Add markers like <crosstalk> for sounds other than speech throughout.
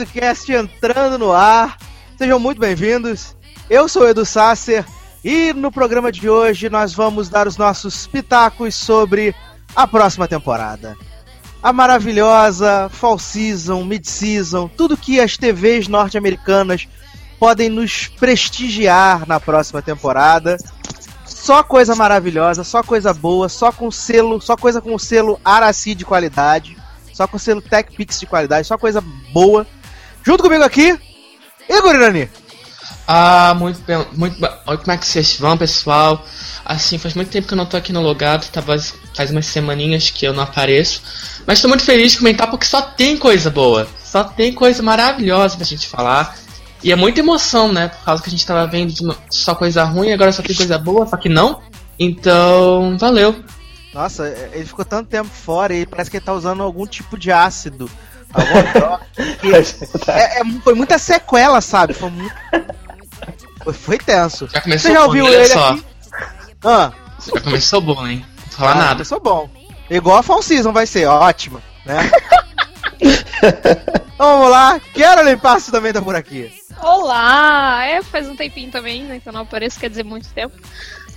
Logardo Cast entrando no ar. Sejam muito bem-vindos. Eu sou o Edu Sasser e no programa de hoje nós vamos dar os nossos pitacos sobre a próxima temporada. A maravilhosa Fall Season, Mid Season, tudo que as TVs norte-americanas podem nos prestigiar na próxima temporada. Só coisa maravilhosa, só coisa boa, só com selo, só coisa com selo Araci de qualidade, só com selo Tech Pix de qualidade, só coisa boa. Junto comigo aqui, Igor Irani. Ah, muito bem, muito bem. Oi, como é que vocês vão, pessoal? Assim, faz muito tempo que eu não tô aqui no Logado, tava, faz umas semaninhas que eu não apareço. Mas tô muito feliz de comentar porque só tem coisa boa, só tem coisa maravilhosa pra gente falar. E é muita emoção, né? Por causa que a gente tava vendo só coisa ruim, agora só tem coisa boa, só que não. Então, valeu. Nossa, ele ficou tanto tempo fora e parece que ele tá usando algum tipo de ácido. Que <laughs> é- é- foi muita sequela, sabe? Foi muito. Foi, foi tenso. Já começou Você já bom, ouviu olha ele só. aqui? Ah, Já começou bom, hein? Não vou falar ah, nada. Começou bom. Igual a Fall Season vai ser, ótimo, né? <laughs> então vamos lá, Carolyn Passo também tá por aqui. Olá! É, faz um tempinho também, né? Que eu não apareço, quer dizer muito tempo.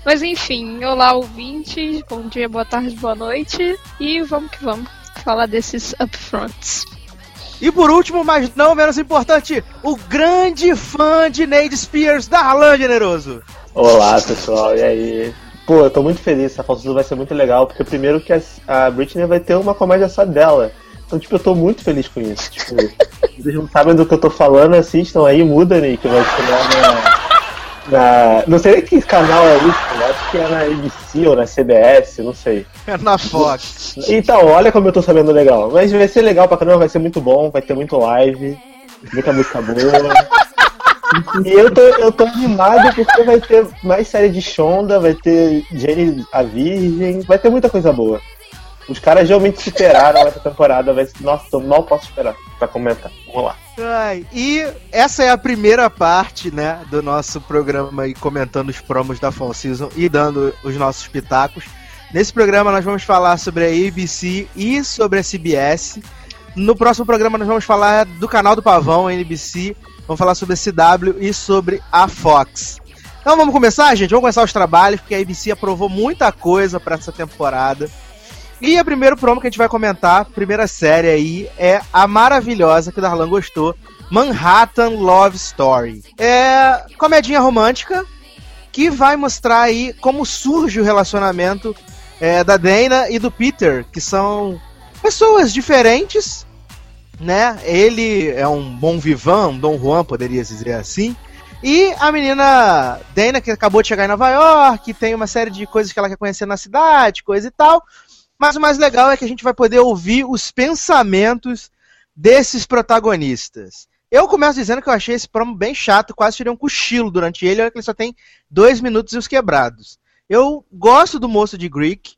Mas enfim, olá ouvintes, bom dia, boa tarde, boa noite. E vamos que vamos falar desses upfronts. E por último, mas não menos importante, o grande fã de Neide Spears, Darlan Generoso. Olá, pessoal, e aí? Pô, eu tô muito feliz, essa falsa vai ser muito legal, porque primeiro que a, Britney vai ter uma comédia só dela. Então, tipo, eu tô muito feliz com isso. Tipo, <laughs> vocês não sabem do que eu tô falando, assistam aí, Mudane, que vai estrear na, na. Não sei nem que canal é isso, eu acho que é na ABC ou na CBS, não sei. É na Fox. Então, olha como eu tô sabendo legal. Mas vai ser legal pra caramba, vai ser muito bom, vai ter muito live, muita música boa. E eu tô, eu tô animado porque vai ter mais série de Shonda, vai ter Jenny a Virgem, vai ter muita coisa boa. Os caras realmente superaram essa temporada, vai ser- nossa, eu mal posso esperar pra comentar. Vamos lá. Ai, e essa é a primeira parte, né, do nosso programa aí comentando os promos da Fall Season e dando os nossos pitacos. Nesse programa nós vamos falar sobre a ABC e sobre a CBS. No próximo programa nós vamos falar do canal do Pavão, a NBC. Vamos falar sobre a CW e sobre a Fox. Então vamos começar, gente? Vamos começar os trabalhos, porque a ABC aprovou muita coisa para essa temporada. E a primeiro promo que a gente vai comentar, primeira série aí, é a maravilhosa que o Darlan gostou, Manhattan Love Story. É comedinha romântica que vai mostrar aí como surge o relacionamento é, da Dana e do Peter, que são pessoas diferentes, né? Ele é um bom vivan, um Dom Juan, poderia dizer assim. E a menina Dana, que acabou de chegar em Nova York, tem uma série de coisas que ela quer conhecer na cidade, coisa e tal. Mas o mais legal é que a gente vai poder ouvir os pensamentos desses protagonistas. Eu começo dizendo que eu achei esse promo bem chato, quase tirei um cochilo durante ele, olha que ele só tem dois minutos e os quebrados. Eu gosto do moço de Greek,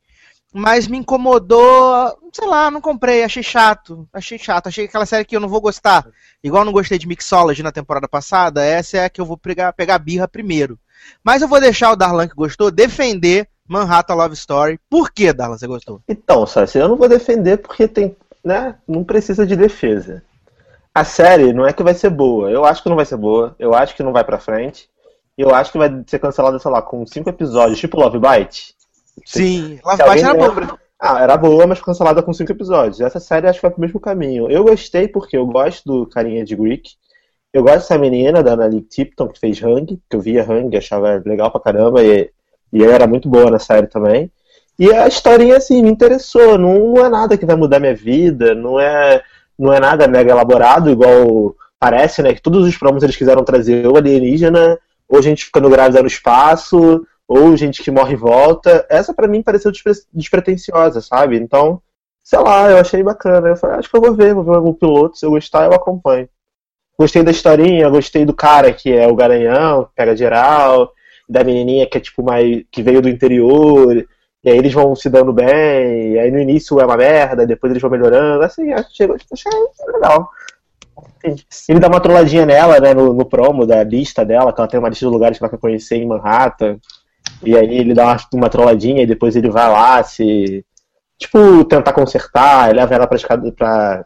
mas me incomodou, sei lá, não comprei, achei chato, achei chato, achei aquela série que eu não vou gostar. Igual eu não gostei de Mixology na temporada passada, essa é a que eu vou pegar, pegar birra primeiro. Mas eu vou deixar o Darlan que gostou defender Manhattan Love Story. Por que, Darlan, você gostou? Então, Sassi, eu não vou defender porque tem, né, não precisa de defesa. A série não é que vai ser boa. Eu acho que não vai ser boa. Eu acho que não vai pra frente. E eu acho que vai ser cancelada, sei lá, com cinco episódios, tipo Love Bite. Sim, Love Bite era lembra- boa. Ah, era boa, mas cancelada com cinco episódios. Essa série acho que vai pro mesmo caminho. Eu gostei porque eu gosto do carinha de Greek. Eu gosto dessa menina, da Annalise Tipton, que fez Hang, que eu via Hang, achava legal pra caramba, e, e ela era muito boa na série também. E a historinha, assim, me interessou. Não, não é nada que vai mudar minha vida, não é, não é nada mega elaborado, igual parece, né? Que todos os promos eles quiseram trazer ou alienígena, ou gente ficando grávida no espaço, ou gente que morre e volta. Essa para mim pareceu despre despretensiosa, sabe? Então, sei lá, eu achei bacana. Eu falei, acho que eu vou ver, vou ver algum piloto, se eu gostar, eu acompanho. Gostei da historinha, gostei do cara que é o garanhão, pega geral, da menininha que é tipo mais. que veio do interior, e aí eles vão se dando bem, e aí no início é uma merda, depois eles vão melhorando, assim, achei, achei legal. Ele dá uma trolladinha nela, né, no, no, promo da lista dela, que ela tem uma lista de lugares que ela quer conhecer em Manhattan. E aí ele dá uma, uma trolladinha e depois ele vai lá se. Tipo, tentar consertar, leva ela pra, pra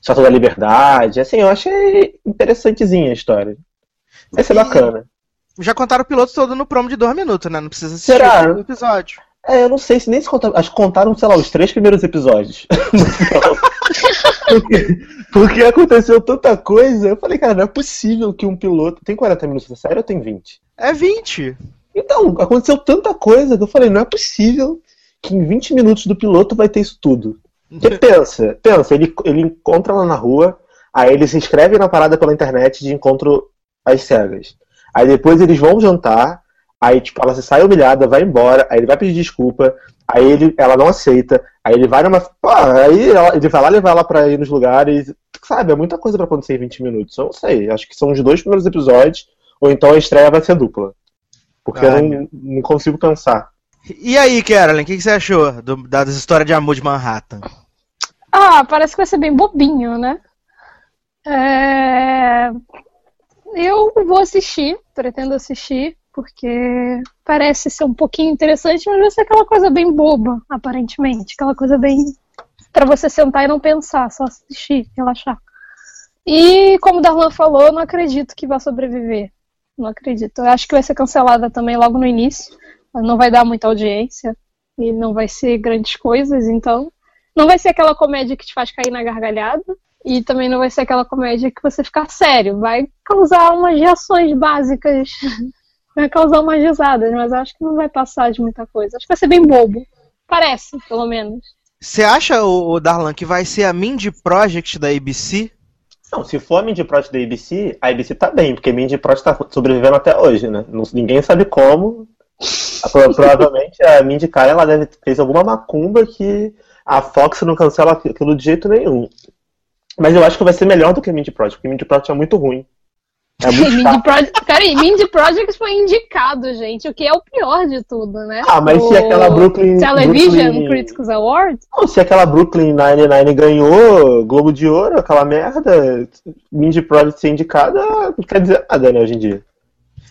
Estátua da Liberdade. Assim, eu achei interessantezinha a história. Vai ser bacana. Já contaram o piloto todo no promo de dois minutos, né? Não precisa assistir Será? o episódio. É, eu não sei se nem se contaram. Acho que contaram, sei lá, os três primeiros episódios. <laughs> porque, porque aconteceu tanta coisa. Eu falei, cara, não é possível que um piloto. Tem 40 minutos da série ou tem 20? É 20. Então, aconteceu tanta coisa que eu falei, não é possível que em 20 minutos do piloto vai ter isso tudo. Porque <laughs> pensa, pensa, ele, ele encontra ela na rua, aí ele se inscreve na parada pela internet de encontro às cegas. Aí depois eles vão jantar, aí tipo, ela se sai humilhada, vai embora, aí ele vai pedir desculpa, aí ele, ela não aceita, aí ele vai numa. Pô, aí ela, ele vai lá levar ela pra ir nos lugares. Sabe, é muita coisa pra acontecer em 20 minutos. Eu não sei, acho que são os dois primeiros episódios, ou então a estreia vai ser dupla. Porque ah, eu não, não, consigo pensar. E aí, Carolyn, o que, que, você achou do, das histórias de amor de Manhattan? Ah, parece que vai ser bem bobinho, né? É... Eu vou assistir, pretendo assistir, porque parece ser um pouquinho interessante, mas vai ser aquela coisa bem boba, aparentemente. Aquela coisa bem. para você sentar e não pensar, só assistir, relaxar. E como o Darlan falou, não acredito que vá sobreviver. Não acredito. Eu acho que vai ser cancelada também logo no início. Não vai dar muita audiência. E não vai ser grandes coisas, então. Não vai ser aquela comédia que te faz cair na gargalhada. E também não vai ser aquela comédia que você ficar sério. Vai causar umas reações básicas. <laughs> vai causar umas risadas, mas acho que não vai passar de muita coisa. Acho que vai ser bem bobo. Parece, pelo menos. Você acha, o Darlan, que vai ser a Mindy Project da ABC? Não, se for a Mindy Project da ABC, a ABC tá bem, porque a Mindy Project tá sobrevivendo até hoje, né? ninguém sabe como. Provavelmente a Mindy Kaling, ela deve fez alguma macumba que a Fox não cancela aquilo de jeito nenhum. Mas eu acho que vai ser melhor do que a Mindy Project, porque a Mindy Project é muito ruim. É muito <laughs> Mindy Project, cara, Mindy Project foi indicado, gente, o que é o pior de tudo, né? Ah, mas o... se aquela Brooklyn. Television Brooklyn... Critics Award? Não, se aquela Brooklyn Nine-Nine ganhou Globo de Ouro, aquela merda, Mindy Project ser indicada, não quer dizer nada, né, hoje em dia.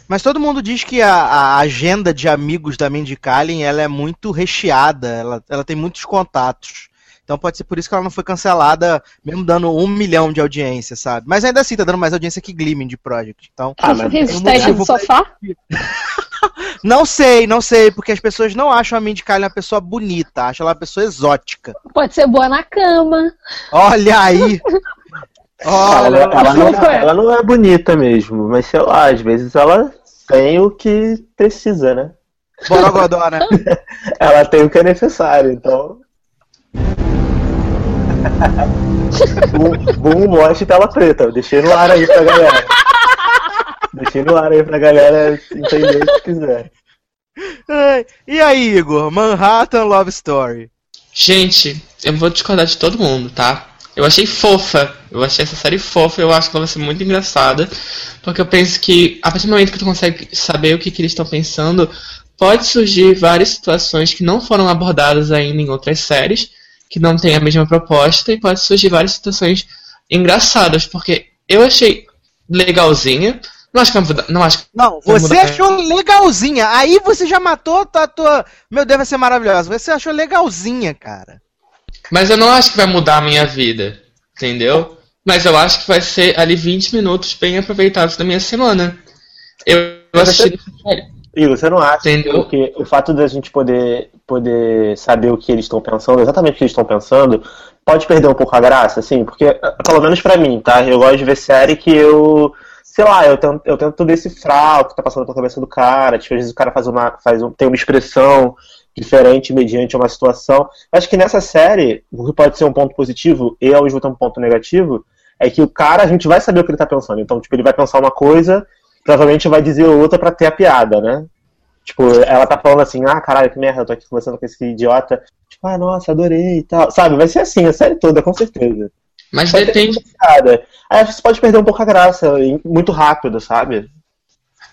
Mas todo mundo diz que a, a agenda de amigos da Mindy Kaling ela é muito recheada, ela, ela tem muitos contatos. Então pode ser por isso que ela não foi cancelada, mesmo dando um milhão de audiência, sabe? Mas ainda assim, tá dando mais audiência que Gleaming de Project. Então, ah, mas um sofá? <laughs> não sei, não sei, porque as pessoas não acham a Mindy Kaling uma pessoa bonita, acham ela uma pessoa exótica. Pode ser boa na cama. Olha aí! <laughs> Olha, ela, ela, não, ela não é bonita mesmo, mas sei lá, às vezes ela tem o que precisa, né? Borogodó, né? <laughs> ela tem o que é necessário, então. <laughs> Boom, watch tela preta. Deixei no ar aí pra galera. Deixei no ar aí pra galera entender o que quiser. E aí, Igor? Manhattan Love Story. Gente, eu vou discordar de todo mundo, tá? Eu achei fofa. Eu achei essa série fofa. Eu acho que ela vai ser muito engraçada. Porque eu penso que, a partir do momento que tu consegue saber o que, que eles estão pensando, pode surgir várias situações que não foram abordadas ainda em outras séries que não tem a mesma proposta e pode surgir várias situações engraçadas, porque eu achei legalzinha. Não acho que vai mudar. Não, acho que não você achou legalzinha. Aí você já matou a tua. Meu Deus, vai ser maravilhosa. Você achou legalzinha, cara. Mas eu não acho que vai mudar a minha vida. Entendeu? Mas eu acho que vai ser ali 20 minutos bem aproveitados da minha semana. Eu, eu assisti. E você não acha Entendeu? que o fato da gente poder, poder saber o que eles estão pensando, exatamente o que eles estão pensando, pode perder um pouco a graça, assim? Porque, pelo menos pra mim, tá? Eu gosto de ver série que eu. Sei lá, eu tento, eu tento decifrar o que tá passando pela cabeça do cara. Tipo, às vezes o cara faz uma, faz um, tem uma expressão diferente mediante uma situação. Acho que nessa série, o que pode ser um ponto positivo e ao mesmo tempo um ponto negativo, é que o cara, a gente vai saber o que ele tá pensando. Então, tipo, ele vai pensar uma coisa provavelmente vai dizer outra para ter a piada, né? Tipo, ela tá falando assim, ah, caralho, que merda, eu tô aqui conversando com esse idiota. Tipo, ah, nossa, adorei e tal. Sabe, vai ser assim, a série toda, com certeza. Mas Vai depende. Aí você pode perder um pouco a graça, muito rápido, sabe?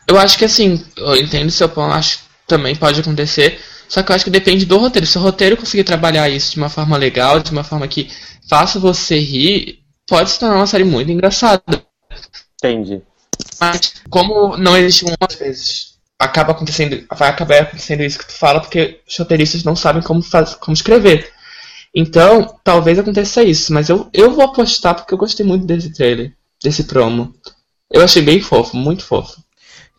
Eu acho que assim, eu entendo seu ponto, acho que também pode acontecer. Só que eu acho que depende do roteiro. Se o roteiro conseguir trabalhar isso de uma forma legal, de uma forma que faça você rir, pode se tornar uma série muito engraçada. Entendi. Mas como não existe uma às vezes, acaba acontecendo, vai acabar acontecendo isso que tu fala, porque os roteiristas não sabem como, faz, como escrever. Então, talvez aconteça isso, mas eu, eu vou apostar porque eu gostei muito desse trailer, desse promo. Eu achei bem fofo, muito fofo.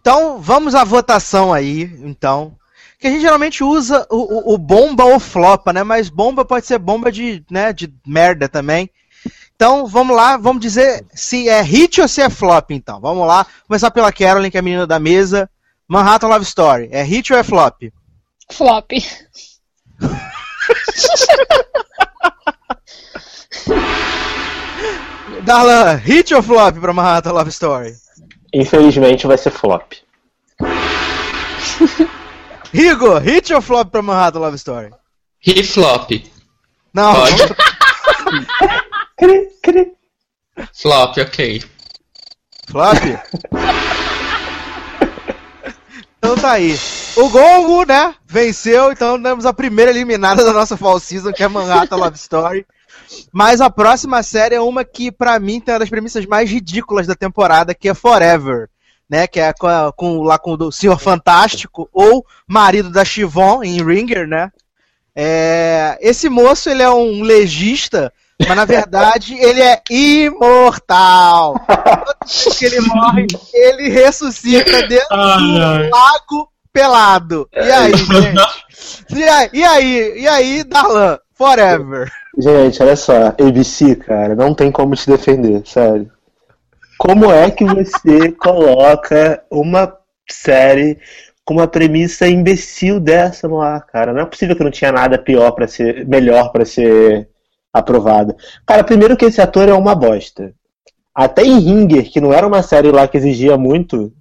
Então, vamos à votação aí, então. Que a gente geralmente usa o, o- o bomba ou flopa, né? Mas bomba pode ser bomba de, né, de merda também. Então, vamos lá, vamos dizer se é hit ou se é flop, então. Vamos lá, começar pela Carolyn, que é a menina da mesa. Manhattan Love Story, é hit ou é flop? Flop. <laughs> Darlan, hit ou flop pra Manhattan Love Story? Infelizmente vai ser flop. Rigo, hit ou flop pra Manhattan Love Story? Hit flop. Não, Pode? <laughs> Cri, cri. Flop, ok. Flop? então tá aí. O Gongo, né, venceu, então temos a primeira eliminada da nossa Fall Season, que é Manhattan Love Story. Mas a próxima série é uma que, pra mim, tem uma das premissas mais ridículas da temporada, que é Forever. Né, que é com, com- lá com o do Senhor Fantástico, ou marido da Chivon, em Ringer, né? É, esse moço, ele é um legista, mas na verdade ele é imortal. Toda vez que ele morre, ele ressuscita dentro do lago pelado. E aí, gente? E aí, e aí, e aí Darlan? Forever. Gente, olha só, ABC, cara, não tem como te defender, sério. Como é que você <laughs> coloca uma série com uma premissa imbecil dessa no ar, cara? Não é possível que não tinha nada pior para ser, melhor pra ser aprovado. Cara, primeiro que esse ator é uma bosta. Até em Ringer, que não era uma série lá que exigia muito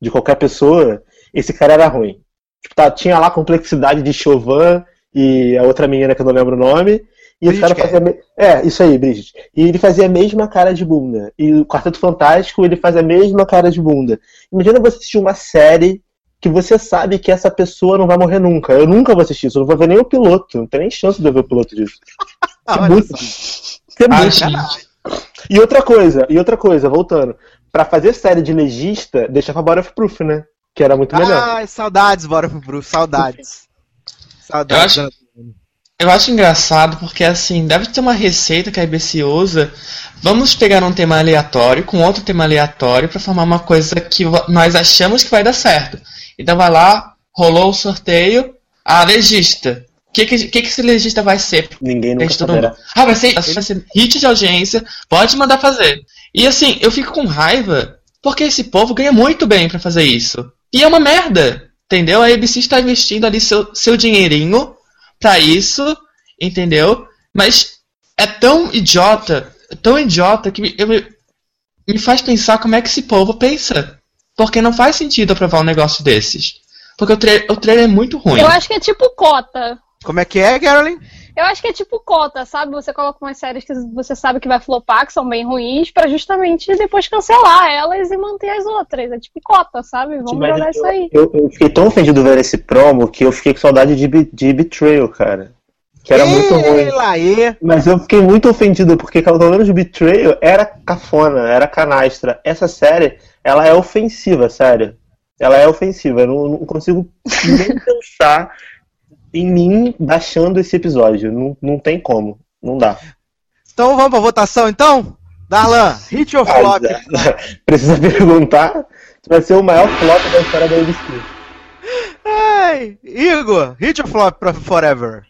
de qualquer pessoa, esse cara era ruim. Tipo, tá, tinha lá a complexidade de Chauvin e a outra menina que eu não lembro o nome. E esse cara fazia. me- É, isso aí, Bridget. E ele fazia a mesma cara de bunda. E o Quarteto Fantástico, ele faz a mesma cara de bunda. Imagina você assistir uma série que você sabe que essa pessoa não vai morrer nunca. Eu nunca vou assistir isso, eu não vou ver nem o piloto. Não tem nem chance de eu ver o piloto disso. Ah, É muito é Ah, muito e outra coisa, e outra coisa, voltando. Pra fazer série de legista, deixa pra Bora of Proof, né? Que era muito melhor. Ai, saudades, bora pro Bruce, saudades. Saudades. Eu Eu acho engraçado porque, assim, deve ter uma receita que a IBC usa. Vamos pegar um tema aleatório com outro tema aleatório para formar uma coisa que nós achamos que vai dar certo. Então vai lá, rolou o sorteio, a legista. O que, que, que que esse legista vai ser? Ninguém nunca todo saberá. mundo. Ah, vai ser, vai ser hit de audiência, pode mandar fazer. E assim, eu fico com raiva porque esse povo ganha muito bem pra fazer isso. E é uma merda, entendeu? A ABC está investindo ali seu, seu dinheirinho pra isso, entendeu? Mas é tão idiota, tão idiota que me, eu, me- me faz pensar como é que esse povo pensa. Porque não faz sentido aprovar um negócio desses. Porque o, tra o trailer é muito ruim. Eu acho que é tipo cota. Como é que é, Carolyn? Eu acho que é tipo cota, sabe? Você coloca umas séries que você sabe que vai flopar, que são bem ruins, pra justamente depois cancelar elas e manter as outras. É tipo cota, sabe? Vamos Mas jogar eu- isso aí. Eu, eu fiquei tão ofendido vendo esse promo que eu fiquei com saudade de, de Betrayal, cara. Que era muito ruim. Ei, Laê. Mas eu fiquei muito ofendido, porque pelo menos Betrayal era cafona, era canastra. Essa série, ela é ofensiva, sério. Ela é ofensiva. Eu não, não consigo nem <laughs> pensar em mim baixando esse episódio. Não, não tem como. Não dá. Então vamos pra votação, então? Darlan, hit ou flop? Ah, Precisa perguntar se vai ser o maior flop da história da ABC. Ai, Igor, hit ou flop pra Forever?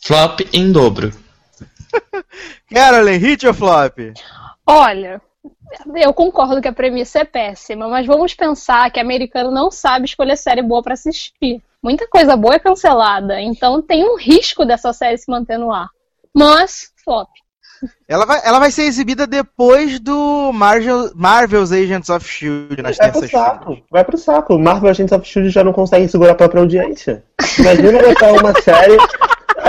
Flop em dobro. <laughs> Carolyn, hit ou flop? Olha, eu concordo que a premissa é péssima, mas vamos pensar que americano não sabe escolher série boa pra assistir. Muita coisa boa é cancelada, então tem um risco dessa série se manter no ar. Mas, flop. Ela vai, ela vai ser exibida depois do Marvel, Marvel's Agents of Shield nas Vai pro terças-feiras. saco, vai pro saco. Marvel Agents of Shield já não consegue segurar a própria audiência. Imagina botar uma série.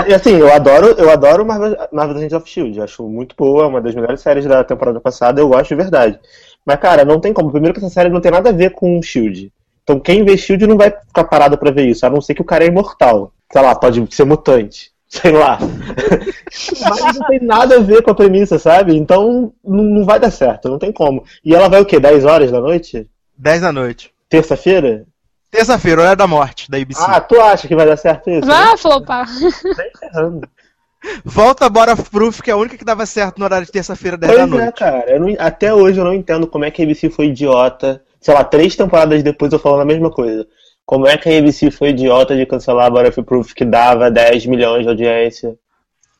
E assim, eu adoro, eu adoro Marvel, Marvel Agents of Shield. Acho muito boa, uma das melhores séries da temporada passada, eu gosto de verdade. Mas, cara, não tem como. Primeiro que essa série não tem nada a ver com o Shield. Então quem vê Shield não vai ficar parado pra ver isso, a não ser que o cara é imortal. Sei lá, pode ser mutante. <laughs> Sei lá. Mas não tem nada a ver com a premissa, sabe? Então não vai dar certo, não tem como. E ela vai o quê? 10 horas da noite? 10 da noite. Terça-feira? Terça-feira, horário da morte da ABC. Ah, tu acha que vai dar certo isso? Vá flopar. Nem ferrando. Volta Bora Proof, que é a única que dava certo no horário de terça-feira, 10 da Pois é, noite. cara. eu não- até hoje eu não entendo como é que a ABC foi idiota. Sei lá, três temporadas depois eu falando a mesma coisa. Como é que a ABC foi idiota de cancelar a Butterfly Proof que dava 10 milhões de audiência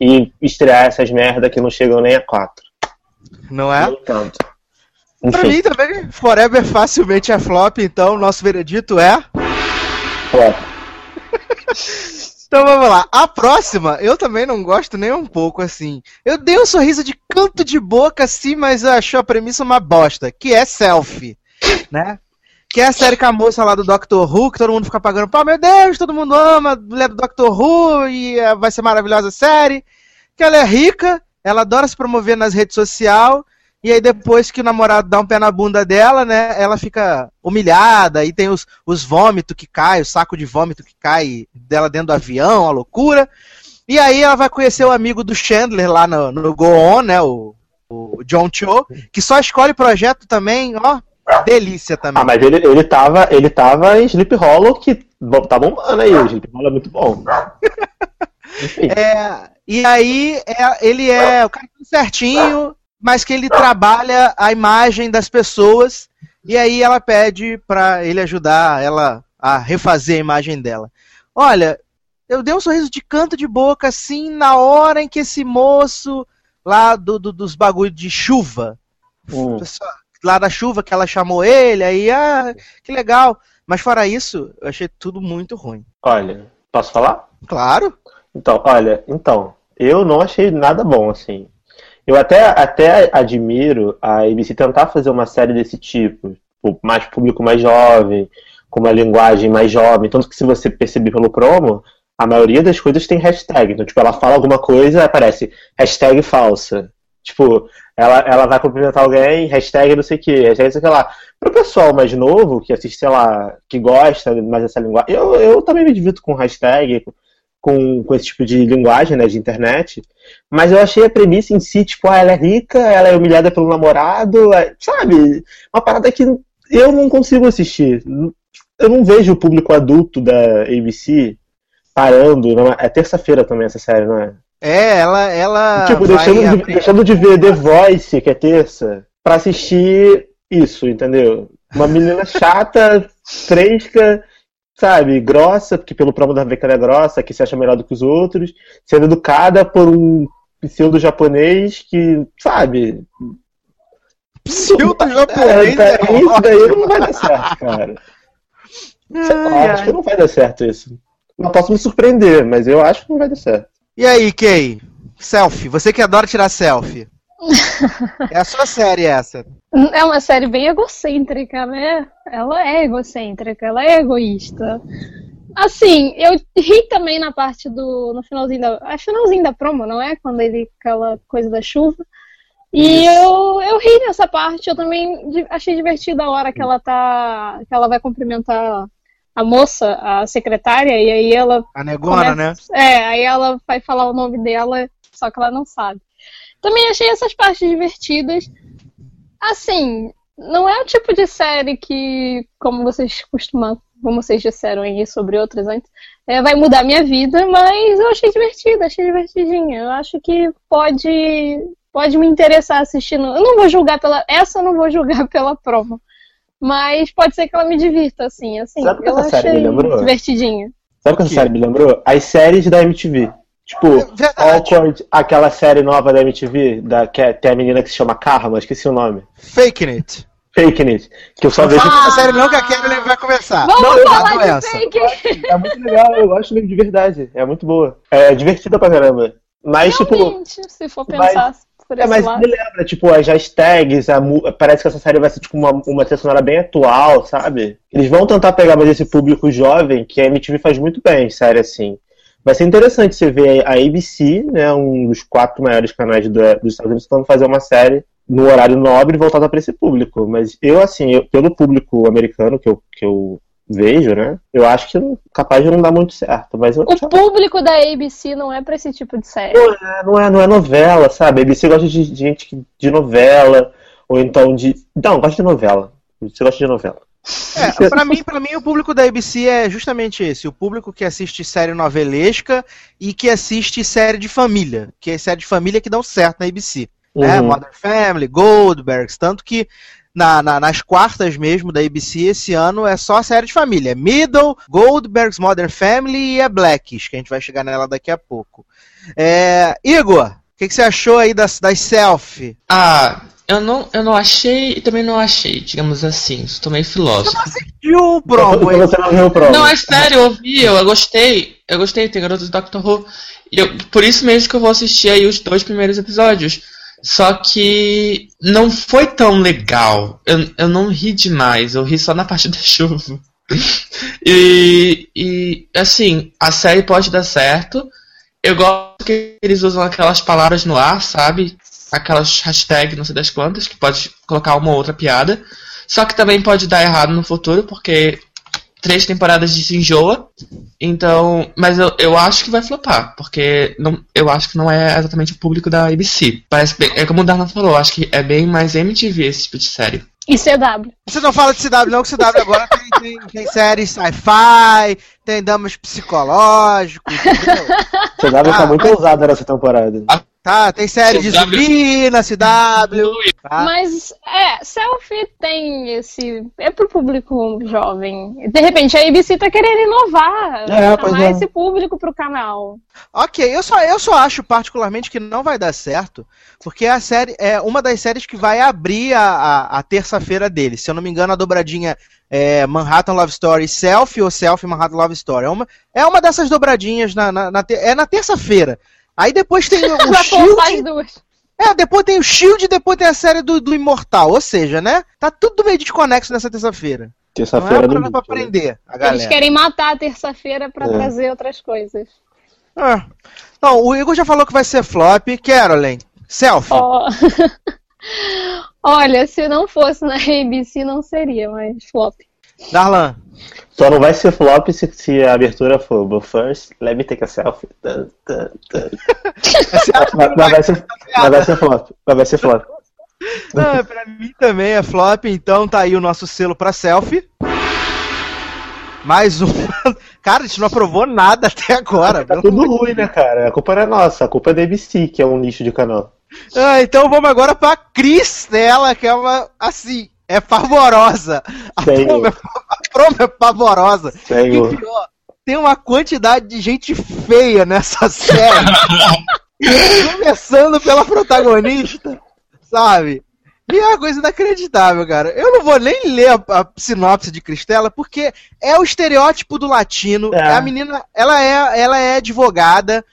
e estrear essas merda que não chegam nem a 4? Não é? Entendo. Pra mim também, Forever facilmente é flop, então nosso veredito é. ó, <laughs> Então vamos lá. A próxima, eu também não gosto nem um pouco assim. Eu dei um sorriso de canto de boca assim, mas eu achei a premissa uma bosta, que é Selfie, né? Que é a série com a moça lá do Doctor Who, que todo mundo fica pagando pau, meu Deus, todo mundo ama a mulher do Doctor Who e eh, vai ser maravilhosa a série. Que ela é rica, ela adora se promover nas redes sociais, e aí depois que o namorado dá um pé na bunda dela, né, ela fica humilhada, e tem os, os vômitos que caem, o saco de vômito que cai dela dentro do avião, a loucura. E aí ela vai conhecer o amigo do Chandler lá no, no Go On, né, o, o John Cho, que só escolhe projeto também, ó, delícia também. Ah, mas ele, ele, tava, ele tava em Sleep Hollow, que tá bombando aí. O Sleep Hollow é muito bom. <laughs> Enfim. É, e aí é- ele é o cara certinho, mas que ele trabalha a imagem das pessoas e aí ela pede pra ele ajudar ela a refazer a imagem dela. Olha, eu dei um sorriso de canto de boca assim na hora em que esse moço lá do, do- dos bagulho de chuva, Hum. pessoal, lá da chuva que ela chamou ele, aí ah, que legal. Mas fora isso, eu achei tudo muito ruim. Olha, posso falar? Claro. Então, olha, então, eu não achei nada bom, assim. Eu até, até admiro a ABC tentar fazer uma série desse tipo, tipo, mais público mais jovem, com uma linguagem mais jovem, tanto que se você perceber pelo promo, a maioria das coisas tem hashtag. Então, tipo, ela fala alguma coisa, aparece hashtag falsa. Tipo, ela, ela vai cumprimentar alguém, hashtag não sei o que, hashtag não sei o que lá. Pro pessoal mais novo, que assiste, sei lá, que gosta mais dessa linguagem, eu, eu também me divirto com hashtag, com, com esse tipo de linguagem, né, de internet. Mas eu achei a premissa em si, tipo, ah, ela é rica, ela é humilhada pelo namorado, é- sabe? Uma parada que eu não consigo assistir. Eu não vejo o público adulto da ABC parando. É, é terça-feira também essa série, não é? É, ela, ela tipo, vai deixando de, deixando de ver The Voice, que é terça, pra assistir isso, entendeu? Uma menina chata, <laughs> fresca, sabe, grossa, porque pelo promo da ver que ela é grossa, que se acha melhor do que os outros, sendo educada por um pseudo japonês que, sabe. Pseudo <laughs> É, japonês cara, é isso daí não vai dar certo, cara. Ai, acho ai. que não vai dar certo isso. Não posso me surpreender, mas eu acho que não vai dar certo. E aí, Kay? Selfie. Você que adora tirar selfie. <laughs> é a sua série essa. É uma série bem egocêntrica, né? Ela é egocêntrica, ela é egoísta. Assim, eu ri também na parte do. no finalzinho da. É finalzinho da promo, não é? Quando ele. aquela coisa da chuva. E Isso. eu, eu ri nessa parte, eu também achei divertida a hora que ela tá. que ela vai cumprimentar a moça, a secretária, e aí ela A negona, né? Começa- É, aí ela vai falar o nome dela, só que ela não sabe. Também achei essas partes divertidas. Assim, não é o tipo de série que, como vocês costumam, como vocês disseram aí sobre outras antes, é, vai mudar minha vida, mas eu achei divertida, achei divertidinha. Eu acho que pode, pode me interessar assistindo. Eu não vou julgar pela. Essa eu não vou julgar <laughs> pela promo. Mas pode ser que ela me divirta, assim, assim. Sabe o que eu essa série me lembrou? divertidinha. Sabe o que essa série me lembrou? As séries da MTV. Tipo, Verdade. Awkward, aquela série nova da MTV, da, que é- tem a menina que se chama Karma, esqueci o nome. Fake it. Fake It. Que eu só vejo. fala dessa série não que a Carolyn vai começar. Vamos Não, eu falar de essa. fake! É muito legal, eu gosto mesmo de verdade. É muito boa. É divertida pra caramba. Mas, tipo, Realmente, se for Mas- por É, esse mas lado. me lembra, tipo, as hashtags, a parece que essa série vai ser tipo uma, uma trilha sonora bem atual, sabe? Eles vão tentar pegar mais esse público jovem, que a MTV faz muito bem, série assim. Vai ser interessante você ver a ABC, né, um dos quatro maiores canais dos Estados Unidos, tentando fazer uma série no horário nobre voltada para esse público. Mas eu, assim, eu- pelo público americano que eu, que eu vejo, né, eu acho que capaz de não dar muito certo. Mas eu O público da ABC não é pra esse tipo de série. é, não é, não é novela, sabe? A ABC gosta de, de gente que- de novela, ou então de. Não, gosta de novela. Você gosta de novela. É, pra mim, pra mim, o público da ABC é justamente esse: o público que assiste série novelesca e que assiste série de família, que é série de família que dão certo na ABC. Né? Uhum. Modern Family, Goldbergs, tanto que na- na- nas quartas mesmo da ABC esse ano é só série de família. Middle, Goldbergs, Modern Family e a Blacks, que a gente vai chegar nela daqui a pouco. É, Igor, o que, que você achou aí das, das selfie? Ah, eu não, eu não achei e também não achei, digamos assim. Estou meio filósofo. E o promo? Você não viu o promo. Não, é sério, eu vi, eu, eu gostei. Eu gostei, tem garotos do Doctor Who. E eu, por isso mesmo que eu vou assistir aí os dois primeiros episódios. Só que não foi tão legal. Eu, eu não ri demais, eu ri só na <laughs> parte da chuva. E, e assim, a série pode dar certo. Eu gosto que eles usam aquelas palavras no ar, sabe? Aquelas hashtags, não sei das quantas, que pode colocar uma ou outra piada. Só que também pode dar errado no futuro, porque três temporadas de se enjoa. Então, mas eu, eu acho que vai flopar, porque não, eu acho que não é exatamente o público da ABC. Parece bem, é como o Darlan falou, acho que é bem mais MTV esse tipo de série. E CW. Você não fala de CW, não, que CW agora tem, tem, tem séries sci-fi, tem damas psicológicos, <laughs> CW tá Ah, muito mas- ousado nessa temporada. Tá, tem série de zumbi na CW. Tá? Mas, é, selfie tem esse. É pro público jovem. De repente a ABC tá querendo inovar. É, chamar é. esse público pro canal. Ok, eu só, eu só acho particularmente que não vai dar certo, porque a série é uma das séries que vai abrir a, a, a terça-feira dele. Se eu não me engano, a dobradinha é Manhattan Love Story Selfie ou Selfie Manhattan Love Story. É uma, é uma dessas dobradinhas na, na, na é na terça-feira. Aí depois tem o <laughs> Shield. É, depois tem o Shield e depois tem a série do, do Imortal. Ou seja, né? Tá tudo meio desconexo nessa terça-feira. Não é Terça-feira do parada pra Lute, né? aprender a Eles galera. querem matar a terça-feira pra É. trazer outras coisas. Ah. Não, o Igor já falou que vai ser flop. Caroline, selfie. Ó. <laughs> Olha, se não fosse na ABC não seria, mas flop. Darlan. Só não vai ser flop se, se a abertura for But first, let me take a selfie. Tan. <laughs> Mas, mas vai ser, mas vai ser flop. Mas vai ser flop. Ah, pra mim também é flop, então tá aí o nosso selo pra selfie. Mais um. <laughs> Cara, a gente não aprovou nada até agora. Tá tudo amor de ruim, né, cara? A culpa não é nossa, a culpa é da ABC, que é um lixo de canal. Ah, então vamos agora pra Cristela, que é uma. Assim, é pavorosa. A promo é, a promo é pavorosa. E Senhor. o pior, tem uma quantidade de gente feia nessa <laughs> série. Começando pela protagonista, sabe? E é uma coisa inacreditável, cara. Eu não vou nem ler a, a sinopse de Cristela, porque é o estereótipo do latino. É. A menina, ela é, ela é advogada,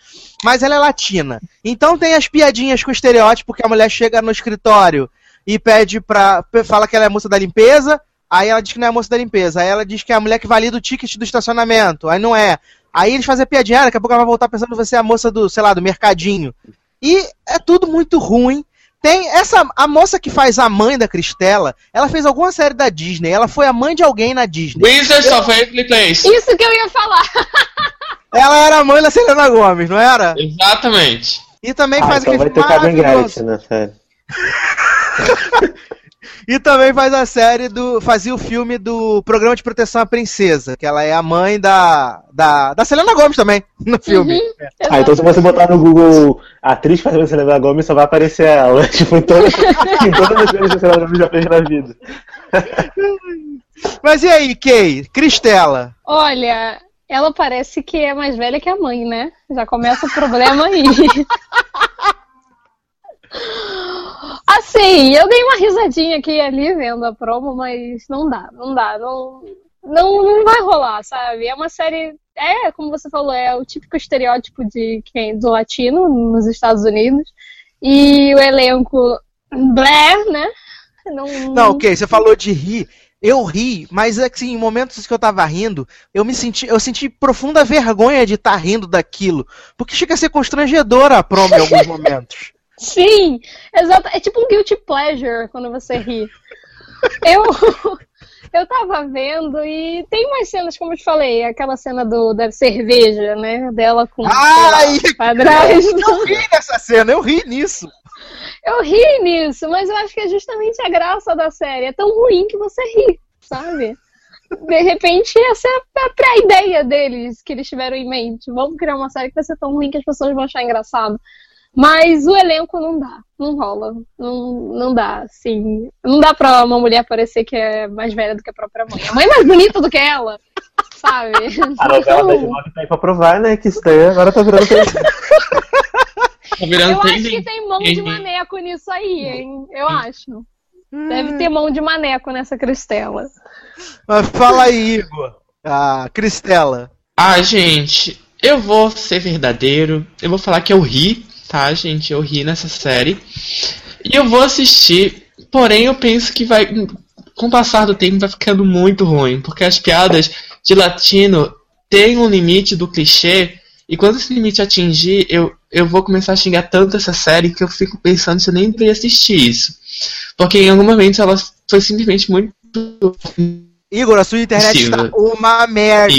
mas ela é latina. Então tem as piadinhas com o estereótipo que a mulher chega no escritório e pede pra. fala que ela é a moça da limpeza, aí ela diz que não é a moça da limpeza. Aí ela diz que é a mulher que valida o ticket do estacionamento. Aí não é. Aí eles fazem a piadinha, ah, daqui a pouco ela vai voltar pensando que você é a moça do, sei lá, do mercadinho. E é tudo muito ruim. Tem essa a moça que faz a mãe da Cristela, ela fez alguma série da Disney, ela foi a mãe de alguém na Disney. Wizards of Waverly Place. Isso que eu ia falar. <laughs> Ela era a mãe da Selena Gomes, não era? Exatamente. E também Ah, faz então vai aquele ter filme Carmen maravilhoso. Gretchen na série. <laughs> E também faz a série do. Fazia o filme do Programa de Proteção à Princesa, que ela é a mãe da. da, da Selena Gomes também, no filme. Uhum. Ah, então se você botar no Google atriz fazendo Selena Gomes, só vai aparecer ela. <laughs> Tipo, em todas, em todas as coisas que a Selena Gomes já fez na vida. <laughs> Mas e aí, Kay? Cristela? Olha, ela parece que é mais velha que a mãe, né? Já começa o problema aí. Assim, eu dei uma risadinha aqui e ali vendo a promo, mas não dá, não dá, não, não, não vai rolar, sabe? É uma série, é, como você falou, é o típico estereótipo de quem do latino nos Estados Unidos. E o elenco Blair, né? Não, Não, ok, você falou de rir. Eu ri, mas assim, em momentos que eu tava rindo, eu me senti, eu senti profunda vergonha de estar rindo daquilo, porque chega a ser constrangedor a promo em alguns <laughs> momentos. Sim, exato. É tipo um guilty pleasure quando você ri. Eu, <laughs> eu tava vendo e tem umas cenas, como eu te falei, aquela cena do da cerveja, né? Dela com Ai, padrasto. Eu <laughs> ri nessa cena, eu ri nisso. Eu ri nisso, mas eu acho que é justamente a graça da série. É tão ruim que você ri, sabe? De repente, essa é a, a ideia deles, que eles tiveram em mente. Vamos criar uma série que vai ser tão ruim que as pessoas vão achar engraçado. Mas o elenco não dá, não rola. Não, não dá, assim. Não dá pra uma mulher parecer que é mais velha do que a própria mãe. A mãe é mais bonita do que ela, sabe? A novela da Então, Edmond tá aí pra provar, né? Que estranho, agora tá virando <laughs> Tá virando eu acho que tem mão de maneco nisso aí, hein? Eu acho. Deve ter mão de maneco nessa Cristela. Mas fala aí, Igor. Ah, Cristela. Ah, gente, eu vou ser verdadeiro. Eu vou falar que eu ri, tá, gente? Eu ri nessa série. E eu vou assistir. Porém, eu penso que vai. Com o passar do tempo, vai ficando muito ruim. Porque as piadas de latino têm um limite do clichê. E quando esse limite atingir, eu, eu vou começar a xingar tanto essa série que eu fico pensando se eu nem deveria assistir isso. Porque em algum momento ela foi simplesmente muito. Igor, a sua internet Sim, está uma merda.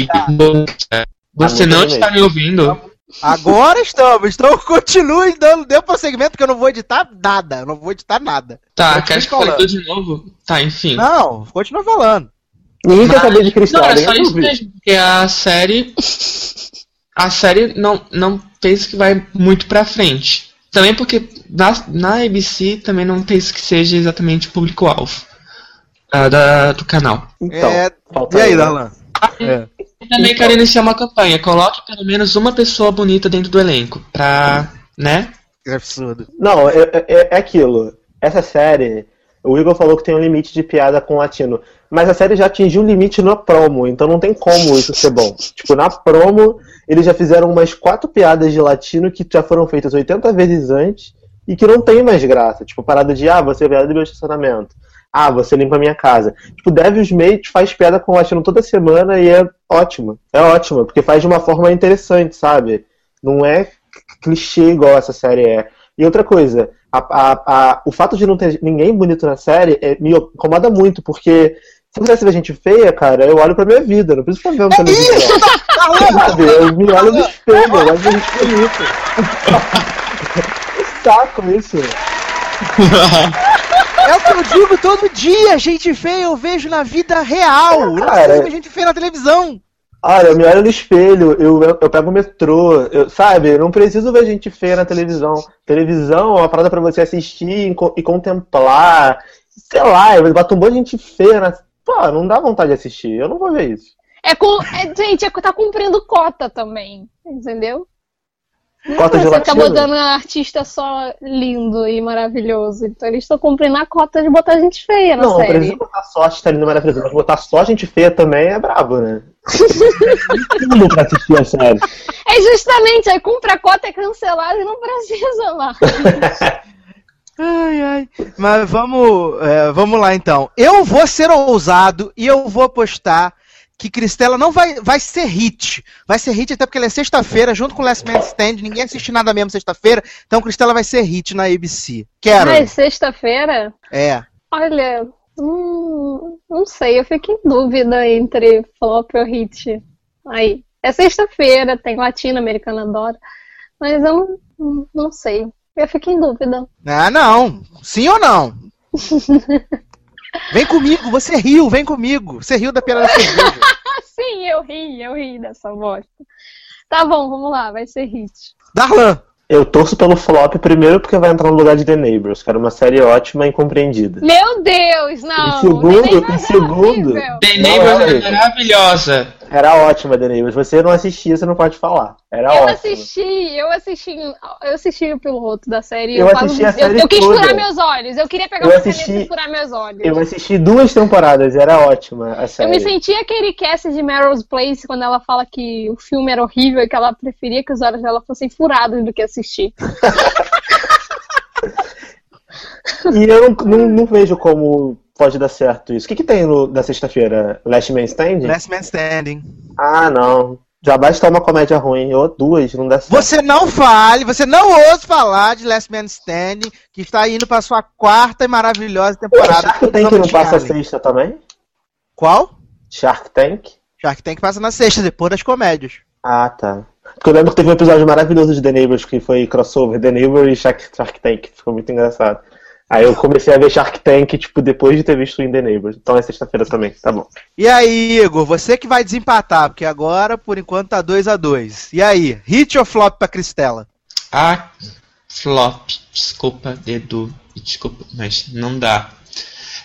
Você não está me ouvindo? Agora estamos. Então <laughs> continue dando, dê prosseguimento que eu não vou editar nada. Eu não vou editar nada. Tá, quer que falando. fale tudo de novo? Tá, enfim. Não, continua falando. Ninguém quer Mas- saber de cristal, Não, é só quer isso mesmo, porque a série. A série não, não penso que vai muito pra frente. Também porque na, na ABC também não penso que seja exatamente o público-alvo ah, da- do canal. Então, É, falta e aí, né? Darlan? É. Eu também quero iniciar uma campanha. Coloque pelo menos uma pessoa bonita dentro do elenco. Pra. né? Que absurdo. Não, é, é- é aquilo. Essa série, o Igor falou que tem um limite de piada com latino. Mas a série já atingiu o limite na promo, então não tem como isso ser bom. Tipo, na promo, eles já fizeram umas quatro piadas de latino que já foram feitas 80 vezes antes e que não tem mais graça. Tipo, parada de, ah, você é piada do meu estacionamento. Ah, você limpa a minha casa. Tipo, Devil's Mate faz piada com latino toda semana e é ótimo. É ótimo, porque faz de uma forma interessante, sabe? Não é clichê igual essa série é. E outra coisa, a- a- a- o fato de não ter ninguém bonito na série é, me incomoda muito, porque se eu quisesse ver gente feia, cara, eu olho pra minha vida, não preciso ficar vendo televisão. <laughs> Sabe? Eu me olho no espelho, eu gosto de ver gente bonita. Saco isso. É o que eu digo todo dia. Gente feia eu vejo na vida real. Eu não Cara. preciso ver gente feia na televisão. Olha, eu me olho no espelho, eu, eu pego o metrô, eu- sabe? Eu não preciso ver gente feia na televisão. Televisão é uma parada pra você assistir e, e contemplar. Sei lá, eu bato um monte de gente feia na. Pô, não dá vontade de assistir. Eu não vou ver isso. É com. é, gente, é, tá cumprindo cota também. Entendeu? Cota de Você fica latino? botando um artista só lindo e maravilhoso. Então eles estão cumprindo a cota de botar gente feia na Não, não série. precisa botar só artista lindo maravilhoso, mas botar só gente feia também é brabo, né? Dá pra assistir a série. É justamente, aí cumpre a cota, é cancelado e não precisa lá. <laughs> Ai, ai. Mas vamos, é, vamos lá então. Eu vou ser ousado e eu vou apostar que Cristela não vai, vai ser hit. Vai ser hit até porque ela é sexta-feira, junto com Last Man Stand. Ninguém assiste nada mesmo sexta-feira. Então Cristela vai ser hit na ABC. Quero. Ai, sexta-feira? É. Olha, hum, não sei, eu fico em dúvida entre flop ou hit. Aí, é sexta-feira, tem latino, americano adora, mas eu não, não sei. Eu fico em dúvida. Ah, não. Sim ou não? <laughs> Vem comigo, você riu, vem comigo. Você riu da piada da cerveja. <laughs> Sim, eu ri, eu ri dessa bosta. Tá bom, vamos lá, vai ser hit. Darlan. Eu torço pelo flop primeiro porque vai entrar no lugar de The Neighbors, que era uma série ótima e incompreendida. Meu Deus, não! Em segundo- em segundo- horrível. The Neighbors é. é maravilhosa. Era ótima The Neighbors. Você não assistia, você não pode falar. Era Eu ótima. assisti, eu assisti, eu assisti o piloto da série. Eu quase- assisti a eu, série eu quis toda. furar meus olhos. Eu queria pegar Eu uma assisti- caneta e furar meus olhos. Eu assisti duas temporadas, era ótima a Eu série. me senti aquele cast de Meryl's Place quando ela fala que o filme era horrível e que ela preferia que os olhos dela fossem furados do que assistir. <laughs> E eu não, não, não vejo como pode dar certo isso. O que, que tem no, na sexta-feira? Last Man Standing? Last Man Standing. Ah, não. Já basta uma comédia ruim, ou duas, não dá certo. Você não fale, você não ouse falar de Last Man Standing, que está indo para sua quarta e maravilhosa temporada. Shark Tank não passa sexta também? Qual? Shark Tank? Shark Tank passa na sexta, depois das comédias. Ah, tá. Porque eu lembro que teve um episódio maravilhoso de The Neighbors, que foi crossover The Neighbor e Shark, Shark Tank, ficou muito engraçado. Aí eu comecei a ver Shark Tank, tipo, depois de ter visto In The Neighbors. Então é sexta-feira também, tá bom. E aí, Igor, você que vai desempatar, porque agora, por enquanto, tá 2 a 2 E aí, hit ou flop pra Cristela? Ah, flop. Desculpa, dedo. Desculpa, mas não dá.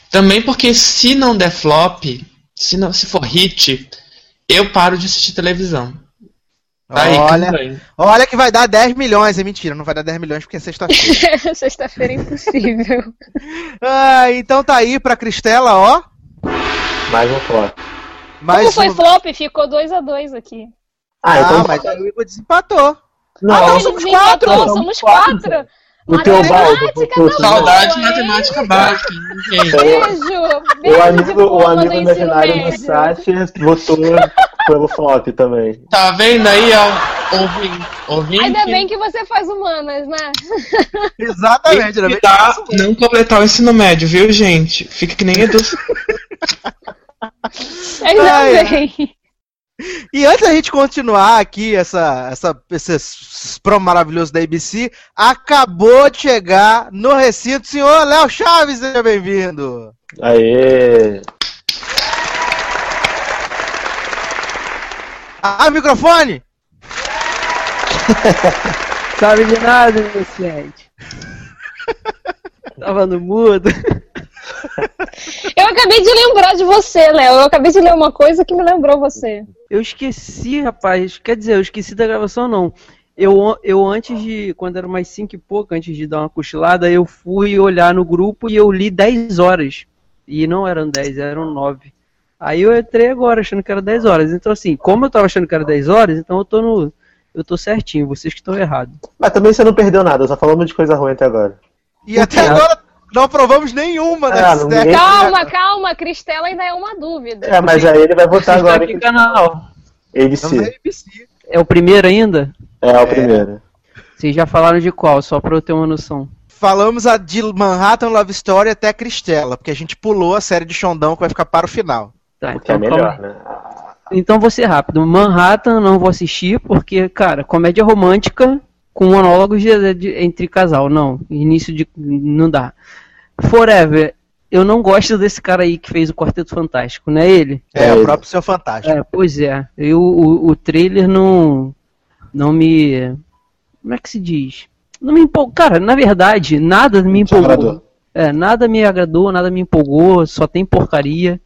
Também porque se não der flop, se, não, se for hit, eu paro de assistir televisão. Tá olha, aí, olha que vai dar 10 milhões, é mentira, não vai dar 10 milhões porque é sexta-feira. <laughs> sexta-feira é impossível. <laughs> ah, então tá aí pra Cristela, ó. Mais um flop. Mais Como foi um... flop? Ficou 2x2 aqui. Ah, então ah mas aí o Igor desempatou. Não, ah, não, somos quatro. Somos quatro. O teu baldo. Saudade matemática básica. Beijo. Beijo. O amigo, o amigo imaginário do Sasha votou pelo flop também. Tá vendo aí, ó? Ouvinte. ouvinte. Ainda bem que você faz humanas, né? <laughs> Exatamente. Ainda tá, não completar o ensino médio, viu, gente? Fica que nem Edu. <laughs> Ainda Ai, bem. E antes da gente continuar aqui, essa, essa, esse promo maravilhoso da ABC, acabou de chegar no recinto, senhor Léo Chaves, seja bem-vindo. Aê! Ah, microfone! <laughs> Sabe de nada, meu gente. <laughs> Tava no mudo. Eu acabei de lembrar de você, Léo. Eu acabei de ler uma coisa que me lembrou você. Eu esqueci, rapaz. Quer dizer, eu esqueci da gravação, não. Eu, eu antes de, quando era mais 5 e pouco, antes de dar uma cochilada, eu fui olhar no grupo e eu li 10 horas. E não eram 10, eram 9. Aí eu entrei agora achando que era 10 horas. Então, assim, como eu tava achando que era 10 horas, então eu tô no. Eu tô certinho, vocês que estão errados. Mas também você não perdeu nada, só falamos de coisa ruim até agora. E até agora não aprovamos nenhuma ah, das ninguém... Calma, calma, Cristela ainda é uma dúvida. É, mas aí ele vai votar agora. Que canal? ABC. ABC. É o primeiro ainda? É, é o primeiro. Vocês já falaram de qual, só pra eu ter uma noção. Falamos a de Manhattan Love Story até Cristela, porque a gente pulou a série de Xondão que vai ficar para o final. Tá, então, é melhor, né? Então vou ser rápido. Manhattan não vou assistir, porque, cara, comédia romântica com monólogos de, de, entre casal. Não, início de. não dá. Forever, eu não gosto desse cara aí que fez o Quarteto Fantástico, não é ele? É, é o próprio Seu Fantástico. É, pois é. Eu, o, o trailer não. Não me. Como é que se diz? Não me empolgou. Cara, na verdade, nada me empolgou. É, nada me agradou, nada me empolgou, só tem porcaria.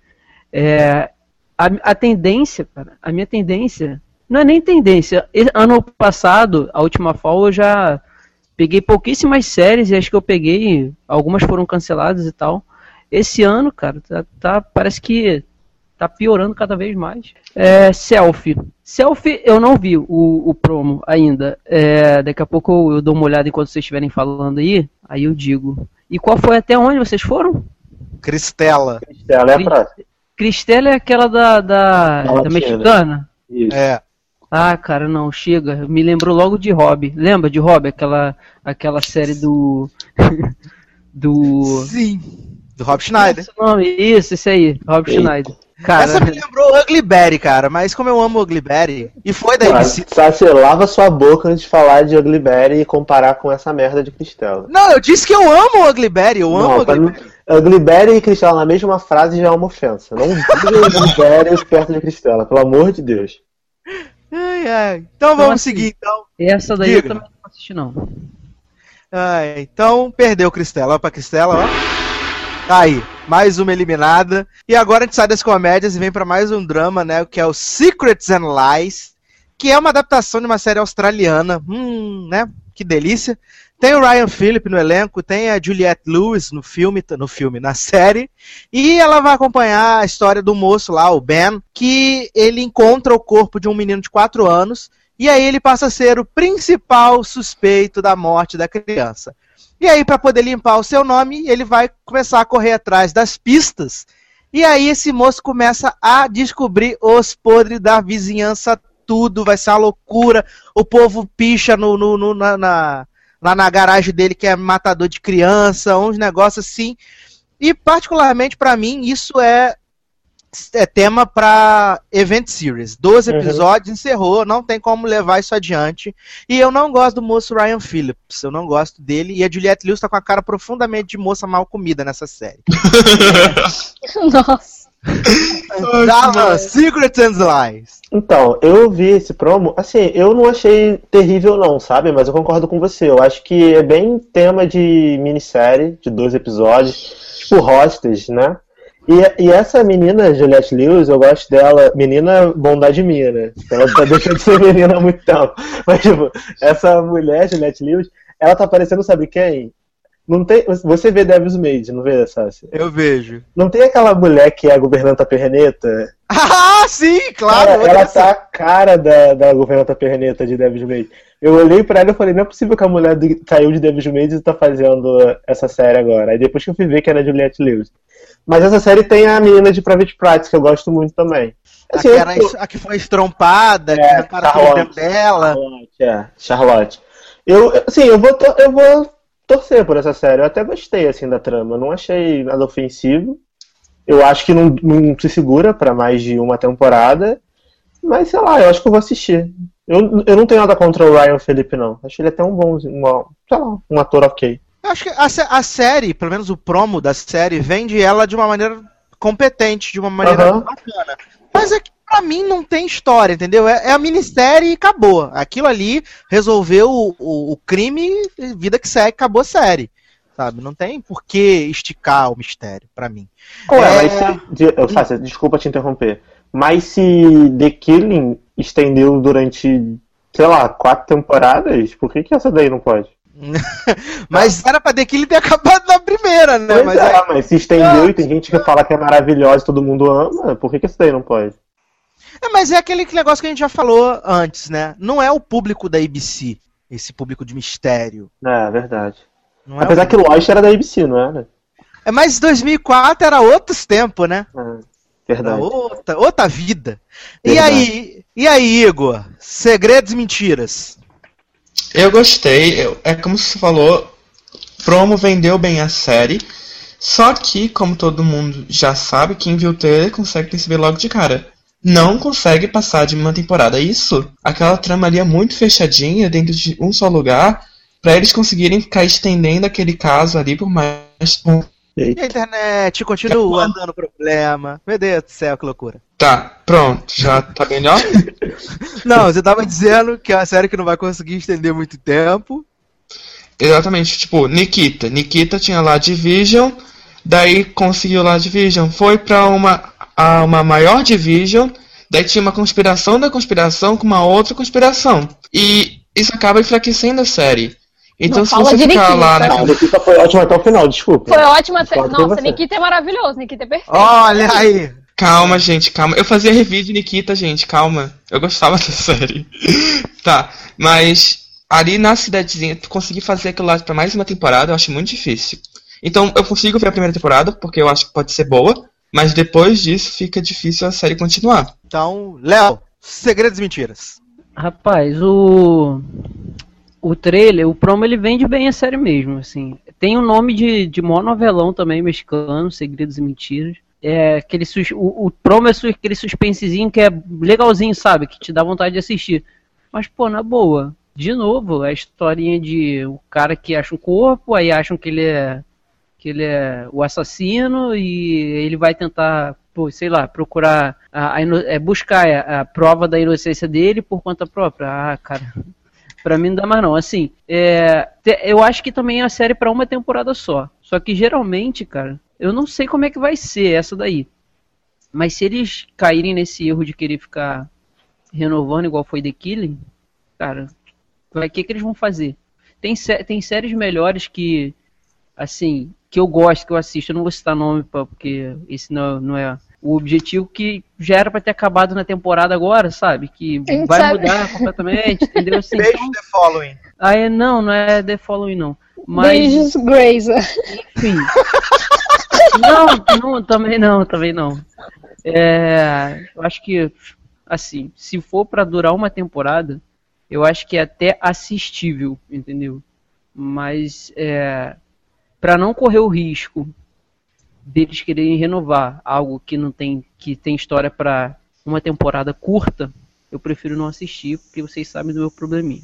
É, a, a tendência, cara, a minha tendência. Não é nem tendência. Ano passado, a última fall, eu já Peguei pouquíssimas séries e acho que eu peguei. Algumas foram canceladas e tal. Esse ano, cara, tá, tá parece que tá piorando cada vez mais. É, selfie. Selfie eu não vi o, o promo ainda. É, daqui a pouco eu, eu, dou uma olhada enquanto vocês estiverem falando aí. Aí eu digo. E qual foi até onde vocês foram? Cristela. Cristela é a próxima. Cristela é aquela da, da, da mexicana? Isso. É. Ah, cara, não, chega. Me lembrou logo de Hobby. Lembra de Hobby? Aquela, aquela série do. <laughs> do. Sim. Do Rob Schneider. Esse nome? Isso, esse aí, Rob Eita. Schneider. Cara, Essa me lembrou Ugly Betty, cara, mas como eu amo Ugly Betty, e foi da ABC. Sabe, lava sua boca antes de falar de Ugly Betty e comparar com essa merda de Cristela. Não, eu disse que eu amo Ugly Betty, eu amo não, Ugly Betty. Betty e Cristela na mesma frase já é uma ofensa. Não diga <laughs> Betty perto de Cristela, pelo amor de Deus. Ai, ai. Então, então vamos assim, seguir, então. Essa daí Diga. eu também não assisti, não. Ai, então, perdeu Cristela. Ó pra Cristela, ó. Tá aí, mais uma eliminada. E agora a gente sai das comédias e vem para mais um drama, né? Que é o Secrets and Lies, que é uma adaptação de uma série australiana. Hum, né? Que delícia. Tem o Ryan Phillip no elenco, tem a Juliette Lewis no filme, no filme, na série, e ela vai acompanhar a história do moço lá, o Ben, que ele encontra o corpo de um menino de 4 anos E aí ele passa a ser o principal suspeito da morte da criança. E aí, para poder limpar o seu nome, ele vai começar a correr atrás das pistas. E aí esse moço começa a descobrir os podres da vizinhança, tudo, vai ser uma loucura. O povo picha no, no, no na, na, lá na garagem dele que é matador de criança, uns negócios assim. E particularmente para mim isso é é tema para Event Series. 12 uhum. episódios, uhum. encerrou, não tem como levar isso adiante. E eu não gosto do moço Ryan Phillips, eu não gosto dele. E a Juliette Lewis tá com a cara profundamente de moça mal comida nessa série. <laughs> <laughs> Nossa. Dava Secrets and Lies. Então, eu vi esse promo, assim, eu não achei terrível não, sabe? Mas eu concordo com você. Eu acho que é bem tema de minissérie, de dois episódios, tipo Hostage, né? E, e essa menina, Juliette Lewis, eu gosto dela, menina bondade minha, né? Ela tá <laughs> deixando de ser menina há muito tempo. Mas, tipo, essa mulher, Juliette Lewis, ela tá parecendo, sabe quem? Não tem, você vê Devil's Maid, não vê, Sassi? Eu vejo. Não tem aquela mulher que é a governanta perneta? Ah, sim, claro! Cara, ela tá a cara da, da governanta perneta de Devil's Maid. Eu olhei pra ela e falei, não é possível que a mulher saiu de Devil's Maid e tá fazendo essa série agora. Aí depois que eu fui ver que era Juliette Lewis. Mas essa série tem a menina de Private Practice, que eu gosto muito também. Assim, a, que era, eu... a que foi estrompada, é, que repara Charlotte, dela. Charlotte, é, Charlotte. Eu, assim, eu vou, eu vou torcer por essa série. Eu até gostei, assim, da trama. Eu não achei nada ofensivo. Eu acho que não, não se segura para mais de uma temporada. Mas, sei lá, eu acho que eu vou assistir. Eu, eu não tenho nada contra o Ryan Felipe, não. Acho ele até um bom, uma, sei lá, um ator ok. Eu acho que a, a, série, pelo menos o promo da série, vende ela de uma maneira competente, de uma maneira uhum. bacana. Mas é que pra mim não tem história, entendeu? É, é a minissérie e acabou. Aquilo ali resolveu o, o, o crime, vida que segue, acabou a série. Sabe? Não tem por que esticar o mistério, para mim. Ué, é... mas se, desculpa te interromper. Mas se The Killing estendeu durante, sei lá, quatro temporadas, por que, que essa daí não pode? <laughs> mas era pra The Killing ter acabado na primeira, né? Pois mas é, mas se estendeu e tem gente que fala que é maravilhosa e todo mundo ama, por que, que esse daí não pode? É, mas é aquele negócio que a gente já falou antes, né? Não é o público da ABC, esse público de mistério. É, verdade. Não é Apesar é o... que Lost era da ABC, não era? É, mas 2004 era outros tempos, né? É, verdade. outra, outra vida. Verdade. E aí, e aí, Igor? Segredos e mentiras? Eu gostei, eu, é como você falou, promo vendeu bem a série. Só que, como todo mundo já sabe, quem viu o trailer consegue perceber logo de cara. Não consegue passar de uma temporada. Isso, aquela trama ali é muito fechadinha dentro de um só lugar, para eles conseguirem ficar estendendo aquele caso ali por mais um e a internet continua dando problema. Meu Deus do céu, que loucura. Tá, pronto, já tá melhor? <laughs> não, você tava dizendo que é uma série que não vai conseguir estender muito tempo. Exatamente, tipo, Nikita. Nikita tinha lá Division, daí conseguiu lá Division, foi pra uma, a uma maior Division, daí tinha uma conspiração da conspiração com uma outra conspiração. E isso acaba enfraquecendo a série. Então, não se você ficar Nikita. lá, né? Nikita foi ótima até o final, desculpa. Foi ótima até. Nossa, Nikita é maravilhoso, Nikita é perfeito. Olha aí! Calma, gente, calma. Eu fazia review de Nikita, gente, calma. Eu gostava <laughs> da série. tá, mas ali na cidadezinha, conseguir fazer aquilo lá pra mais uma temporada, eu acho muito difícil. Então, eu consigo ver a primeira temporada, porque eu acho que pode ser boa, mas depois disso fica difícil a série continuar. Então, Léo, segredos e mentiras. Rapaz, o o trailer, o promo ele vende bem a série mesmo, assim. Tem o um nome de, de novelão também mexicano, Segredos e Mentiras. É aquele o, o promo é aquele suspensezinho que é legalzinho, sabe? Que te dá vontade de assistir. Mas, pô, na boa, de novo, a historinha de o cara que acha um corpo, aí acham que ele é que ele é o assassino e ele vai tentar, pô, sei lá, procurar a, a, é, buscar a, a, prova da inocência dele por conta própria. Ah, cara, <laughs> Pra mim não dá mais não. Assim, é, eu acho que também é a série para uma temporada só. Só que geralmente, cara, eu não sei como é que vai ser essa daí. Mas se eles caírem nesse erro de querer ficar renovando igual foi The Killing, cara, o que, que eles vão fazer? Tem, tem séries melhores que, assim, que eu gosto, que eu assisto. Eu não vou citar nome porque esse não, não é o objetivo que já era pra ter acabado na temporada agora, sabe? Que vai sabe. mudar completamente, entendeu? Assim, <laughs> Beijo então, The Following. aí não, não é The Following não. Mas, Beijos, Grazer. enfim. não, não, também não, também não. É, eu acho que, assim, se for pra durar uma temporada, eu acho que é até assistível, entendeu? Mas, é, para não correr o risco deles quererem renovar algo que não tem, que tem história pra uma temporada curta, eu prefiro não assistir, porque vocês sabem do meu probleminha.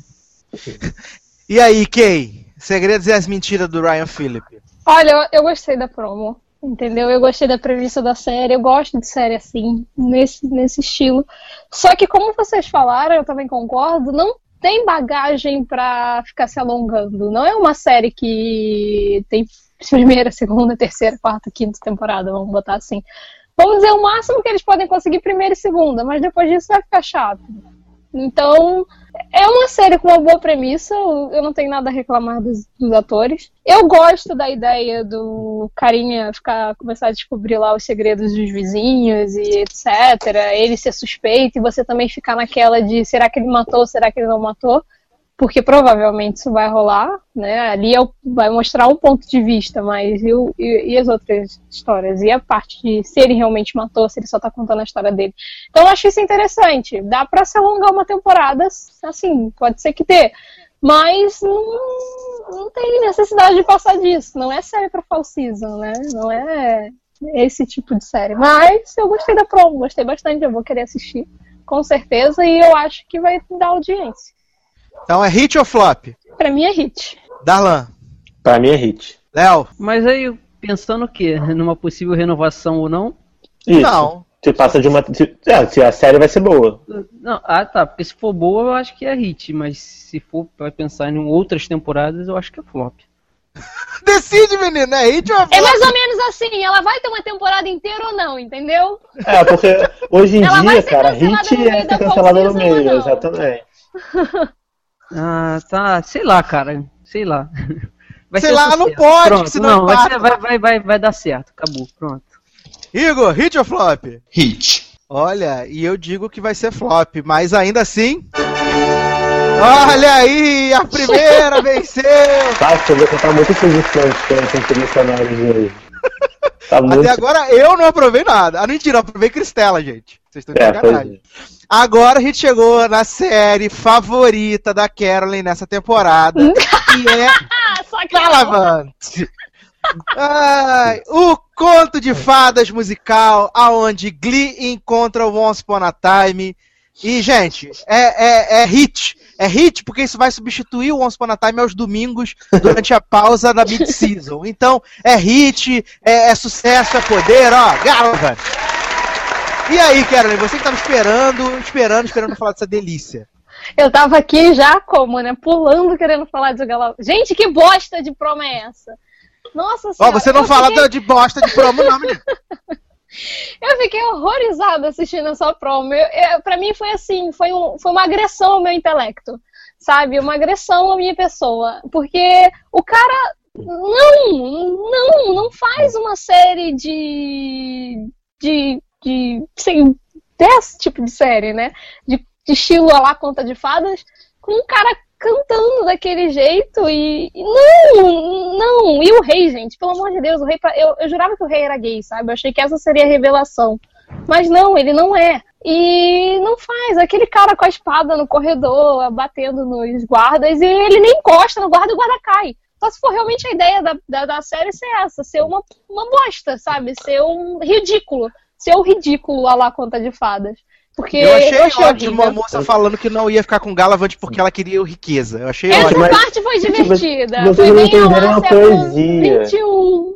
<laughs> E aí, Kay? Segredos e as mentiras do Ryan Phillip. Olha, eu, eu gostei da promo. Entendeu? Eu gostei da premissa da série. Eu gosto de série assim, nesse, nesse estilo. Só que, como vocês falaram, eu também concordo, não tem bagagem pra ficar se alongando. Não é uma série que tem primeira, segunda, terceira, quarta, quinta temporada, vamos botar assim. Vamos dizer o máximo que eles podem conseguir primeira e segunda, mas depois disso vai ficar chato. Então, é uma série com uma boa premissa, eu não tenho nada a reclamar dos, dos atores. Eu gosto da ideia do carinha ficar, começar a descobrir lá os segredos dos vizinhos e etc. Ele ser suspeito e você também ficar naquela de será que ele matou, será que ele não matou? Porque provavelmente isso vai rolar, né? Ali é o- vai mostrar um ponto de vista, mas e, o- e- e as outras histórias? E a parte de se ele realmente matou, se ele só tá contando a história dele. Então eu acho isso interessante. Dá pra se alongar uma temporada, assim, pode ser que dê. Mas não, não tem necessidade de passar disso. Não é série pra fall season, né? Não é esse tipo de série. Mas eu gostei da promo, gostei bastante. Eu vou querer assistir, com certeza. E eu acho que vai dar audiência. Então é hit ou flop? Pra mim é hit. Darlan. Pra mim é hit. Léo? Mas aí, pensando o quê? Numa possível renovação ou não? Isso. Não. Se passa de uma. Se, é, se a série vai ser boa. Não, ah tá, porque se for boa eu acho que é hit, mas se for pra pensar em outras temporadas eu acho que é flop. <laughs> Decide, menino. É hit ou É flop? mais ou menos assim, ela vai ter uma temporada inteira ou não, entendeu? É, porque hoje em Ela dia, cara, hit é cancelada no ou meio, exatamente. <laughs> Ah, tá, sei lá, cara, sei lá. <laughs> Vai Sei ser lá, não pode, Pronto, senão não, vai, ser- vai, vai, vai, vai dar certo, acabou, pronto. Igor, hit ou flop? Hit. Olha, e eu digo que vai ser flop, mas ainda assim. Olha aí, a primeira <laughs> venceu! Tá, você tá muito frustrante com internacional de hoje. Tá muito. Até agora eu não aprovei nada. Ah, mentira, eu aprovei Cristela, gente. Vocês estão de É, sacanagem. Agora a gente chegou na série favorita da Carolyn nessa temporada, que é <laughs> Galavante. Ai, o conto de fadas musical, aonde Glee encontra o Once Upon a Time. E, gente, é, é, é hit. É hit porque isso vai substituir o Once Upon a Time aos domingos durante a pausa da mid-season. Então, é hit, é, é sucesso, é poder, ó, Galavant. E aí, Carolyn, você que tava esperando, esperando, esperando falar dessa delícia. Eu tava aqui já como, né? Pulando, querendo falar de Galau. Gente, que bosta de promo é essa? Nossa Ó, senhora. você não fala fiquei, de bosta de promo, não, menino. <laughs> Eu fiquei horrorizada assistindo essa promo. Eu, pra mim foi assim, foi, um, foi uma agressão ao meu intelecto. Sabe? Uma agressão à minha pessoa. Porque o cara. Não, não, não faz uma série de. de. de. Sei, desse tipo de série, né? De, de estilo a lá conta de fadas, com um cara cantando daquele jeito e. não, não! E o rei, gente, pelo amor de Deus, o rei. Eu, eu jurava que o rei era gay, sabe? Eu achei que essa seria a revelação. Mas não, ele não é. E não faz. Aquele cara com a espada no corredor, batendo nos guardas, e ele nem encosta no guarda e o guarda cai. Só se for realmente a ideia da, da, da série ser essa, ser uma, uma bosta, sabe? Ser um ridículo. Ser o ridículo a lá conta de fadas. Porque Eu achei ótimo horrível. a moça falando que não ia ficar com Galavante porque ela queria riqueza. Eu achei Essa ótimo. mas- parte foi divertida. vocês foi não bem entenderam a poesia. 21.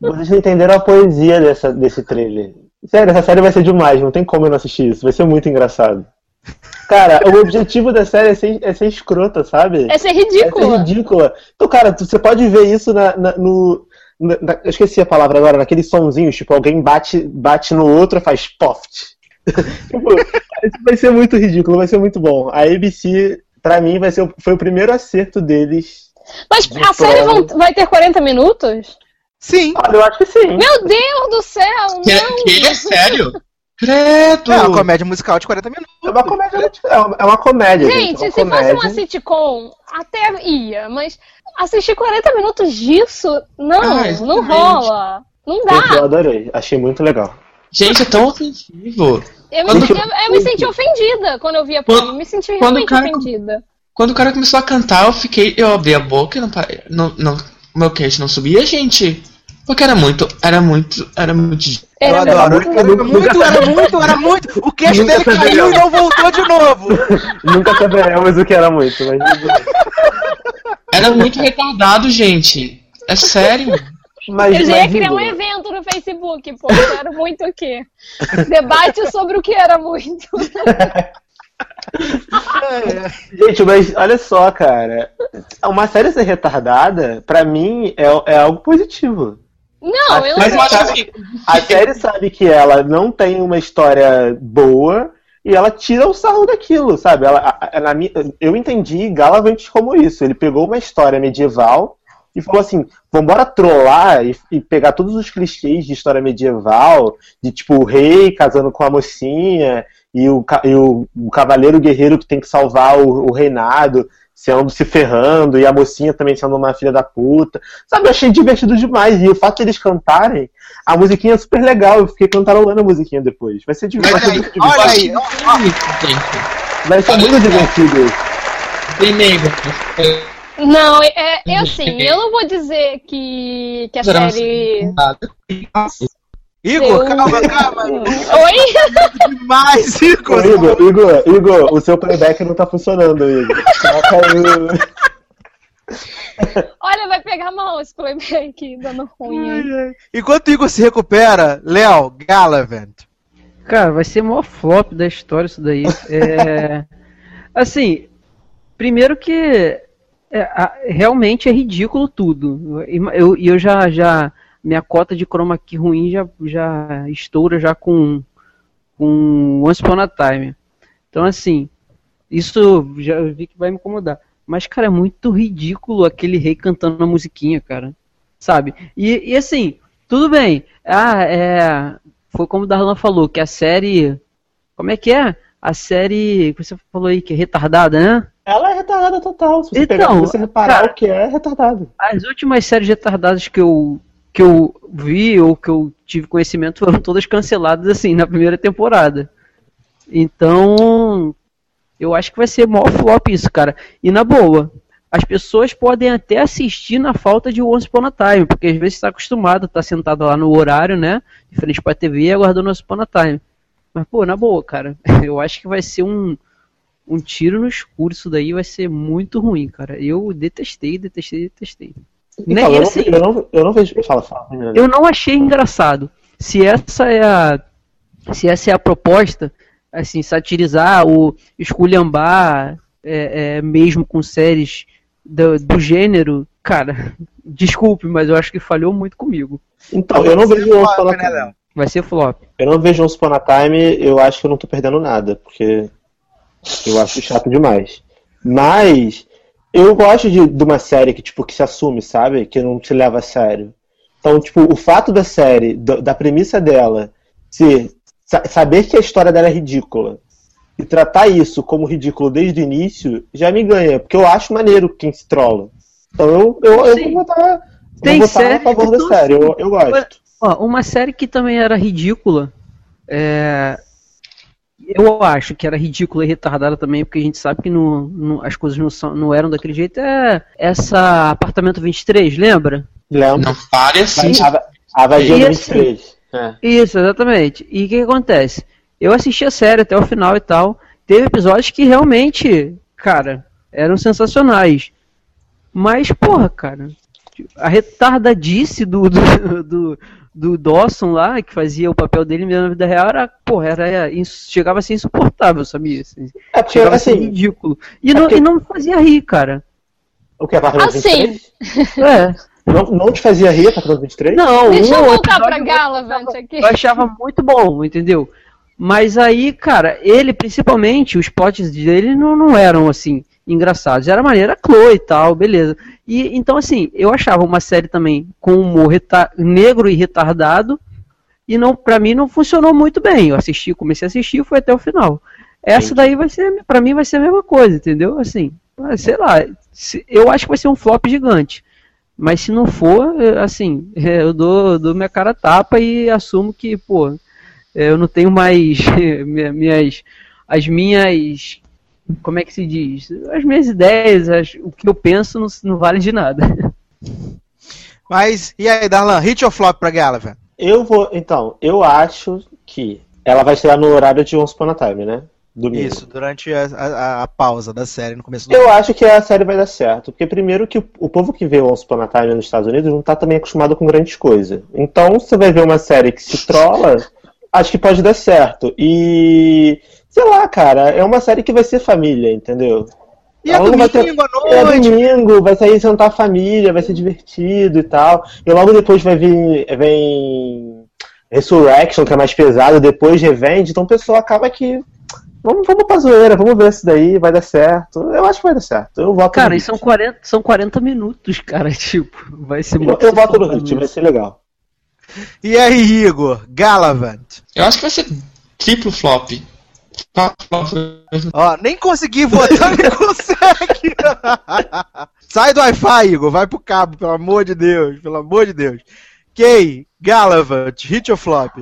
Vocês não entenderam a poesia dessa, desse trailer. Sério, essa série vai ser demais, não tem como eu não assistir isso, vai ser muito engraçado. Cara, o objetivo da série é ser, é ser escrota, sabe? É É ser ridícula. ridícula. Então, cara, tu- você pode ver isso na, na- no. na- na- eu esqueci a palavra agora, naqueles sonzinhos, tipo, alguém bate, bate no outro e faz poft. <laughs> tipo, isso vai ser muito ridículo, vai ser muito bom. A ABC, pra mim, vai ser, o- foi o primeiro acerto deles. Mas de a série vão- vai ter 40 minutos? Sim. Olha, eu acho que sim. Meu Deus do céu, Que, não! que é sério? Credo! É uma comédia musical de 40 minutos. É uma comédia. É uma, é uma comédia, gente. Gente, é uma se comédia. fosse uma sitcom, até ia, mas assistir 40 minutos disso, não, Ah, não rola. Não Gente, eu dá. adorei. Achei muito legal. Gente, é tão ofensivo. Eu me, Quando- eu, eu me senti ofendida quando eu vi a Quando- Polly. Me senti realmente o cara- ofendida. Quando o cara começou a cantar, eu fiquei. Eu abri a boca e não, não, não meu queixo não subia, gente. Porque era muito. Era muito. Era muito. Eu Era adoro. muito- Era muito, era muito, era muito. O queixo Nunca dele caiu e não voltou de novo. <laughs> Nunca saberemos o que era muito, mas. Era muito retardado, gente. É sério. Mas Eu já ia criar um evento no Facebook, pô. Eu Era muito o quê? Debate sobre o que era muito. <laughs> Gente, mas olha só, cara. Uma série ser retardada, pra mim, é, é algo positivo. Não, eu não Mas eu acho sei. assim. A série sabe que ela não tem uma história boa e ela tira o sarro daquilo, sabe? Ela, a- a- minha- eu entendi Galavant como isso. Ele pegou uma história medieval e falou assim: vambora trollar e, e pegar todos os clichês de história medieval, de tipo o rei casando com a mocinha e o, e o, o cavaleiro guerreiro que tem que salvar o, o reinado. Sendo se ferrando, e a mocinha também sendo uma filha da puta. Sabe, eu achei divertido demais. E o fato deles cantarem a musiquinha é super legal, eu fiquei cantarolando a musiquinha depois. Vai ser Mas divertido. aí, olha aí, Vai ser muito divertido. Primeiro. Não, é, é assim, eu não vou dizer que, que a série. Igor, calma, calma. <laughs> Oi? Demais, Ô, Igor. Igor, Igor, Igor, o seu playback não tá funcionando, Igor. <laughs> Olha, vai pegar mal esse playback dando ruim. Enquanto o Igor se recupera, Léo, Galavant. Cara, vai ser o maior flop da história isso daí. É, assim, primeiro que é, realmente é ridículo tudo. E eu, eu já, já. Minha cota de chroma key ruim já, já estoura já com, com Once Upon a Time. Então, assim, isso já vi que vai me incomodar. Mas, cara, é muito ridículo aquele rei cantando a musiquinha, cara. Sabe? E, e assim, tudo bem. Ah, é. Foi como o Darlan falou, que a série. Como é que é? A série. Você falou aí que é retardada, né? Ela é retardada total. Se você Então, pegar, você reparar cara- o que é, é retardado. As últimas séries retardadas que eu, que eu vi ou que eu tive conhecimento foram todas canceladas assim na primeira temporada. Então, eu acho que vai ser maior flop isso, cara. E na boa, as pessoas podem até assistir na falta de Once Upon a Time, porque às vezes está acostumado a estar sentado lá no horário, né, de frente pra TV e aguardando Once Upon a Time. Mas, pô, na boa, cara, <laughs> eu acho que vai ser um, um tiro no escuro isso daí, vai ser muito ruim, cara. Eu detestei, detestei, detestei. Nem eu, não, assim, eu, não, eu não vejo. Fala, fala. eu não achei engraçado. Se essa é a se essa é a proposta, assim, satirizar ou esculhambar é, é, mesmo com séries do, do gênero, cara, <laughs> desculpe, mas eu acho que falhou muito comigo. Então, eu não vejo Once Upon a né? Time. Vai ser flop. Eu não vejo Once Upon a Time, eu acho que eu não tô perdendo nada, porque eu acho chato demais. Mas eu gosto de, de uma série que, tipo, que se assume, sabe? Que não se leva a sério. Então, tipo, o fato da série, do- da premissa dela, ser sa- saber que a história dela é ridícula e tratar isso como ridículo desde o início, já me ganha, porque eu acho maneiro quem se trola. Então eu, eu, eu vou votar, Tem vou votar a favor da série, eu, eu gosto. Ó, uma série que também era ridícula, é, eu acho que era ridícula e retardada também, porque a gente sabe que não, não- as coisas não, são, não eram daquele jeito, é essa Apartamento 23, lembra? Lembra? Não pare assim. A, a vagia E do assim, 23. É. Isso, exatamente. E o que, que acontece? Eu assisti a série até o final e tal. Teve episódios que realmente, cara, eram sensacionais. Mas, porra, cara, a retardadice do, do, do, do Dawson lá, que fazia o papel dele mesmo na vida real, era, porra, era, chegava a ser insuportável, sabia? Assim, É porque, chegava a ser assim, ridículo. E não, porque- e não me fazia rir, cara. o que? Apartamento Assim. 23? É. Não, não te fazia rir Apartamento 23? Não, Deixa eu voltar pra Galavant aqui. Eu achava muito bom, entendeu? Mas aí, cara, ele principalmente, os plots dele não, não eram assim engraçados. Era maneira Chloe e tal, beleza. E então assim, eu achava uma série também com humor negro e retardado e não para mim não funcionou muito bem. Eu assisti, comecei a assistir, foi até o final. Essa daí vai ser, para mim vai ser a mesma coisa, entendeu? Assim, sei lá, eu acho que vai ser um flop gigante. Mas se não for, assim, <laughs> eu dou, dou minha cara tapa e assumo que, pô, eu não tenho mais <laughs> minhas as minhas como é que se diz? As minhas ideias, as, o que eu penso não, não vale de nada. Mas, e aí, Darlan, hit ou flop pra Gallagher? Eu vou, então, eu acho que ela vai chegar no horário de Once Upon a Time, né? Domingo. Isso, durante a, a, a, pausa da série no começo do Eu ano. acho que a série vai dar certo. Porque, primeiro, que o, o povo que vê Once Upon a Time nos Estados Unidos não tá também acostumado com grandes coisas. Então, você vai ver uma série que se trola, acho que pode dar certo. E sei lá, cara, é uma série que vai ser família, entendeu? E é domingo ter... É domingo, vai sair sentar a família, vai ser divertido e tal. E logo depois vai vir vem Resurrection, que é mais pesado, depois Revenge, então o pessoal acaba que. Vamos, vamos pra zoeira, vamos ver isso daí, vai dar certo. Eu acho que vai dar certo. Eu voto cara, e são 40, são 40 minutos, cara, <laughs> tipo, vai ser muito. Eu, eu voto no ritmo, vai ser legal. E aí, Igor, Galavant? Eu acho que vai ser triplo flop. Ó, nem consegui votar, <laughs> nem consegue. <laughs> Sai do Wi-Fi, Igor. Vai pro cabo, pelo amor de Deus. Pelo amor de Deus. Kay, Galavant, hit ou flop?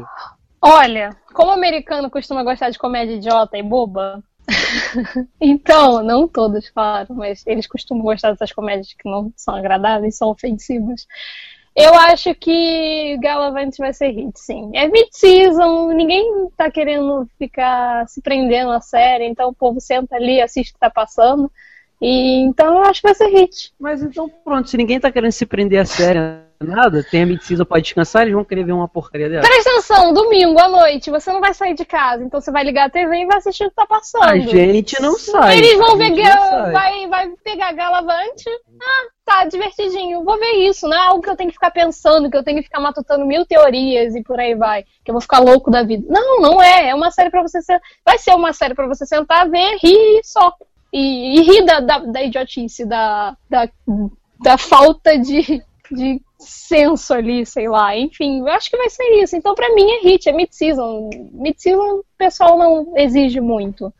Olha, como americano costuma gostar de comédia idiota e boba, <laughs> então, não todos, claro, mas eles costumam gostar dessas comédias que não são agradáveis, são ofensivas. Eu acho que Galavant vai ser hit, sim. É mid-season, ninguém tá querendo ficar se prendendo à série, então o povo senta ali, assiste o que tá passando. E então eu acho que vai ser hit. Mas então pronto, se ninguém tá querendo se prender a série nada, tem a mid-season pode descansar, eles vão querer ver uma porcaria dela. Presta atenção, domingo à noite, você não vai sair de casa, então você vai ligar a TV e vai assistir o que tá passando. A gente não sai. Eles vão ver, vai, vai pegar Galavante, ah, tá divertidinho, vou ver isso, não é algo que eu tenho que ficar pensando, que eu tenho que ficar matutando mil teorias e por aí vai, que eu vou ficar louco da vida. Não, não é, é uma série para você ser, vai ser uma série para você sentar, ver, rir só. E, e rir da, da, da idiotice, da, da, da falta de, de senso ali, sei lá. Enfim, eu acho que vai ser isso. Então, pra mim, é hit, é mid-season. Mid-season o pessoal não exige muito.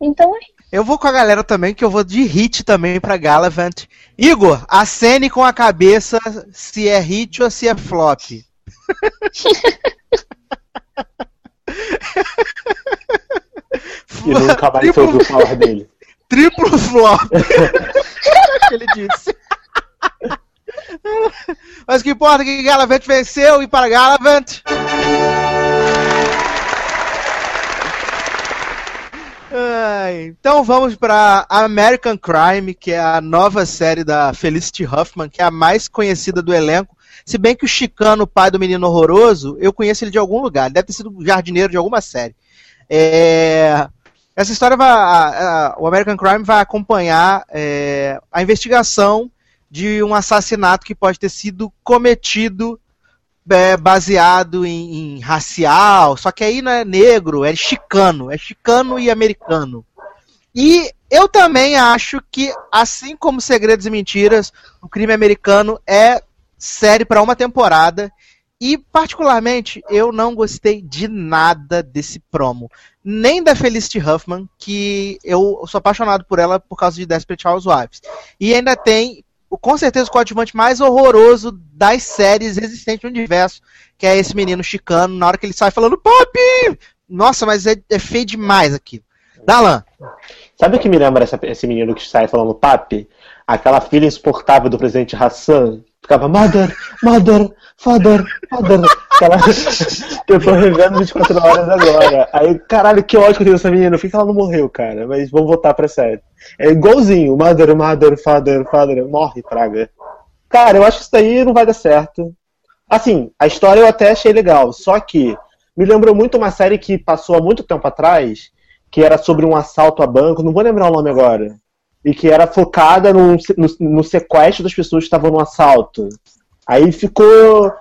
Então é eu vou com a galera também, que eu vou de hit também pra Galavant. Igor, acene com a cabeça se é hit ou se é flop. e nunca mais triplo... ouviu falar <laughs> dele. Triplo flop. <laughs> que ele disse. <laughs> Mas que importa é que Galavant venceu e para Galavant. então vamos para American Crime, que é a nova série da Felicity Huffman, que é a mais conhecida do elenco. Se bem que o Chicano, pai do menino horroroso, eu conheço ele de algum lugar. Ele deve ter sido jardineiro de alguma série. É... Essa história vai. A, a, o American Crime vai acompanhar é, a investigação de um assassinato que pode ter sido cometido é, baseado em, em, racial, só que aí não é negro, é chicano, é chicano e americano. E eu também acho que, assim como Segredos e Mentiras, o crime americano é série para uma temporada. E, particularmente, eu não gostei de nada desse promo. Nem da Felicity Huffman, que eu sou apaixonado por ela por causa de Desperate Housewives. E ainda tem com certeza o coadjuvante mais horroroso das séries existentes no universo, que é esse menino chicano, na hora que ele sai falando Pop! Nossa, mas é, é feio demais aquilo. Dalan. Sabe o que me lembra essa, esse menino que sai falando papi? Aquela filha insuportável do presidente Hassan. Ficava mother, mother, father, father. Aquela... <laughs> eu tô revendo 24 horas agora. Aí, caralho, que ódio que eu tenho dessa menina. Por que ela não morreu, cara? Mas vamos voltar pra série. É igualzinho. Mother, mother, father, father. Morre, praga. Cara, eu acho que isso daí não vai dar certo. Assim, a história eu até achei legal. Só que me lembrou muito uma série que passou há muito tempo atrás, que era sobre um assalto a banco. Não vou lembrar o nome agora. E que era focada no, no, no sequestro das pessoas que estavam no assalto. Aí ficou.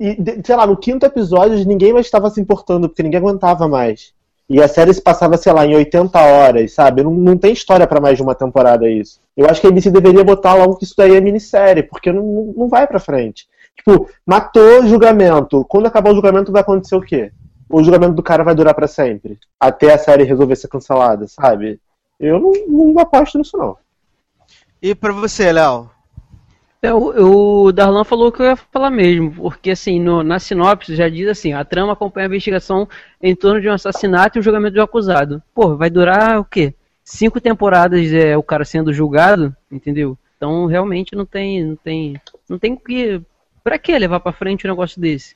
E, sei lá, no quinto episódio ninguém mais estava se importando, porque ninguém aguentava mais. E a série se passava, sei lá, em 80 horas, sabe? Não, não tem história para mais de uma temporada isso. Eu acho que a ABC deveria botar logo que isso daí é minissérie, porque não, não vai pra frente. Tipo, matou o julgamento. Quando acabar o julgamento, vai acontecer o quê? O julgamento do cara vai durar para sempre. Até a série resolver ser cancelada, sabe? Eu não, não aposto nisso, não. E pra você, Léo? É, o, o Darlan falou que eu ia falar mesmo, porque assim, no, na sinopse já diz assim, a trama acompanha a investigação em torno de um assassinato e o julgamento do acusado. Pô, vai durar o quê? Cinco temporadas é o cara sendo julgado, entendeu? Então realmente não tem, não tem, não tem que, para que levar para frente um negócio desse?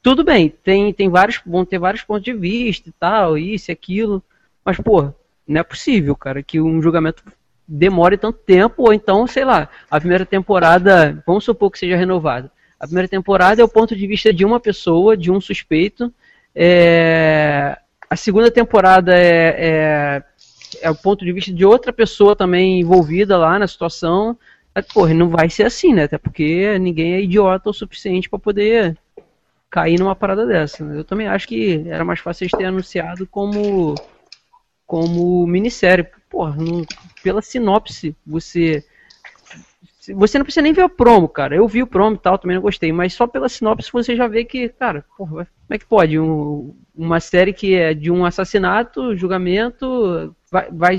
Tudo bem, tem, tem vários, vão ter vários pontos de vista e tal, isso e aquilo, mas pô, não é possível, cara, que um julgamento demore tanto tempo, ou então, sei lá, a primeira temporada, vamos supor que seja renovada. A primeira temporada é o ponto de vista de uma pessoa, de um suspeito. É... A segunda temporada é, é, é, o ponto de vista de outra pessoa também envolvida lá na situação. Mas, porra, não vai ser assim, né? Até porque ninguém é idiota o suficiente para poder cair numa parada dessa. Né? Eu também acho que era mais fácil eles terem anunciado como como minissérie. Porra, não, pela sinopse, você. Você não precisa nem ver o promo, cara. Eu vi o promo e tal, também não gostei. Mas só pela sinopse você já vê que, cara, porra, como é que pode? Um, uma série que é de um assassinato, julgamento, vai, vai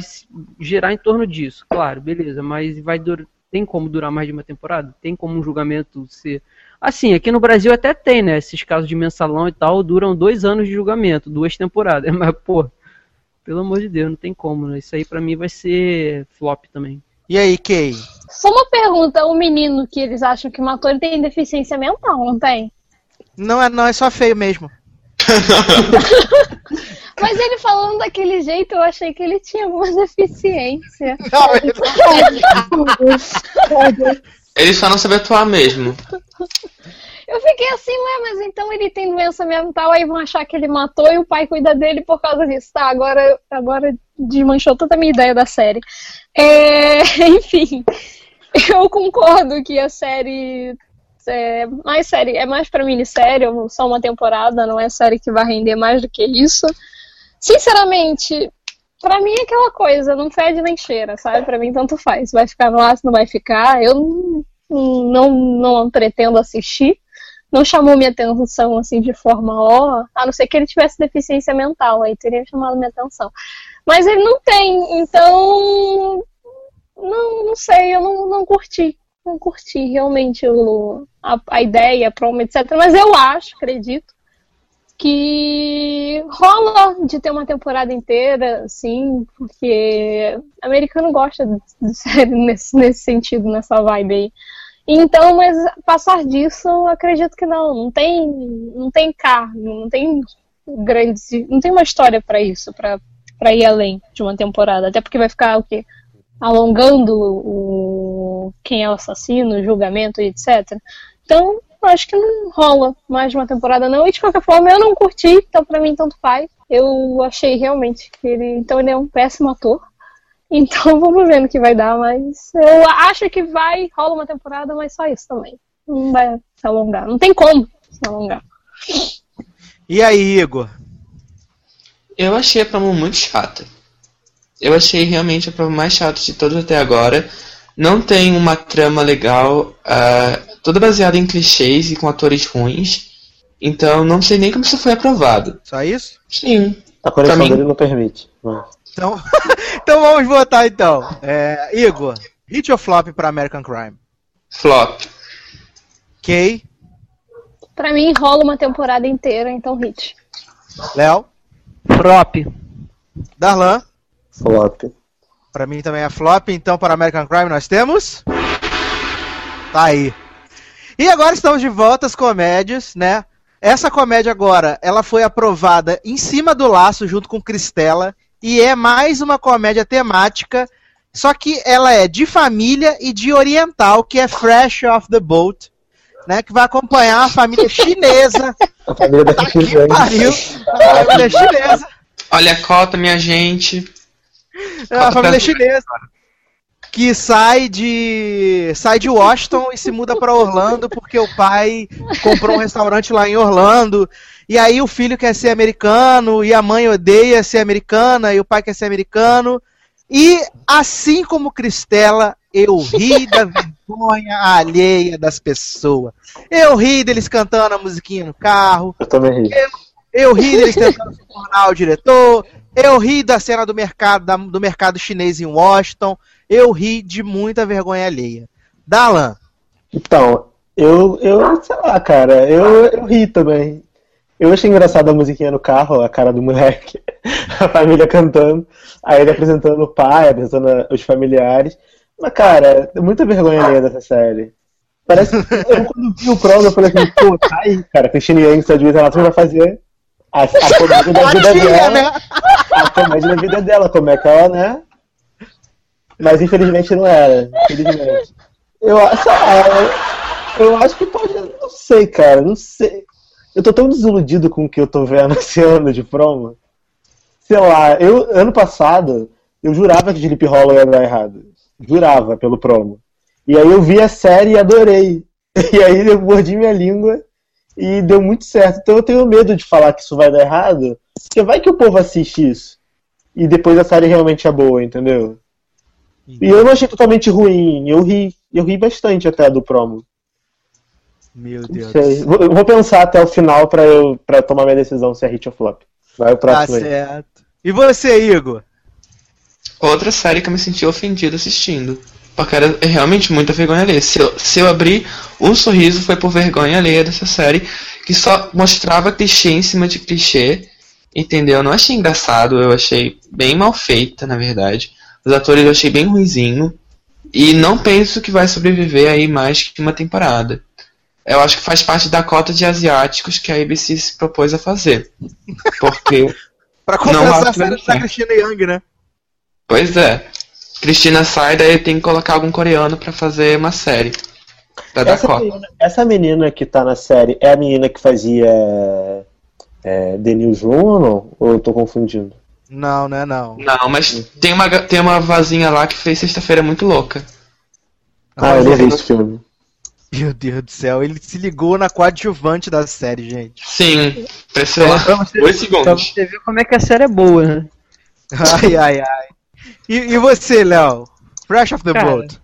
girar em torno disso. Claro, beleza. Mas vai dur tem como durar mais de uma temporada? Tem como um julgamento ser. Assim, aqui no Brasil até tem, né? Esses casos de mensalão e tal duram dois anos de julgamento, duas temporadas. <laughs> Mas, pô, pelo amor de Deus, não tem como, né? Isso aí pra mim vai ser flop também. E aí, Kay? Só uma pergunta, o menino que eles acham que matou, ele tem deficiência mental, não tem? Não é, não, é só feio mesmo. <laughs> Mas ele falando daquele jeito, eu achei que ele tinha alguma deficiência. <laughs> Não, ele Ele só não sabe atuar mesmo. <laughs> Eu fiquei assim, ué, mas então ele tem doença mental, aí vão achar que ele matou e o pai cuida dele por causa disso. Tá, agora, agora desmanchou toda a minha ideia da série. É, <laughs> enfim, eu concordo que a série é mais série, é mais pra minissérie, só uma temporada, não é série que vai render mais do que isso. Sinceramente, pra mim é aquela coisa, não fede nem cheira, sabe? Pra mim tanto faz. Vai ficar no ar, não vai ficar. Eu não, não, não pretendo assistir não chamou minha atenção assim de forma ó, a não ser que ele tivesse deficiência mental, aí teria chamado minha atenção. Mas ele não tem, então não, não sei, eu não, não curti. Não curti realmente o, a, a ideia, a promo, etc. Mas eu acho, acredito, que rola de ter uma temporada inteira, sim, porque americano gosta de <laughs> série nesse, nesse sentido, nessa vibe aí. Então, mas passar disso, acredito que não. Não tem, não tem carne, não tem grandes, não tem uma história para isso, para ir além de uma temporada. Até porque vai ficar o quê? Alongando o quem é o assassino, o julgamento e etc. Então, acho que não rola mais uma temporada não. E de qualquer forma, eu não curti, então para mim tanto faz. Eu achei realmente que ele, então ele é um péssimo ator. Então <laughs> vamos ver no que vai dar, mas eu acho que vai, rola uma temporada, mas só isso também. Não vai se alongar. Não tem como se alongar. E aí, Igor? Eu achei a promo muito chata. Eu achei realmente a promo mais chata de todas até agora. Não tem uma trama legal, uh, toda baseada em clichês e com atores ruins. Então não sei nem como isso foi aprovado. Só isso? Sim. A conexão dele não permite. Mas... Então, <laughs> então vamos votar então. É, Igor, hit ou flop para American Crime? Flop. Kay? Pra mim rola uma temporada inteira, então hit. Léo? Flop. Darlan? Flop. Pra mim também é flop, então para American Crime nós temos. Tá aí. E agora estamos de volta às comédias, né? Essa comédia agora, ela foi aprovada em cima do laço junto com Cristela e é mais uma comédia temática, só que ela é de família e de oriental, que é Fresh Off the Boat, né, que vai acompanhar a família <laughs> chinesa. A família da tá que pariu, a família chinesa. Olha a cota, minha gente. É a família chinesa. que sai de sai de Washington e se muda para Orlando porque o pai comprou um restaurante lá em Orlando. E aí o filho quer ser americano e a mãe odeia ser americana e o pai quer ser americano. E assim como Cristela, eu ri <laughs> da vergonha alheia das pessoas. Eu ri deles cantando a musiquinha no carro. Eu também ri. Eu, eu ri deles tentando subornar o diretor. Eu ri da cena do mercado, da- do mercado chinês em Washington. Eu ri de muita vergonha alheia. Dalan, Então, eu, eu, sei lá, cara, eu, eu ri também. Eu achei engraçado a musiquinha no carro, a cara do moleque, <laughs> a família cantando, aí ele apresentando o pai, apresentando os familiares. Mas, cara, é muita vergonha alheia dessa série. Parece que eu, quando vi o prova, eu falei assim, pô, tá aí, cara, Christine Yang, sua juíza, ela vai fazer a, a <laughs> comédia da vida dela. né? A comédia da vida dela, como é que ela, né? Mas infelizmente não era, infelizmente. Eu, eu, eu acho que pode. Não sei, cara, não sei. Eu tô tão desiludido com o que eu tô vendo esse <laughs> ano de promo. Sei lá, eu, ano passado, eu jurava que Sleep Hollow ia dar errado. Jurava pelo promo. E aí eu vi a série e adorei. <laughs> E aí eu mordi minha língua e deu muito certo. Então eu tenho medo de falar que isso vai dar errado, porque vai que o povo assiste isso. E depois a série realmente é boa, entendeu? E eu não achei totalmente ruim, eu ri. Eu ri bastante até do promo. Meu Não Deus. sei. Vou, eu vou pensar até o final pra, eu, pra tomar minha decisão se é hit ou flop. Vai o Tá próximo aí. certo. E você, Igor? Outra série que eu me senti ofendido assistindo. Porque era realmente muita vergonha alheia. Se eu, se eu abrir um sorriso foi por vergonha alheia dessa série, que só mostrava clichê em cima de clichê. Entendeu? Eu não achei engraçado, eu achei bem mal feita, na verdade. Os atores eu achei bem ruizinho. E não penso que vai sobreviver aí mais que uma temporada. Eu acho que faz parte da cota de asiáticos que a ABC se propôs a fazer. Porque <laughs> Pra Não, compensar a série da não. Christina Young, né? Pois é. Cristina sai, daí tem que colocar algum coreano pra fazer uma série. Pra dar Essa cota. menina, essa menina que tá na série é a menina que fazia é, The New Juno? Ou eu tô confundindo? Não, não é não. Não, mas tem uma, tem uma vazinha lá que fez sexta-feira muito louca. Ah, eu não vi esse filme. Meu Deus do céu, ele se ligou na coadjuvante da série, gente. Sim, É, pra você- dois Pra segundos. você ver como é que a série é boa, né? Ai, ai, ai. E, e você, Léo? Fresh of the Cara, boat.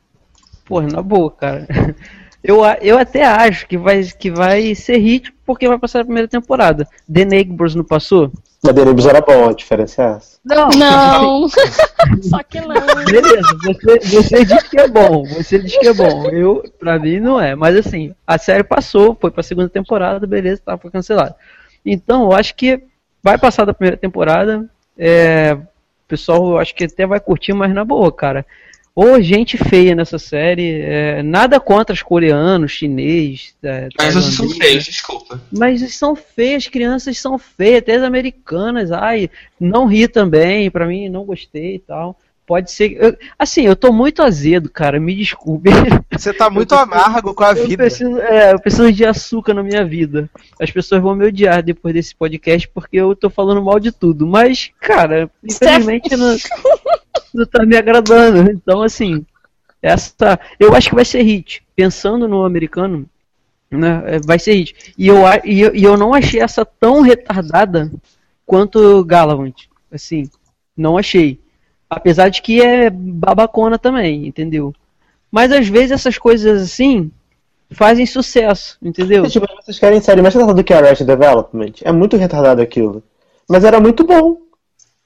Porra, na boa, cara. Eu, eu até acho que vai, que vai ser hit porque vai passar a primeira temporada. The Neighbors não passou? Mas The Neighbors era bom, a diferença é essa. Não. Não. <laughs> Só que não. Beleza, você, você diz que é bom, você diz que é bom. Eu, pra mim, não é. Mas assim, a série passou, foi pra segunda temporada, beleza, tá, foi cancelada. Então, eu acho que vai passar da primeira temporada. É, o pessoal, eu acho que até vai curtir, mas na boa, cara. Ou gente feia nessa série, é, nada contra os coreanos, chinês, é, Mas vocês são feios, desculpa. Mas eles são feias, as crianças são feias, até as americanas. Ai, não ri também, pra mim não gostei e tal. Pode ser. eu- assim, eu tô muito azedo, cara, me desculpe. Você tá muito eu- amargo com a Eu vida. preciso, é, eu preciso de açúcar na minha vida. As pessoas vão me odiar depois desse podcast porque eu tô falando mal de tudo. Mas, cara, infelizmente não, <laughs> não tá me agradando. Então, assim, essa. Eu acho que vai ser hit. Pensando no americano, né, é, vai ser hit. E eu, e, eu, e eu não achei essa tão retardada quanto Galavant. Assim, não achei. Apesar de que é babacona também, entendeu? Mas às vezes essas coisas assim fazem sucesso, entendeu? Tipo, vocês querem série mais retardada do que Arrested Development? É muito retardado aquilo. Mas era muito bom.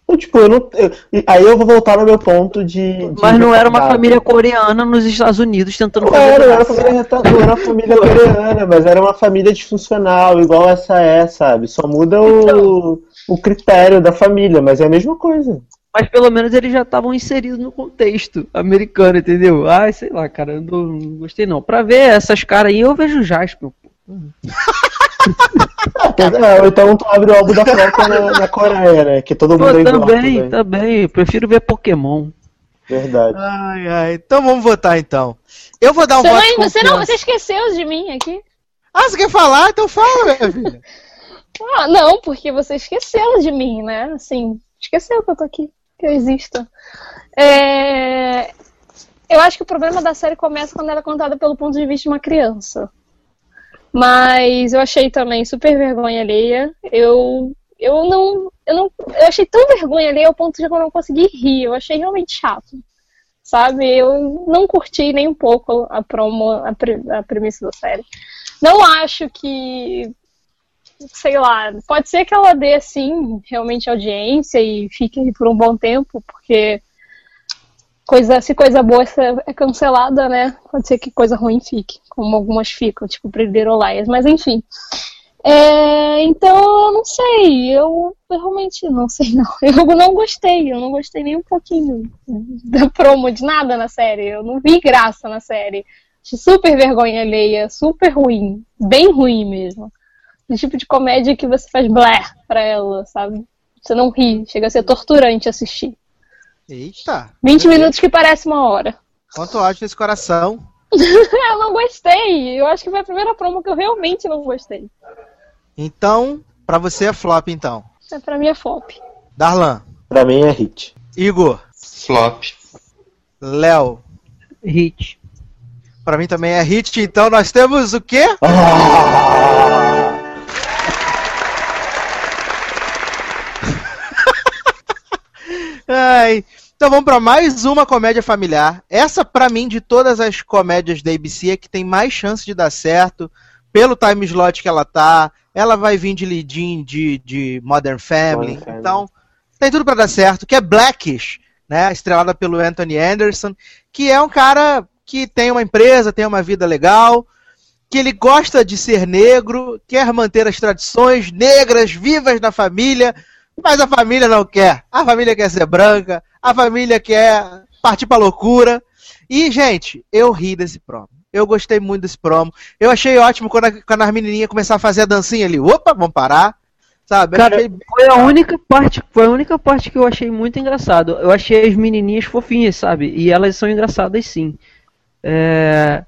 Então, tipo, eu não. eu- aí eu vou voltar no meu ponto de. de Mas não era uma família coreana nos Estados Unidos tentando Não fazer era, não era, família, não era uma família coreana, mas era uma família disfuncional, igual essa é, sabe? Só muda o, o critério da família, mas é a mesma coisa. Mas pelo menos eles já estavam inseridos no contexto americano, entendeu? Ai, sei lá, cara, eu não, não gostei não. Pra ver essas caras aí, eu vejo Jasper. <laughs> pô. Ou então tu abre o álbum da Frota na, na Coreia, né? Que todo Pô, mundo é igual também, também. também. Eu prefiro ver Pokémon. Verdade. Ai, ai. Então vamos votar então. Eu vou dar um Você voto não, você não, você esqueceu de mim aqui? Ah, você quer falar? Então fala, minha filha. Ah, não, porque você esqueceu de mim, né? Assim, esqueceu que eu tô aqui, que eu existo. É... Eu acho que o problema da série começa quando ela é contada pelo ponto de vista de uma criança. Mas eu achei também super vergonha alheia. Eu, eu não. Eu não. Eu achei tão vergonha alheia ao ponto de eu não consegui rir. Eu achei realmente chato. Sabe? Eu não curti nem um pouco a promo, a, a premissa da série. Não acho que sei lá, pode ser que ela dê, assim, realmente audiência e fique por um bom tempo, porque coisa, se coisa boa é cancelada, né? Pode ser que coisa ruim fique, como algumas ficam, tipo Prideiro Mas enfim. É, então, eu não sei, eu, realmente não sei não. <laughs> Eu não gostei, eu não gostei nem um pouquinho da promo de nada na série. Eu não vi graça na série. Super vergonha alheia, super ruim, bem ruim mesmo do tipo de comédia que você faz blé pra ela, sabe? Você não ri, chega a ser torturante assistir. Eita! 20 minutos que parece uma hora. Quanto ódio nesse coração. <laughs> eu não gostei. Eu acho que foi a primeira promo que eu realmente não gostei. Então, pra você é flop, então. É, pra mim é flop. Darlan. Pra mim é hit. Igor. Flop. Léo. Hit. Pra mim também é hit, então nós temos o quê? Ah! Ai. Então vamos para mais uma comédia familiar. Essa, para mim, de todas as comédias da ABC, é que tem mais chance de dar certo. Pelo time slot que ela tá. Ela vai vir de leading de, de Modern Family. Modern então, tem tudo para dar certo. Que é Blackish, né? Estrelada pelo Anthony Anderson. Que é um cara que tem uma empresa, tem uma vida legal. Que ele gosta de ser negro, quer manter as tradições negras vivas na família mas a família não quer. A família quer ser branca, a família quer partir pra loucura. E, gente, eu ri desse promo. Eu gostei muito desse promo. Eu achei ótimo quando, a, quando as menininhas começaram a fazer a dancinha ali. Opa, vamos parar. Sabe? Cara, achei... foi a única parte, foi a única parte que eu achei muito engraçado. Eu achei as menininhas fofinhas, sabe? E elas são engraçadas sim. É...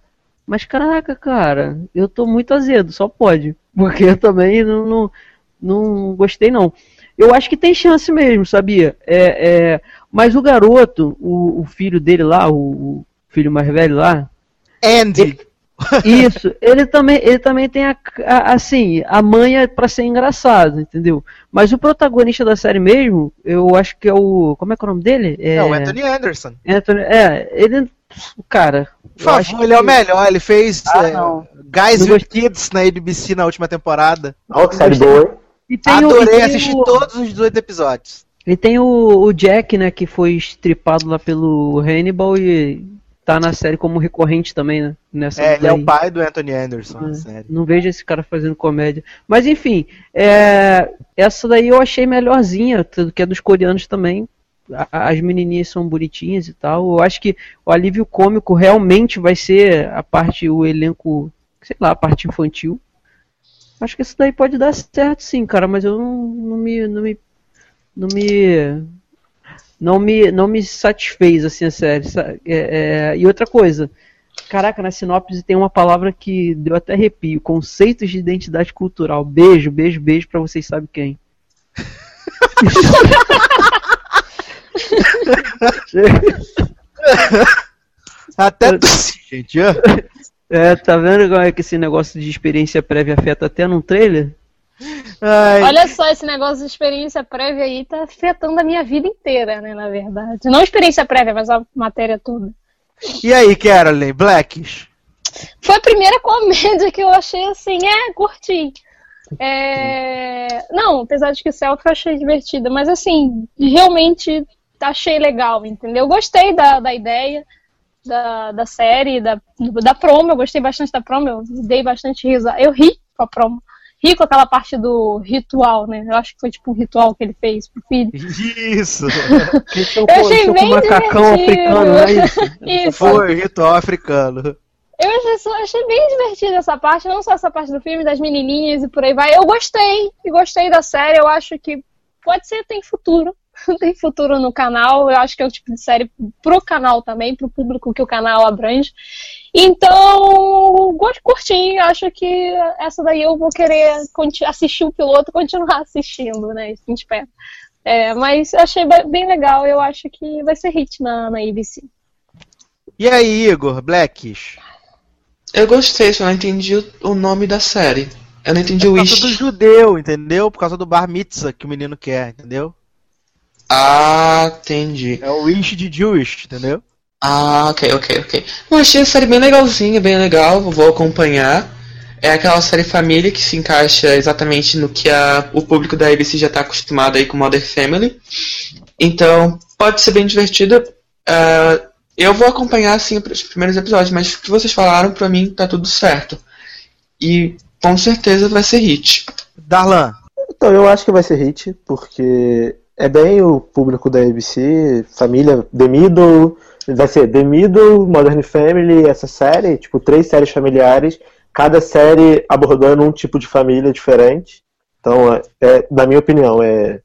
Mas caraca, cara, eu tô muito azedo, só pode. Porque eu também não, não, não gostei não. Eu acho que tem chance mesmo, sabia? É, é, mas o garoto, o, o filho dele lá, o, o, filho mais velho lá. Andy! Ele, isso, ele também, ele também tem a, a assim, a manha para ser engraçado, entendeu? Mas o protagonista da série mesmo, eu acho que é o. Como é que é o nome dele? É, é o Anthony Anderson. Anthony, é, ele. Cara. Por favor, ele que... é o melhor. Ele fez ah, é, Guys with Kids na ABC na última temporada. Olha que série boa. E tem Adorei, o, assisti o... todos os dois episódios. E tem o, o, Jack, né, que foi estripado lá pelo Hannibal e tá na série como recorrente também, né? Nessa é, ele é o pai do Anthony Anderson é, Não vejo esse cara fazendo comédia. Mas enfim, é, essa daí eu achei melhorzinha, que é dos coreanos também. As menininhas são bonitinhas e tal. Eu acho que o alívio cômico realmente vai ser a parte, o elenco, sei lá, a parte infantil. Acho que isso daí pode dar certo sim, cara, mas eu não, não me. não me. não me. não me, não me satisfez assim a série. É, é, e outra coisa, caraca, na sinopse tem uma palavra que deu até arrepio: conceitos de identidade cultural. Beijo, beijo, beijo pra vocês sabem quem. <laughs> até gente. É, tá vendo como é que esse negócio de experiência prévia afeta até num trailer? Ai. Olha só, esse negócio de experiência prévia aí tá afetando a minha vida inteira, né, na verdade. Não experiência prévia, mas a matéria toda. E aí, Carolyn, Blacks? Foi a primeira comédia que eu achei assim, é, curti. É... Não, apesar de que Selfie eu achei divertida, mas assim, realmente achei legal, entendeu? Gostei da, da ideia da, da série, da, da promo, eu gostei bastante da promo, eu dei bastante risada. Eu ri com a promo. Ri com aquela parte do ritual, né? Eu acho que foi tipo um ritual que ele fez pro filho. Isso! <laughs> eu achei bem macacão africano, é isso? <laughs> isso. Foi, ritual africano. Eu achei, achei bem divertida essa parte, não só essa parte do filme, das menininhas e por aí vai. Eu gostei, e gostei da série, eu acho que pode ser, tem futuro. <laughs> tem futuro no canal. Eu acho que é o tipo de série pro canal também, pro público que o canal abrange. Então, curti, acho que essa daí eu vou querer assistir o piloto e continuar <laughs> assistindo, né? Assim, espero. É, mas achei bem legal, eu acho que vai ser hit na, na ABC. E aí, Igor, Blackish? Eu gostei, só não entendi o, nome da série. Eu não entendi É o por causa do judeu, entendeu? Por causa do bar mitzvah que o menino quer, entendeu? Ah, entendi. É o wish de Jewish, entendeu? Ah, ok, ok, ok. Eu achei a série bem legalzinha, bem legal, vou acompanhar. É aquela série família que se encaixa exatamente no que a, o público da ABC já está acostumado aí com Modern Family. Então, pode ser bem divertida. Ah, eu vou acompanhar, assim, os primeiros episódios, mas o que vocês falaram, pra mim, tá tudo certo. E, com certeza, vai ser hit. Darlan, Então, eu acho que vai ser hit, porque é bem o público da ABC, família The Middle, vai ser The Middle, Modern Family, essa série, tipo, três séries familiares, cada série abordando um tipo de família diferente. Então, é, é, na minha opinião, é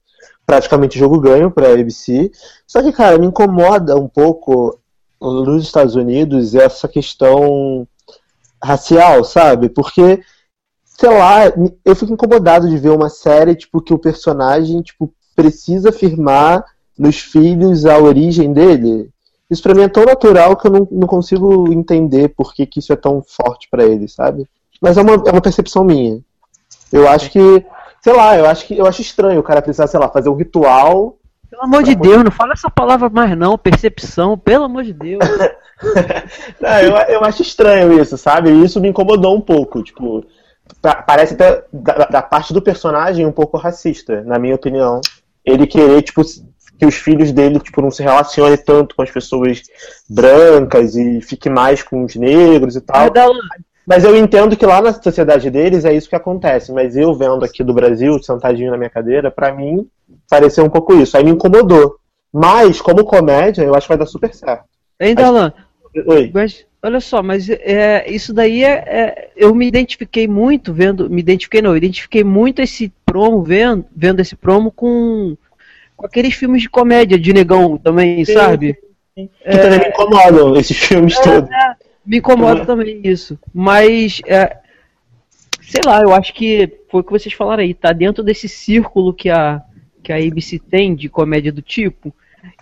praticamente jogo ganho pra ABC. Só que, cara, me incomoda um pouco nos Estados Unidos essa questão racial, sabe? Porque sei lá, eu fico incomodado de ver uma série, tipo, que o personagem, tipo, precisa afirmar nos filhos a origem dele. Isso pra mim é tão natural que eu não, não consigo entender por que, que isso é tão forte pra ele, sabe? Mas é uma, é uma percepção minha. Eu acho que, sei lá, eu acho que eu acho estranho o cara precisar, sei lá, fazer um ritual. Pelo amor de Deus, não fala essa palavra mais não, percepção, pelo amor de Deus. <laughs> Não, eu, eu acho estranho isso, sabe? Isso me incomodou um pouco, tipo, pa- parece até da, da parte do personagem um pouco racista, na minha opinião. Ele querer, tipo, que os filhos dele, tipo, não se relacionem tanto com as pessoas brancas e fique mais com os negros e tal. Mas, eu entendo que lá na sociedade deles é isso que acontece. Mas eu vendo aqui do Brasil, sentadinho na minha cadeira, pra mim pareceu um pouco isso. Aí me incomodou. Mas, como comédia, eu acho que vai dar super certo. Hein, Darlan? Oi. Mas, olha só, mas é, isso daí é, é- Eu me identifiquei muito vendo. Me identifiquei não, identifiquei muito esse promo, vendo, vendo esse promo com, com aqueles filmes de comédia de negão também, Sim, sabe? Que também me incomodam esses filmes todos. Me incomoda também isso. Mas, é, sei lá, eu acho que foi o que vocês falaram aí, tá dentro desse círculo que a, que a ABC tem de comédia do tipo.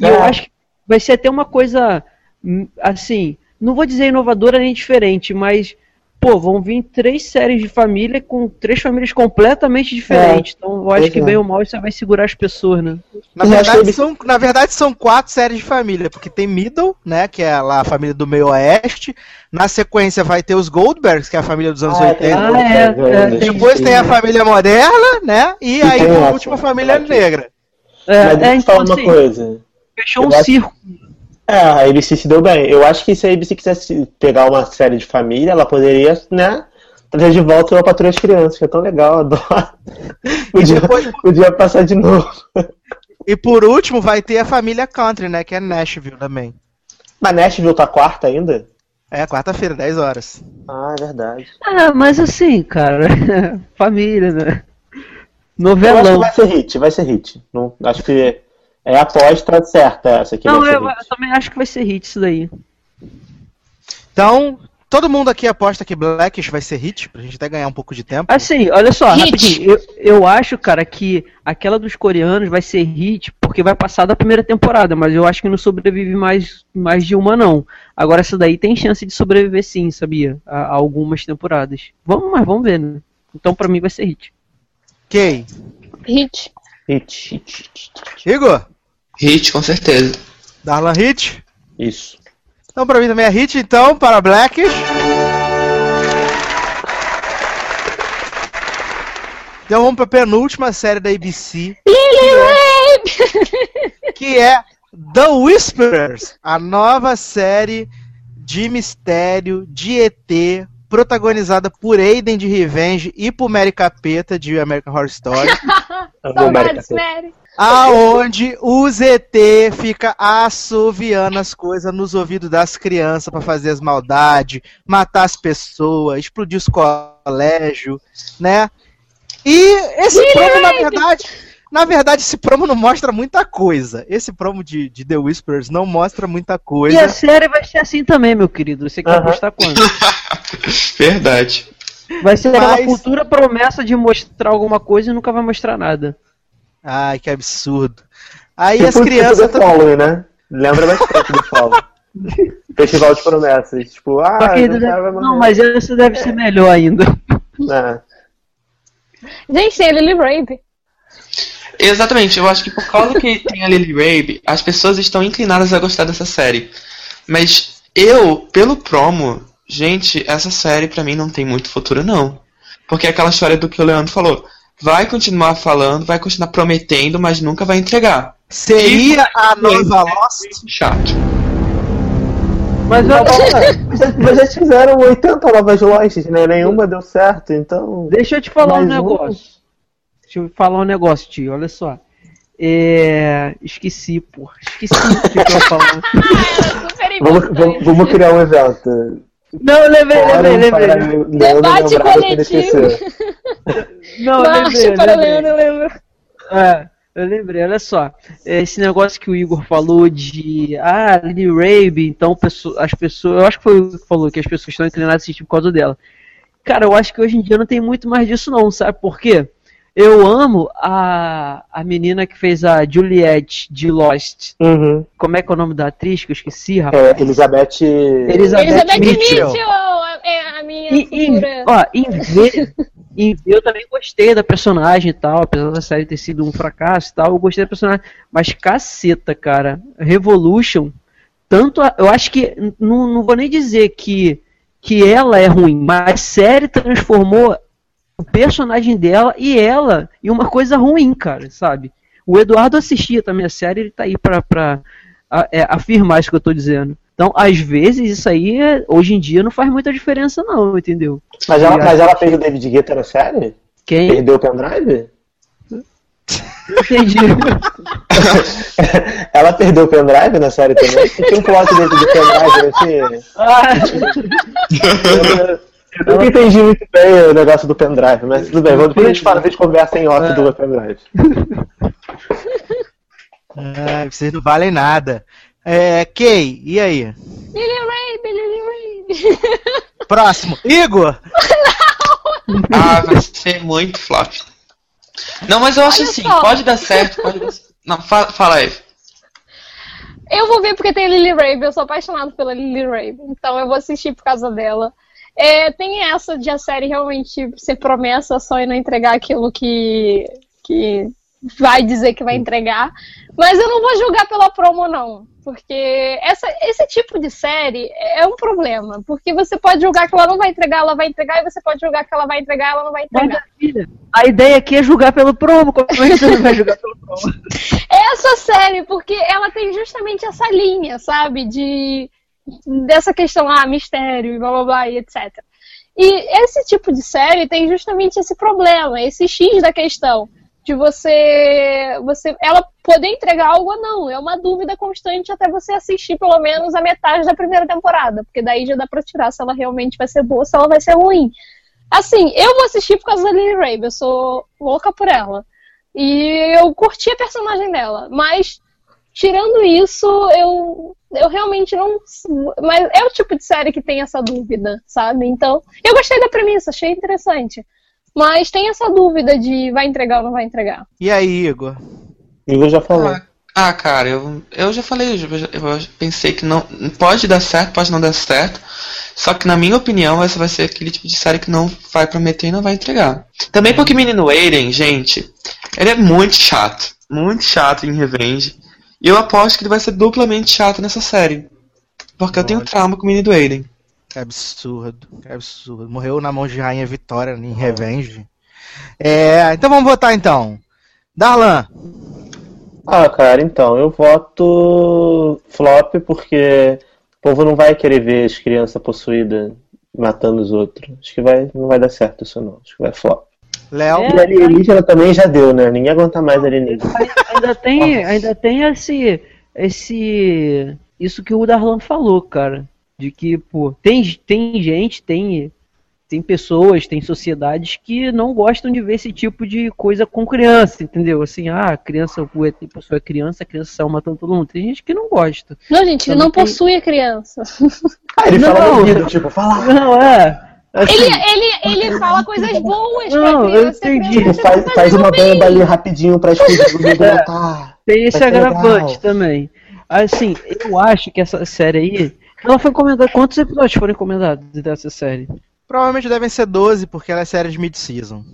E eu É. acho que vai ser até uma coisa, hum, assim, não vou dizer inovadora nem diferente, mas, pô, vão vir três séries de família com três famílias completamente diferentes. Então eu acho que é. bem ou mal isso vai segurar as pessoas, né? Na verdade, são, na verdade, são quatro séries de família, porque tem Middle, né, que é lá a família do meio oeste. Na sequência vai ter os Goldbergs, que é a família dos anos Ah, tem 80. Ah, é, é, Depois tem a família moderna, né? E aí essa, último a família aqui. negra. É, Mas é, deixa eu então, uma assim, coisa. fechou Eu um acho- círculo. É, a ABC se deu bem. Eu acho que se a ABC quisesse pegar uma série de família, ela poderia, né, trazer de volta uma Patrulha das Crianças, que é tão legal, <laughs> adoro. Podia, depois- podia passar de novo. E por último vai ter a família Country, né? Que é Nashville também. Mas Nashville tá quarta ainda? É, quarta-feira, 10 horas. Ah, é verdade. Ah, mas assim, cara, <laughs> família, né? Eu acho que Novelão. vai ser hit, vai ser hit. Não, acho que é a aposta certa essa aqui. Não, eu, eu também acho que vai ser hit isso daí. Então, todo mundo aqui aposta que Blackish vai ser hit, pra gente até ganhar um pouco de tempo. Assim, olha só, Hit. rapidinho. Eu, eu acho, cara, que aquela dos coreanos vai ser hit porque vai passar da primeira temporada, mas eu acho que não sobrevive mais, mais de uma, não. Agora, essa daí tem chance de sobreviver sim, sabia? A, a algumas temporadas. Vamos, mas vamos ver, né? Então, pra mim, vai ser hit. Ok. Hit. Hit, hit, hit. Igor, Hit, com certeza. Darlan Hit. Isso. Então pra mim também é hit, então, para Blackish. Então vamos pra penúltima série da ABC, <laughs> que é The Whisperers, a nova série de mistério de ET, protagonizada por Aiden de Revenge e por Mary Capeta de American Horror Story. <laughs> Saudades, Mary. Aonde o ZT fica assoviando as coisas nos ouvidos das crianças pra fazer as maldades, matar as pessoas, explodir os colégios, né? E esse promo, na verdade, na verdade, esse promo não mostra muita coisa. Esse promo de, de The Whispers não mostra muita E coisa. a série vai ser assim também, meu querido. Você quer Aham. apostar quanto? <laughs> Verdade. Vai ser Mas- futura promessa de mostrar alguma coisa e nunca vai mostrar nada. Ai, que absurdo. Aí Tipo- as crianças. Tipo The Following, né? Lembra bastante do Following. <laughs> Festival de promessas. Tipo, ah, não, deve- não, mas essa deve ser melhor ainda. É. Gente, tem a Lily Rabe. Exatamente, eu acho que por causa que tem a Lily Rabe, as pessoas estão inclinadas a gostar dessa série. Mas eu, pelo promo, gente, essa série pra mim não tem muito futuro não. Porque é aquela história do que o Leandro falou. Vai continuar falando, vai continuar prometendo, mas nunca vai entregar. Seria a nova Lost? Chato. Mas Já- Mas já fizeram 80 novas lojas, né? Nenhuma deu certo, então. deixa eu te falar um Mais um. negócio. Deixa eu falar um negócio, tio. Olha só. É. Esqueci, porra. Esqueci o que eu ia falar. <laughs> Super Vamos, vamos, vamos criar um evento. Não, eu lembrei, lembrei, lembrei. Debate coletivo. <laughs> Não, lembrei, eu para lembrei. Leandro, eu lembro. É, eu lembrei, olha só. Esse negócio que o Igor falou de. Ah, Lily Rabe, então as pessoas. Eu acho que foi o Igor que falou que as pessoas estão inclinadas a assistir por causa dela. Cara, eu acho que hoje em dia não tem muito mais disso, não, sabe por quê? Eu amo a, a menina que fez a Juliette de Lost. Uhum. Como é que é o nome da atriz que eu esqueci, rapaz? É, Elizabeth. Elizabeth Elizabeth Mitchell. Mitchell é a minha E, em, ó, em ver, em ver, eu também gostei da personagem e tal, apesar da série ter sido um fracasso e tal, eu gostei da personagem. Mas caceta, cara, Revolution, tanto a- eu acho que não, não vou nem dizer que que ela é ruim, mas a série transformou o personagem dela e ela em uma coisa ruim, cara, sabe? O Eduardo assistia também a série, ele tá aí pra, pra a- é, afirmar isso que eu tô dizendo. Então, às vezes, isso aí, é- hoje em dia, não faz muita diferença, não, entendeu? Mas ela, mas ela fez o David Guetta na série? Quem? Perdeu o pendrive? Entendi. <laughs> ela perdeu o pendrive na série também? Tinha um plot dentro do pendrive, assim. Ah, Eu nunca entendi muito bem o negócio do pendrive, mas tudo bem, depois a gente fala, a gente conversa em off do pendrive. <laughs> Ai, vocês não valem nada. É, Kay, e aí? Lily Rabe, Lily Rabe. Próximo. Igor! Ah, vai ser muito flop. Não, mas eu acho Olha assim, só. pode dar certo, pode dar Não, fala, fala aí. Eu vou ver porque tem Lily Rabe, eu sou apaixonado pela Lily Rabe, então eu vou assistir por causa dela. É, tem essa de a série realmente ser promessa só e não entregar aquilo que, que vai dizer que vai entregar. Mas eu não vou julgar pela promo, não. Porque essa, esse tipo de série é um problema. Porque você pode julgar que ela não vai entregar, ela vai entregar, e você pode julgar que ela vai entregar, ela não vai entregar. a ideia aqui é julgar pelo promo. Como é que você vai julgar pelo promo? <laughs> essa série, porque ela tem justamente essa linha, sabe? De dessa questão, ah, mistério, e blá blá blá, e etc. E esse tipo de série tem justamente esse problema, esse X da questão. De você, você. Ela poder entregar algo ou não. É uma dúvida constante até você assistir pelo menos a metade da primeira temporada. Porque daí já dá pra tirar se ela realmente vai ser boa ou se ela vai ser ruim. Assim, eu vou assistir por causa da Lily Rabe, eu sou louca por ela. E eu curti a personagem dela, mas tirando isso, eu, eu realmente não. Mas é o tipo de série que tem essa dúvida, sabe? Então, eu gostei da premissa, achei interessante. Mas tem essa dúvida de vai entregar ou não vai entregar. E aí, Igor? Igor já falou. Ah, ah, cara, eu, eu já falei, eu, já- eu pensei que não pode dar certo, pode não dar certo. Só que na minha opinião, essa vai ser aquele tipo de série que não vai prometer e não vai entregar. Também porque o menino Aiden, gente, ele é muito chato, muito chato em Revenge. E eu aposto que ele vai ser duplamente chato nessa série. Porque eu tenho trauma com o menino Aiden. Que absurdo, que absurdo. Morreu na mão de Rainha Vitória em Revenge. É, então vamos votar então. Darlan, Ah, cara, então, eu voto flop porque o povo não vai querer ver as crianças possuídas matando os outros. Acho que vai, não vai dar certo isso não. Acho que vai flop. Léo, É. E alienígena também já deu, né? Ninguém aguenta mais alienígena. ainda tem, ainda tem esse, esse, isso que o Darlan falou, cara, de que pô, tem, tem gente, tem, tem pessoas, tem sociedades que não gostam de ver esse tipo de coisa com criança, entendeu? Assim, ah, criança, o ET pessoa é criança, a criança saiu matando todo mundo. Tem gente que não gosta. Não, gente, ele Também não tem- possui a criança. Ah, ele Não. fala no ouvido, tipo, fala. Não, é. Assim, Ele, ele, ele fala coisas boas Não, pra eu criança. e a entendi. criança Faz, tá faz uma bomba ali rapidinho pra explodir o É. voltar. Tem esse agravante também. Assim, eu acho que essa série aí. Ela foi encomendada. Quantos episódios foram encomendados dessa série? Provavelmente devem ser 12, porque ela é série de mid-season.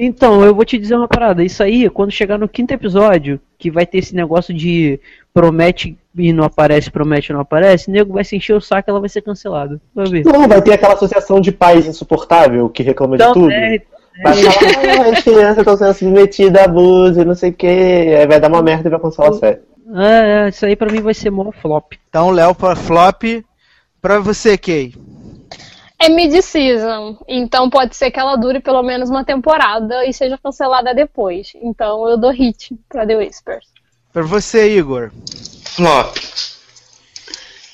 Então, eu vou te dizer uma parada. Isso aí, quando chegar no quinto episódio, que vai ter esse negócio de promete e não aparece, promete e não aparece, o nego vai se encher o saco e ela vai ser cancelada. Vai ver. Não, vai ter aquela associação de pais insuportável que reclama Então, de tudo. é, Vai falar, ah, as crianças estão sendo submetidas a abuso e não sei o que. Aí vai dar uma merda e vai cancelar a série. é, é, isso aí pra mim vai ser mó flop. Então, Léo pra flop. Pra você, Kay. É mid-season, então pode ser que ela dure pelo menos uma temporada e seja cancelada depois. Então eu dou hit pra The Whispers. Pra você, Igor. Flop.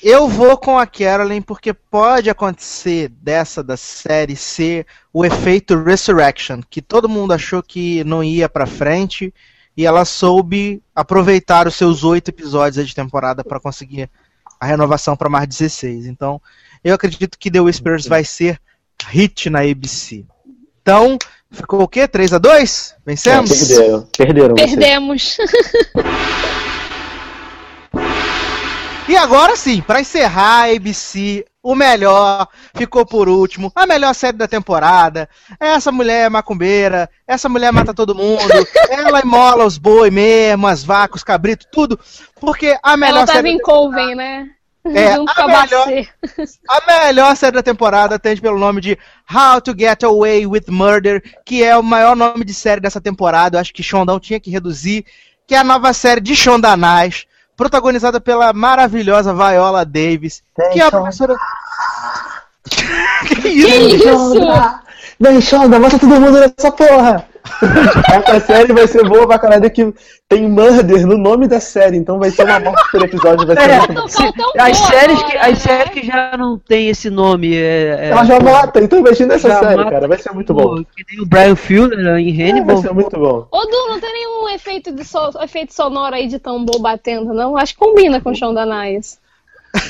Eu vou com a Carolyn porque pode acontecer dessa da série ser o efeito Resurrection, que todo mundo achou que não ia pra frente e ela soube aproveitar os seus oito episódios de temporada pra conseguir a renovação pra mais 16. Então, eu acredito que The Whispers vai ser hit na ABC. Então, ficou o quê? 3 a 2 Vencemos? É, perderam. Perderam. Perdemos. <laughs> E agora sim, pra encerrar a ABC, o melhor, ficou por último, a melhor série da temporada. Essa mulher é macumbeira, essa mulher mata todo mundo, <laughs> ela imola os boi mesmo, as vacas, os cabritos, tudo. Porque a melhor Ela tava série em Coven, né? É, <laughs> a melhor-. <laughs> A melhor série da temporada atende pelo nome de How to Get Away with Murder, que é o maior nome de série dessa temporada. Eu acho que Shondão tinha que reduzir, que é a nova série de Shondanais, protagonizada pela maravilhosa Viola Davis, que é a professora. <laughs> que isso? Isso! Vem, Shonda, mata todo mundo nessa porra! Essa série vai ser boa pra caralho que tem murder no nome da série, então vai ter uma morte por episódio, vai ser É. muito As boa, séries, que, as séries que já não tem esse nome. É, é, Ela já mata, então imagina essa já série, mata, cara, vai ser muito bom. Que tem o Brian Fuller né, em É, vai Hannibal. ser muito bom. Ô, Du, não tem nenhum efeito, de so- efeito sonoro aí de tambor batendo, não? Acho que combina com o chão da Nais.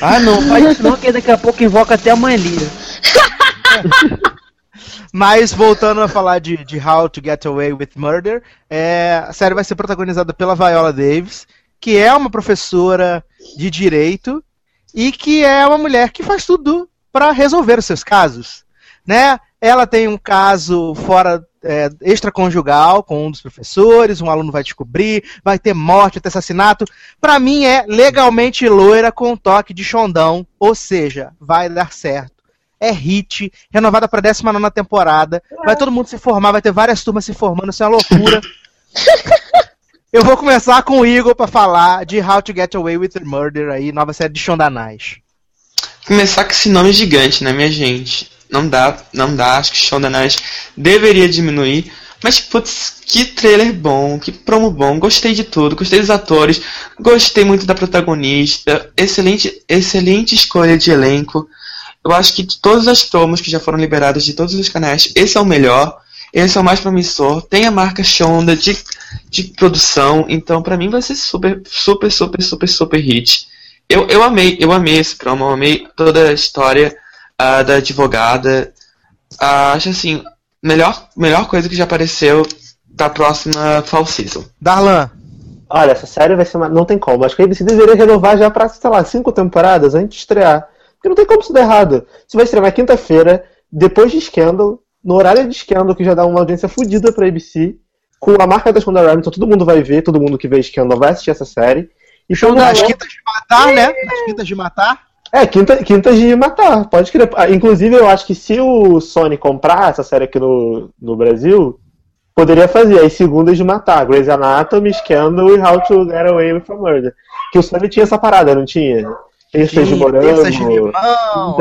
Ah, não, faz isso não, que daqui a pouco invoca até a mãe Lira. <laughs> Mas voltando a falar de, de How to Get Away with Murder, é, a série vai ser protagonizada pela Viola Davis, que é uma professora de direito e que é uma mulher que faz tudo para resolver os seus casos, né? Ela tem um caso fora é, extraconjugal com um dos professores, um aluno vai descobrir, vai ter morte, vai ter assassinato. Pra mim é legalmente loira com um toque de chondão, ou seja, vai dar certo. É hit, renovada pra 19 temporada. Vai todo mundo se formar, vai ter várias turmas se formando, isso é uma loucura. <laughs> Eu vou começar com o Igor pra falar de How to Get Away with Murder aí, nova série de Shondanais. Começar com esse nome gigante, né, minha gente? Não dá, não dá, acho que Shonda Night deveria diminuir. Mas, putz, que trailer bom, que promo bom, gostei de tudo, gostei dos atores, gostei muito da protagonista, excelente, excelente escolha de elenco. Eu acho que de todas as promos que já foram liberadas de todos os canais, esse é o melhor, esse é o mais promissor, tem a marca Shonda de, de produção, então pra mim vai ser super, super, super, super, super hit. Eu, eu amei, eu amei esse promo, eu amei toda a história ah, da advogada. Ah, acho assim, melhor, melhor coisa que já apareceu da próxima Fall Season. Darlan, Olha, essa série vai ser uma... Não tem como. Acho que a ABC deveria renovar já pra, sei lá, cinco temporadas antes de estrear. Porque não tem como isso dar errado. Se vai estrear na quinta-feira, depois de Scandal, no horário de Scandal, que já dá uma audiência fodida pra ABC, com a marca da Shonda Rhimes, então todo mundo vai ver, todo mundo que vê Scandal vai assistir essa série. E Shonda nas Rhimes- quintas de matar, né? Nas quintas de matar. É, quinta, quintas de matar, pode crer. Inclusive, eu acho que se o Sony comprar essa série aqui no, no Brasil, poderia fazer as segundas de matar. Grey's Anatomy, Scandal e How to Get Away with a Murder. Que o Sony tinha essa parada, não tinha? Terças de morango, terças de limão,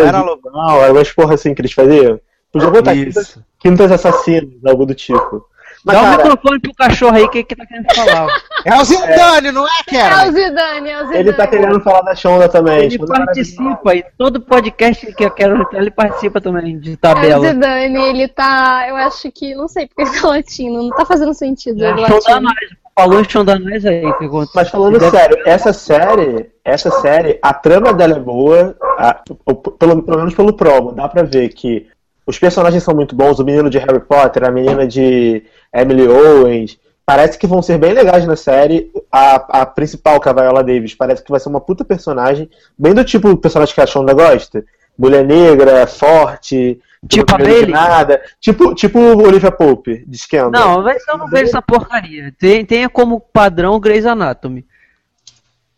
era limão, era umas porra assim que eles faziam. Podia botar quintas, Isso. quintas assassinas, algo do tipo. Mas, Dá o cara, microfone pro cachorro aí que, que tá querendo falar. É o Zidane, não é, É o? Zidane, é o Zidane. ele tá querendo falar da Shonda também. Ele Shonda é participa, e todo podcast que eu quero ele participa também de É o tabela. Zidane, ele tá. Eu acho que. Não sei porque ele tá latino. Não tá fazendo sentido ele Shonda latino. Em Shonda Nais aí. Que conta. Mas falando Deve- sério, essa série, essa série, a trama dela é boa, a- o- pelo, pelo menos pelo promo, dá pra ver que os personagens são muito bons, o menino de Harry Potter, a menina de Emily Owens, parece que vão ser bem legais na série. A, a principal, que é a Viola Davis, parece que vai ser uma puta personagem, bem do tipo personagem que a Shonda gosta. Mulher negra, forte, Tipo a Bailey? nada. Tipo, tipo Olivia Pope, de Scandal. Não, mas eu não vejo essa porcaria. Tem, tenha como padrão Grey's Anatomy.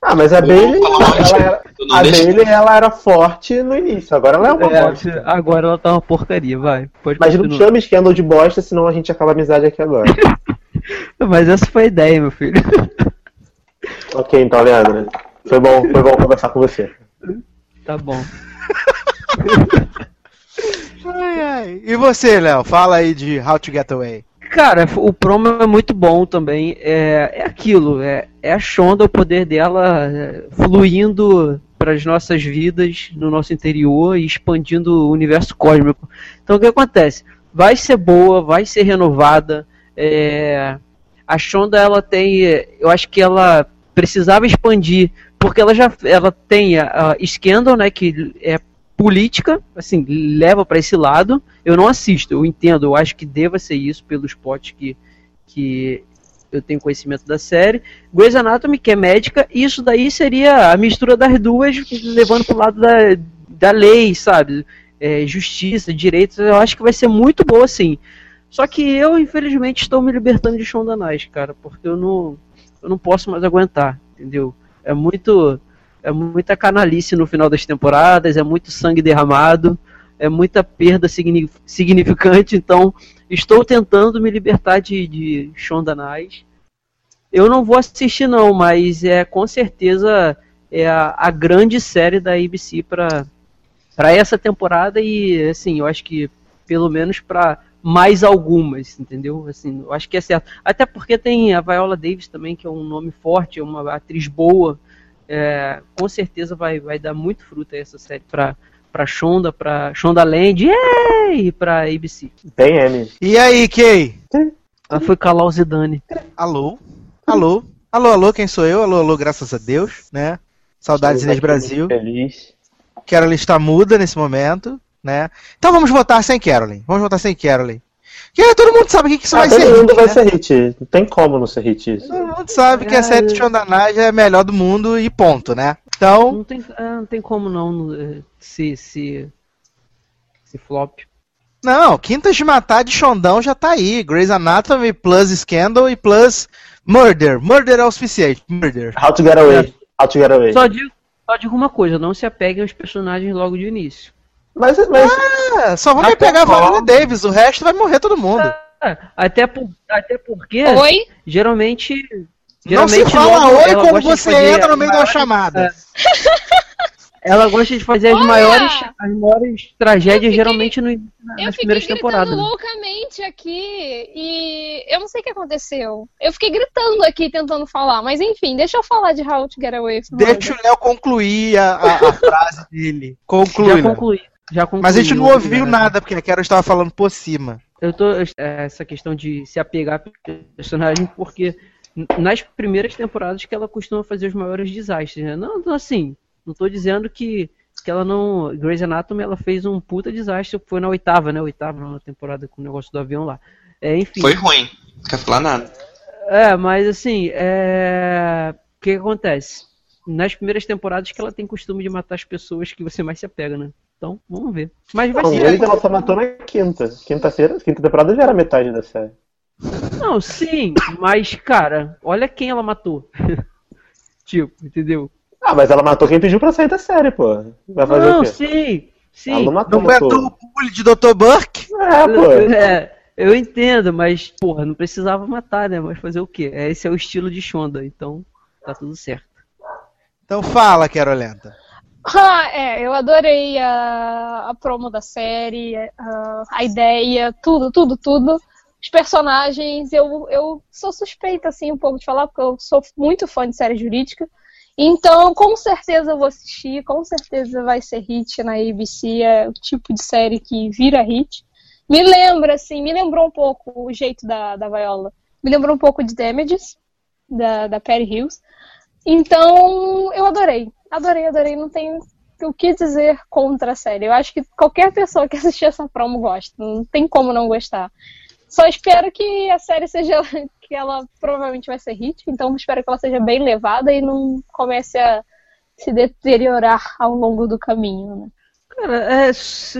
Ah, mas a Bailey, ela era, não a Bailey, ela era forte no início, agora ela é uma bosta. É, agora ela tá uma porcaria, vai. Pode Mas não continuar. chame Scandal de bosta, senão a gente acaba a amizade aqui agora. <laughs> Mas essa foi a ideia, meu filho. <laughs> ok, então, Leandro. Foi bom, foi bom conversar com você. Tá bom. <laughs> Ai, ai. E você, Léo? Fala aí de How to Get Away. Cara, o promo é muito bom também. É, é aquilo, é, é a Shonda, o poder dela é, fluindo para as nossas vidas, no nosso interior e expandindo o universo cósmico. Então o que acontece? Vai ser boa, vai ser renovada. é, a Shonda, ela tem. Eu acho que ela precisava expandir, porque ela já ela tem a, a Scandal, né, que é política, assim, leva para esse lado. Eu não assisto, eu entendo, eu acho que deva ser isso pelos potes que, que eu tenho conhecimento da série. Grey's Anatomy, que é médica, isso daí seria a mistura das duas, levando pro lado da, da lei, sabe? É, justiça, direitos, eu acho que vai ser muito boa, sim. Só que eu, infelizmente, estou me libertando de Shonda Nice, cara, porque eu não, eu não posso mais aguentar, entendeu? É muito é muita canalice no final das temporadas, é muito sangue derramado, é muita perda signi- significante, então estou tentando me libertar de, de Shonda Nice. Eu não vou assistir não, mas é com certeza é a, a grande série da ABC para para essa temporada e assim, eu acho que pelo menos para mais algumas, entendeu? Assim, eu acho que é certo. Até porque tem a Viola Davis também, que é um nome forte, é uma atriz boa. É, com certeza vai, vai dar muito fruto aí essa série pra, pra Shonda, pra Shonda Land e pra ABC. Tem M. E aí, Kay? Ela foi calar o Zidane. Alô? Alô? Alô, alô, quem sou eu? Alô, alô, graças a Deus, né? Saudades Inês Brasil. Feliz. Carolyn está muda nesse momento, né? Então vamos votar sem Carolyn. Vamos votar sem Carolyn. Que todo mundo sabe que isso Ah, vai todo ser mundo hit, vai né? ser hit. Não tem como não ser hit isso. Todo mundo sabe que a série de Shonda Rhimes é a melhor do mundo e ponto, né? Então, Não tem, ah, não tem como não eh, se, se, se flop. não, Quintas de Matar de Shondão já tá aí. Grey's Anatomy plus Scandal e plus Murder. Murder é o suficiente. Murder. How to get away. How to get away. Só digo, só digo uma coisa, não se apeguem aos personagens logo de início. Mas, mas Ah, só vamos Até pegar a Viola. Davis, o resto vai morrer todo mundo. É, até, por, até porque, Oi? geralmente... Não se geralmente fala oi quando você entra no meio de uma maiores- chamada. Ela gosta de fazer as Olha! maiores, as maiores tragédias, fiquei- geralmente no, Eu nas fiquei primeiras gritando temporadas. né? loucamente aqui e eu não sei o que aconteceu. Eu fiquei gritando aqui tentando falar, mas enfim, deixa eu falar de How to Get Away from Deixa o Léo concluir a, a- a frase dele. Conclui, Já concluí. Já concluí. Mas a gente não ouviu nada, porque a Carol estava falando por cima. Eu tô. é, Essa questão de se apegar ao personagem, porque nas primeiras temporadas que ela costuma fazer os maiores desastres, né? Não, não, assim, não tô dizendo que, que ela não. Grey's Anatomy ela fez um puta desastre, foi na oitava, né? Oitava na temporada com o negócio do avião lá. É, enfim. Foi ruim. Não quer falar nada. É, mas assim, é... o que, que acontece? Nas primeiras temporadas que ela tem costume de matar as pessoas que você mais se apega, né? Então, vamos ver. Mas vai não, ser. ele ela só matou na quinta. Quinta-feira, quinta temporada já era metade da série. Não, sim, mas, cara, olha quem ela matou. <laughs> tipo, entendeu? Ah, mas ela matou quem pediu pra sair da série, pô. Vai fazer Não, o quê? sim, sim. Ela não matou, Não matou. o pule de Dr. Burke? É, pô. <laughs> É, eu entendo, mas, porra, não precisava matar, né? Mas fazer o quê? Esse é o estilo de Shonda, então tá tudo certo. Então fala, Carolenta. <laughs> Ah, é, eu adorei a, a promo da série, a, a ideia, tudo, tudo, tudo. Os personagens, eu, eu sou suspeita, assim, um pouco de falar, porque eu sou muito fã de série jurídica. Então, com certeza eu vou assistir, com certeza vai ser hit na ABC, é o tipo de série que vira hit. Me lembra, assim, me lembrou um pouco o jeito da, da Viola. Me lembrou um pouco de Damages, da, da Perry Hills. Então, eu adorei. Adorei, adorei. Não tenho o que dizer contra a série. Eu acho que qualquer pessoa que <laughs> assistir essa promo gosta. Não tem como não gostar. Só espero que a série seja. <laughs> que ela provavelmente vai ser hit, então espero que ela seja bem levada e não comece a se deteriorar ao longo do caminho, né? Cara, é,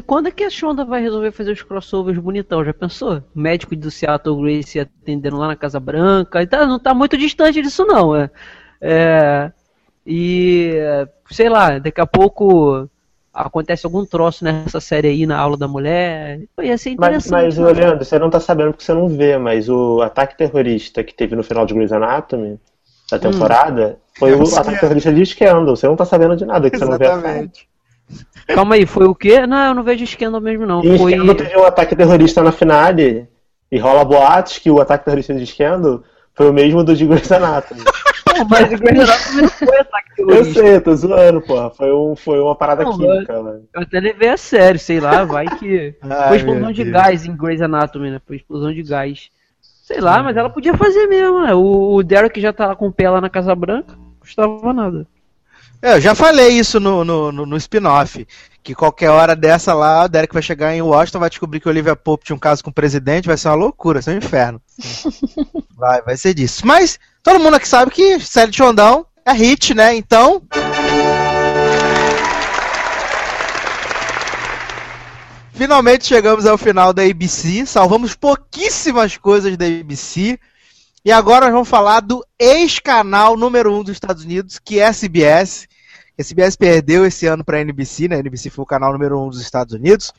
quando é que a Shonda vai resolver fazer os crossovers bonitão? Já pensou? Médico do Seattle Grace atendendo lá na Casa Branca. E tá, não tá muito distante disso, não. É, É, e, sei lá, daqui a pouco acontece algum troço nessa série aí na aula da mulher. Ia ser Mas, interessante. mas né? ô, Leandro, você não tá sabendo porque você não vê, mas o ataque terrorista que teve no final de Grey's Anatomy, da temporada, foi o ataque terrorista de Scandal. Você não tá sabendo de nada, que você não vê. Exatamente. Calma aí, foi o quê? Não, eu não vejo Scandal mesmo, não. E Foi. Scandal teve um ataque terrorista na finale, e rola boatos que o ataque terrorista de Scandal foi o mesmo do de Grey's Anatomy. <laughs> Pô, <laughs> mas o Grey's Anatomy não foi ataque Eu terrorista. sei, tô zoando, porra. Foi, um, foi uma parada Não, química, mano. Eu até levei a sério, sei lá, vai que. <laughs> Ai, Foi explosão de Deus. gás em Grey's Anatomy, né? Foi explosão de gás. Sei lá, mas ela podia fazer mesmo, né? O, o Derek já tá lá com o pé lá na Casa Branca, não custava nada. É, eu já falei isso no, no, no, no spin-off. Que qualquer hora dessa lá, o Derek vai chegar em Washington, vai descobrir que o Olivia Pope tinha um caso com o presidente, vai ser uma loucura, vai ser um inferno. <laughs> vai, vai ser disso. Mas todo mundo aqui sabe que série de Xondão é hit, né? Então. Finalmente chegamos ao final da ABC, salvamos pouquíssimas coisas da ABC. E agora nós vamos falar do ex-canal número um dos Estados Unidos, que é a CBS. A CBS perdeu esse ano para a NBC, né? A NBC foi o canal número um dos Estados Unidos.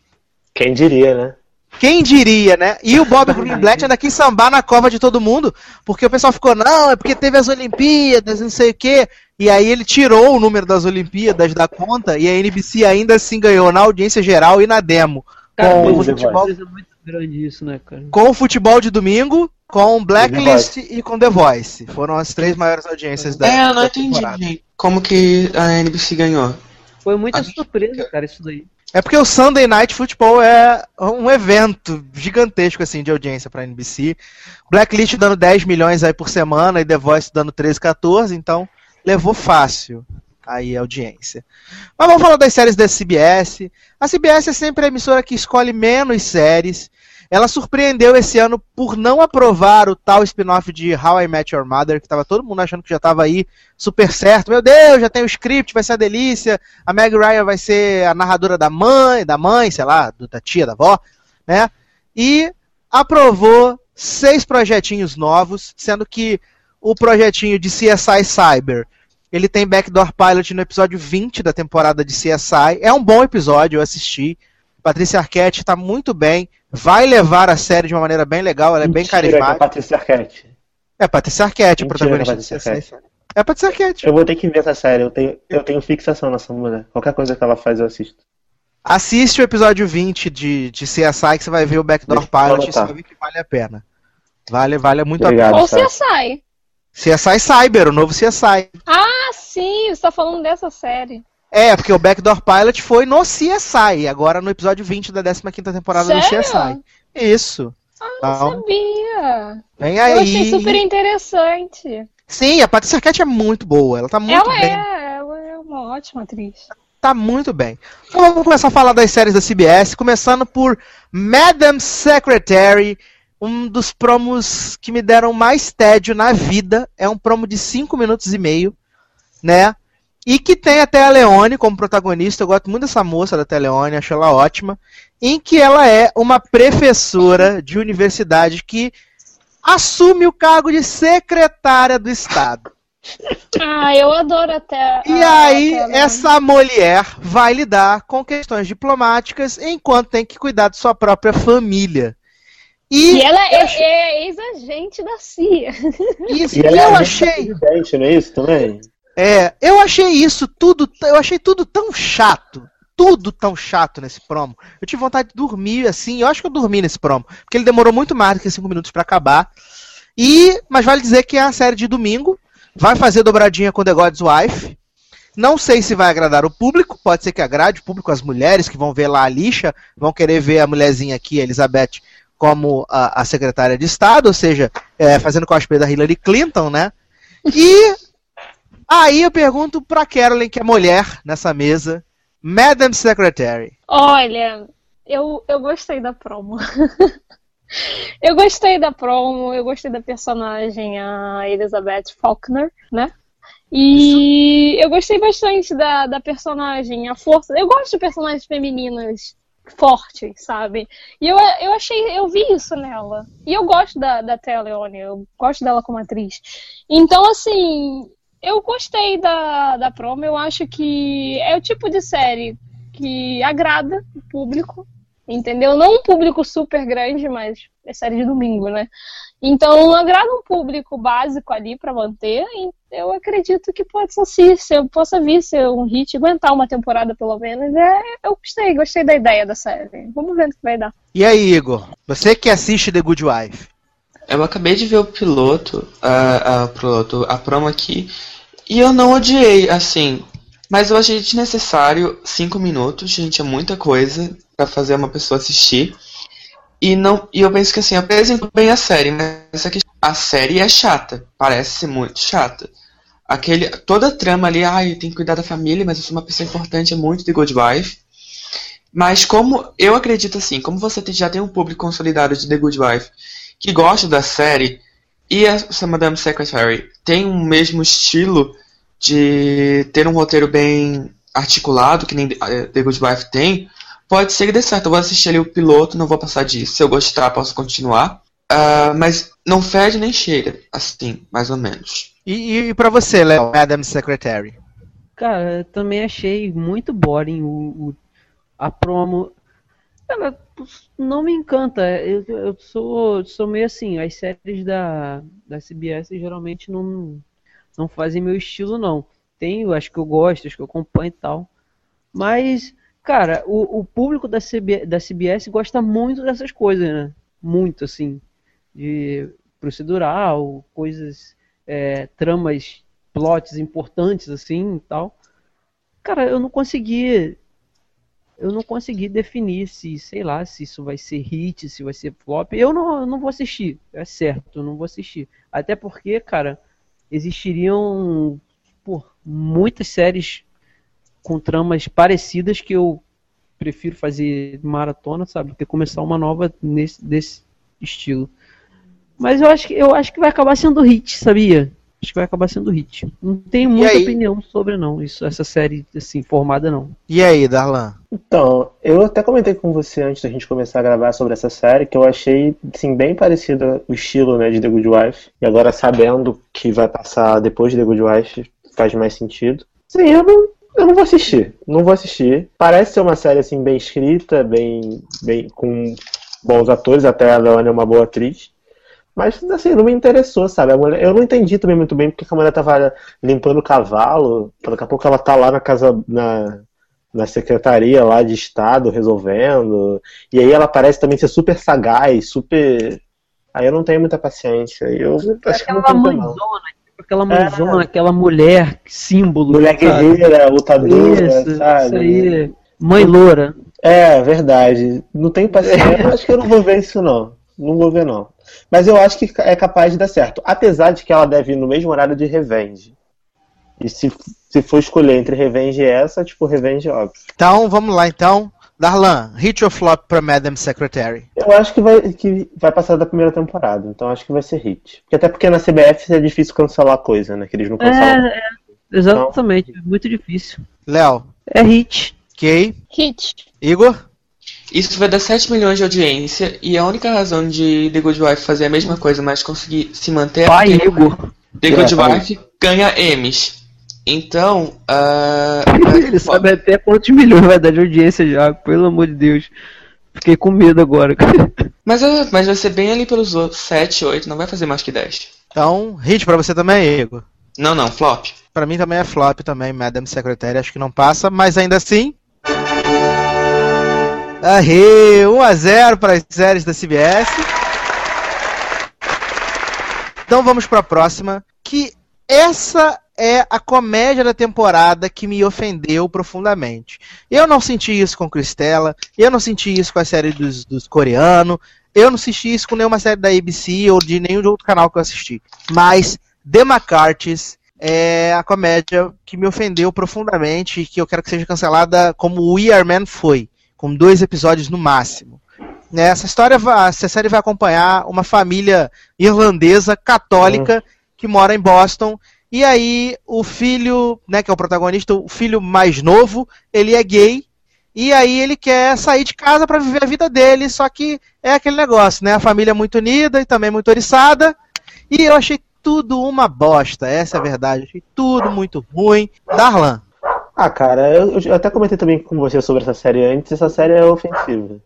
Quem diria, né? Quem diria, né? E o Bob Greenblatt ainda quis sambar na cova de todo mundo, porque o pessoal ficou, não, é porque teve as Olimpíadas, não sei o quê. E aí ele tirou o número das Olimpíadas da conta e a NBC ainda assim ganhou na audiência geral e na demo. Cara, Com o futebol, grande isso, né, cara? com o futebol de domingo, com Blacklist e com The Voice. Foram as três maiores audiências da, É, eu não entendi, temporada. gente. Como que a NBC ganhou? Foi muita Ah, surpresa, cara, isso daí. É porque o Sunday Night Football é um evento gigantesco assim de audiência para NBC. Blacklist dando 10 milhões aí por semana e The Voice dando 13, 14, então levou fácil aí a audiência. Mas vamos falar das séries da CBS. A CBS é sempre a emissora que escolhe menos séries. Ela surpreendeu esse ano por não aprovar o tal spin-off de How I Met Your Mother, que tava todo mundo achando que já tava aí super certo. Meu Deus, já tem o script, vai ser a delícia. A Meg Ryan vai ser a narradora da mãe, da mãe, sei lá, da tia, da avó, né? E aprovou seis projetinhos novos, sendo que o projetinho de CSI Cyber, ele tem backdoor pilot no episódio 20 da temporada de CSI. É um bom episódio, eu assisti. Patrícia Arquette tá muito bem, vai levar a série de uma maneira bem legal, ela é bem Mentira, que carismática. a Patrícia Arquette. É Patrícia Arquette, Mentira, protagonista de Patrícia CSI. É Patrícia Arquette. Eu vou ter que ver essa série. Eu tenho, eu tenho fixação nessa mulher. Qualquer coisa que ela faz, eu assisto. Assiste o episódio 20 de, de CSI que você vai ver o Backdoor Deixa Pilot e você vai ver que vale a pena. Vale, vale muito Obrigado. a Ou Sabe. CSI. pena. CSI Cyber, o novo CSI. Ah, sim, você tá falando dessa série. É, porque o Backdoor Pilot foi no CSI, agora no episódio 20 da 15ª temporada do Sério? CSI. Isso. Não Então, sabia. vem Eu aí. achei super interessante. Sim, a Patrícia Arquette é muito boa, ela tá muito ela bem. é, ela é uma ótima atriz. Tá muito bem. Então vamos começar a falar das séries da CBS, começando por Madam Secretary, um dos promos que me deram mais tédio na vida. É um promo de 5 minutos e meio, né? E que tem até a Leone como protagonista. Eu gosto muito dessa moça da Teleone, acho ela ótima. Em que ela é uma professora de universidade que assume o cargo de secretária do Estado. Ah, eu adoro até. E a- aí, aquela- essa mulher vai lidar com questões diplomáticas enquanto tem que cuidar de sua própria família. E E, ela é, é ex-agente da CIA. isso, E e ela é eu a achei, não é isso também? É, eu achei isso tudo, eu achei tudo tão chato, tudo tão chato nesse promo. Eu tive vontade de dormir assim, eu acho que eu dormi nesse promo, porque ele demorou muito mais do que 5 minutos pra acabar. E, mas vale dizer que é a série de domingo, vai fazer dobradinha com The God's Wife. Não sei se vai agradar o público, pode ser que agrade o público, as mulheres que vão ver lá a lixa, vão querer ver a mulherzinha aqui, a Elizabeth, como a, a secretária de Estado, ou seja, é, fazendo cosplay da Hillary Clinton, né? E aí eu pergunto pra Carolyn, que é mulher nessa mesa, Madam Secretary. Olha, eu, eu gostei da promo. <laughs> Eu gostei da promo, eu gostei da personagem, a Elizabeth Faulkner, né? E eu gostei bastante da, da personagem, a força. Eu gosto de personagens femininas fortes, sabe? E eu, eu achei, eu vi isso nela. E eu gosto da, da Thea Leone, eu gosto dela como atriz. Então, assim, eu gostei da, da promo, eu acho que é o tipo de série que agrada o público, entendeu? Não um público super grande, mas é série de domingo, né? Então, agrada um público básico ali para manter. E eu acredito que pode ser, se possa vir ser um hit, aguentar uma temporada pelo menos. É, eu gostei, gostei da ideia da série. Vamos ver o que vai dar. E aí, Igor? Você que assiste The Good Wife? Eu acabei de ver o piloto, a, a, piloto, a promo aqui, e eu não odiei, assim. Mas eu achei desnecessário cinco minutos, gente, é muita coisa para fazer uma pessoa assistir. E, não, e eu penso que assim, apresentou bem a série, mas a, a série é chata. Parece muito chata. Aquele, toda a trama ali, ai, tem que cuidar da família, mas eu sou uma pessoa importante, é muito de Good Wife. Mas como eu acredito assim, como você já tem um público consolidado de The Good Wife que gosta da série e a Madame Secretary tem o um mesmo estilo de ter um roteiro bem articulado, que nem The Good Wife tem, pode ser que dê certo. Eu vou assistir ali o piloto, não vou passar disso. Se eu gostar, posso continuar. Uh, mas não fede nem cheira, assim, mais ou menos. E, e para você, Léo, Madam Secretary? Cara, eu também achei muito boring o, o a promo. Ela não me encanta. Eu, eu sou, sou meio assim, as séries da, da CBS geralmente não, não fazem meu estilo, não. Tenho, acho que eu gosto, acho que eu acompanho e tal. Mas Cara, o, o público da, CB, da CBS gosta muito dessas coisas, né? Muito, assim. De procedural, coisas, é, tramas, plots importantes, assim e tal. Cara, eu não consegui. Eu não consegui definir se, sei lá, se isso vai ser hit, se vai ser flop. Eu não, não vou assistir, é certo, eu não vou assistir. Até porque, cara, existiriam por muitas séries com tramas parecidas que eu prefiro fazer maratona, sabe, do que começar uma nova nesse desse estilo. Mas eu acho que eu acho que vai acabar sendo hit, sabia? Acho que vai acabar sendo hit. Não tenho muita opinião sobre não, isso essa série assim formada não. E aí, Darlan? Então, eu até comentei com você antes da gente começar a gravar sobre essa série que eu achei assim bem parecido o estilo, né, de The Good Wife. E agora sabendo que vai passar depois de The Good Wife, faz mais sentido. Sim, eu não, eu não vou assistir. Não vou assistir. Parece ser uma série assim bem escrita, bem, bem com bons atores, até a Leone é uma boa atriz. Mas assim, não me interessou, sabe? A mulher, eu não entendi também muito bem porque a mulher tava limpando o cavalo. Daqui a pouco ela tá lá na casa. Na, na secretaria lá de Estado resolvendo. E aí ela parece também ser super sagaz, super. Aí eu não tenho muita paciência. Eu acho que não mãezona, aquela mãezona, é. aquela mulher símbolo. Mulher guerreira, lutadora, isso, sabe? Isso aí. Mãe loura. É, verdade. Não tem paciência. <laughs> Acho que eu não vou ver isso, não. Não vou ver, não. Mas eu acho que é capaz de dar certo. Apesar de que ela deve ir no mesmo horário de Revenge. E se, se for escolher entre Revenge e essa, tipo, Revenge, óbvio. Então, vamos lá, então. Darlan, hit or flop pra Madam Secretary? Eu acho que vai, que vai passar da primeira temporada, então acho que vai ser hit. Porque até porque na CBF é difícil cancelar coisa, né? Que eles não cancelam. É, é exatamente, então, muito difícil. Léo? É hit. Kay? Hit. Igor? Isso vai dar 7 milhões de audiência e a única razão de The Good Wife fazer a mesma coisa, mas conseguir se manter Pai, é. The Good é, Wife ganha M's. Então, uh, <laughs> ele sabe até quantos milhões vai dar de audiência já, pelo amor de Deus. Fiquei com medo agora. <laughs> mas, é, mas vai ser bem ali pelos 7, 8, não vai fazer mais que 10. Então, hit pra você também, Igor? Não, não, flop. Pra mim também é flop também, Madam Secretary, acho que não passa, mas ainda assim... Arre, 1x0 para as séries da CBS. Então vamos para a próxima, que essa é a comédia da temporada que me ofendeu profundamente. Eu não senti isso com Cristela, eu não senti isso com a série dos, dos coreanos, eu não senti isso com nenhuma série da ABC ou de nenhum outro canal que eu assisti. Mas The McCarthy's é a comédia que me ofendeu profundamente e que eu quero que seja cancelada como We Are Men foi, com dois episódios no máximo. Né, essa história, vai, essa série vai acompanhar uma família irlandesa católica que mora em Boston. E aí o filho, né, que é o protagonista, o filho mais novo, ele é gay. E aí ele quer sair de casa para viver a vida dele, só que é aquele negócio, né? A família é muito unida e também muito oriçada. E eu achei tudo uma bosta, essa é a verdade. Achei tudo muito ruim. Darlan. Ah, cara, eu, eu até comentei também com você sobre essa série antes, essa série é ofensiva.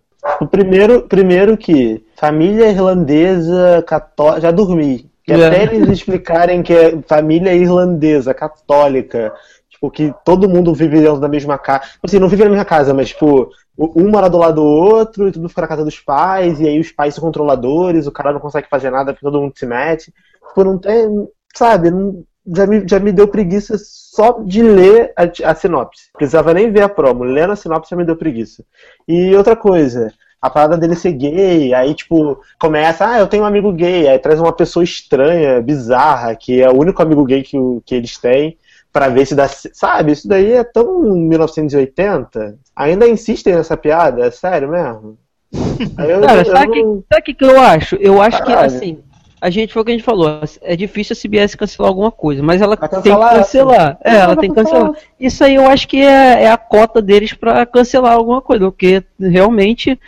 O primeiro, primeiro que família irlandesa católica. Já dormi. Que É. até eles explicarem que é família irlandesa, católica, tipo, que todo mundo vive dentro da mesma casa. Assim, não vive na mesma casa, mas, tipo, um mora do lado do outro e tudo fica na casa dos pais, e aí os pais são controladores, o cara não consegue fazer nada porque todo mundo se mete. Tipo, não tem. Sabe, não- já, me, já me deu preguiça só de ler a, a sinopse. Precisava nem ver a promo. Lendo a sinopse já me deu preguiça. E outra coisa, a parada dele ser gay, aí, tipo, começa, ah, eu tenho um amigo gay, aí traz uma pessoa estranha, bizarra, que é o único amigo gay que, que eles têm, pra ver se dá. Sabe, isso daí é tão 1980. Ainda insistem nessa piada, é sério mesmo? <laughs> Aí eu- Cara, eu sabe o não- que, que, que eu acho? Eu acho que, Caralho. assim, a gente foi o que a gente falou, é difícil a CBS cancelar alguma coisa, mas ela tem que cancelar, cancelar. É, ela tem que cancelar. cancelar. Isso aí eu acho que é, é a cota deles pra cancelar alguma coisa, porque realmente.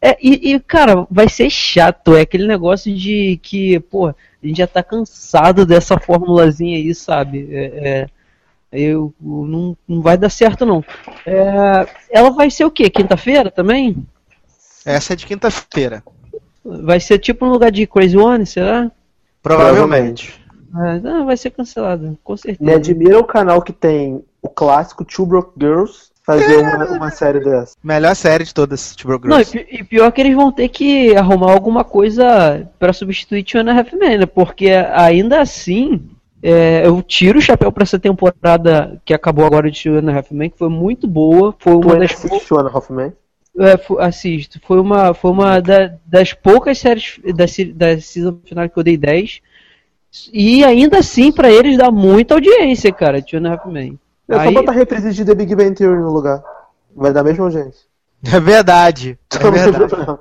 É, e, e, cara, vai ser chato. É aquele negócio de que, pô, a gente já tá cansado dessa formulazinha aí, sabe? É, é, eu, não, não vai dar certo, não. É, ela vai ser o quê? Quinta-feira também? Essa é de quinta-feira. Vai ser tipo no lugar de Crazy One, será? Provavelmente. Ah, não, vai ser cancelado, com certeza. Me admira o canal que tem o clássico Two Broke Girls fazer uma, uma série dessa. Melhor série de todas, Two Broke Não, e, Girls. pi- e pior que eles vão ter que arrumar alguma coisa pra substituir Two and a Half Men, né? Porque ainda assim, é, eu tiro o chapéu pra essa temporada que acabou agora de Two and a Half Men, que foi muito boa, foi Tu uma ainda das pou- assistiu Anna Hoffman? É, fu- assisto. Foi uma, foi uma da- das poucas séries da, da season final que eu dei 10. E ainda assim, pra eles dá muita audiência, cara, Two and a Half Men. É só Aí- botar reprise de The Big Bang Theory no lugar. Vai dar a mesma audiência. É verdade. É verdade.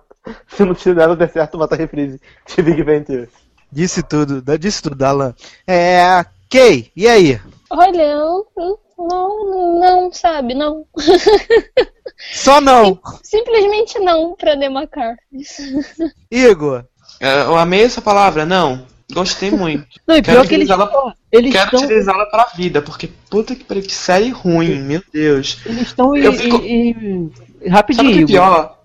Se não tiver nada der certo, bota reprise de Big Bang Theory. Disse tudo, disse tudo, Alan. É. Kay, e aí? Olha, eu não, não, sabe, não. Só não. Simplesmente não pra McCarthy. Igor. É, Eu amei essa palavra, não. Gostei muito. <laughs> Não, e Quero pior que eles utilizá-la- eles Quero estão utilizá-la pra vida, porque puta que pariu, que série ruim, meu Deus. eles estão Eu fico- e, Sabe o rapidinho. que é Igor. pior?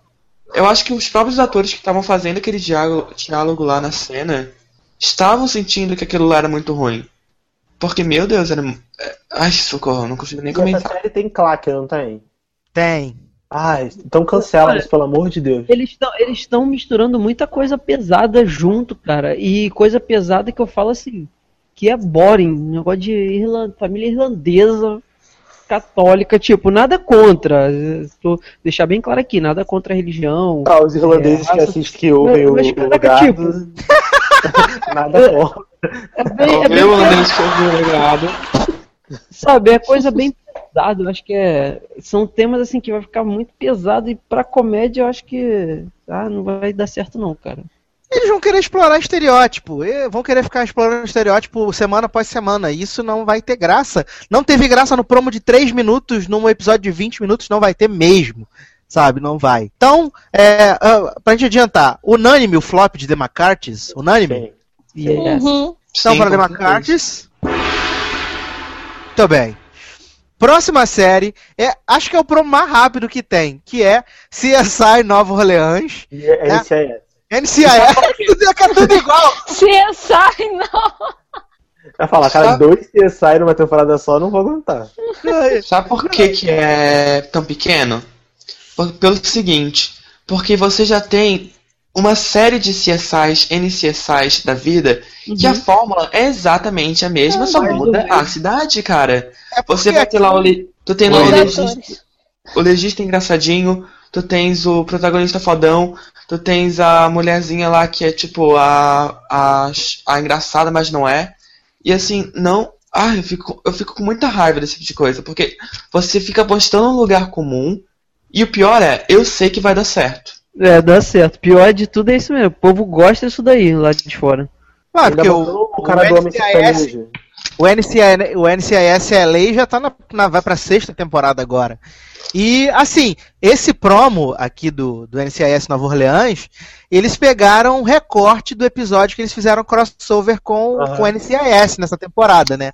Eu acho que os próprios atores que estavam fazendo aquele diálogo, diálogo lá na cena estavam sentindo que aquilo lá era muito ruim. Porque, meu Deus, era. é, Ai, socorro, não consigo nem E essa comentar. série tem claque, não tem? Tem. Ai, então cancela isso, pelo amor de Deus. Eles estão eles estão misturando muita coisa pesada junto, cara. E coisa pesada que eu falo assim, que é boring, um negócio de Irlan- família irlandesa católica, tipo, nada contra. Tô deixar bem claro aqui, nada contra a religião. Ah, os irlandeses É, que assistem, que ouvem o, o legado. tipo- <laughs> Nada <laughs> contra. É bem, é bem Eu andei escorregado. sabe, é coisa bem pesada. Eu acho que é, são temas assim que vai ficar muito pesado e pra comédia eu acho que ah, não vai dar certo não, cara. Eles vão querer explorar estereótipo. e Vão querer ficar explorando estereótipo semana após semana. Isso não vai ter graça. Não teve graça no promo de 3 minutos, num episódio de 20 minutos, não vai ter mesmo. Sabe? Não vai. Então, é, ah, pra gente adiantar, unânime o flop de The McCarthy's? Unânime? Sim. E é- Uhum. Então. McCarthy's. Muito bem. Próxima série, é, acho que é o promo mais rápido que tem, que é CSI Nova Orleans, E é, é. NCIS, tudo, <laughs> é tudo igual. CSI, não! Vai falar, cara, Sabe- dois CSI numa temporada só, não vou aguentar. Sabe por que, que é tão pequeno? Por- pelo seguinte, porque você já tem uma série de CSIs, NCSIs da vida, que a fórmula é exatamente a mesma, só muda a cidade, cara. É Você vai ter lá o. le- Tu tem lá o legista, o legista engraçadinho, tu tens o protagonista fodão, tu tens a mulherzinha lá que é tipo a, a, a engraçada, mas não é. E assim, não. Ah, eu fico, eu fico com muita raiva desse tipo de coisa, porque você fica apostando num lugar comum, e o pior é, eu sei que vai dar certo. É, dá certo. Pior de tudo é isso mesmo. O povo gosta disso daí, lá de fora. Ah, Ainda porque o, o cara do Homem NCIS, o, NCIS, o NCIS LA já tá na, na- vai pra sexta temporada agora. E, assim, esse promo aqui do, do NCIS Nova Orleans, eles pegaram um recorte do episódio que eles fizeram crossover com, Aham. com o NCIS nessa temporada, né?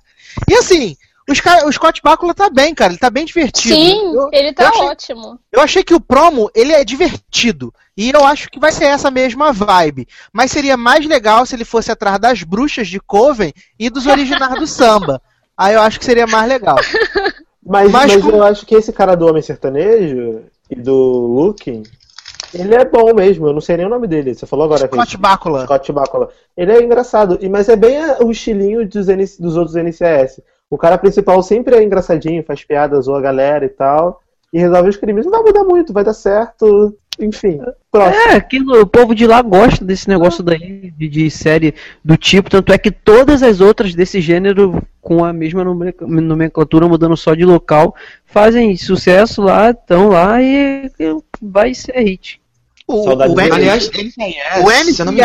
E, assim, os ca- o Scott Bakula tá bem, cara, ele tá bem divertido. Sim, Eu- ele eu tá achei- ótimo. eu achei que o promo, ele é divertido. E eu acho que vai ser essa mesma vibe. Mas seria mais legal se ele fosse atrás das bruxas de Coven e dos originais do samba. <laughs> Aí eu acho que seria mais legal. Mas, Mas mas como- eu acho que esse cara do Homem Sertanejo e do Looking, ele é bom mesmo. Eu não sei nem o nome dele. Você falou agora. Scott Cris. Bakula. Scott Bakula. Ele é engraçado, e- mas é bem a- o estilinho dos, N- dos outros NCS. O cara principal sempre é engraçadinho, faz piadas, zoa a galera e tal, e resolve os crimes. Não vai mudar muito, vai dar certo. Enfim, próximo. É, aquilo, o povo de lá gosta desse negócio daí, de, de série do tipo, tanto é que todas as outras desse gênero, com a mesma nome- nomenclatura, mudando só de local, fazem sucesso lá, estão lá e e vai ser hit. O, Saudade o, dele. N- Aliás, NCIS, o se não me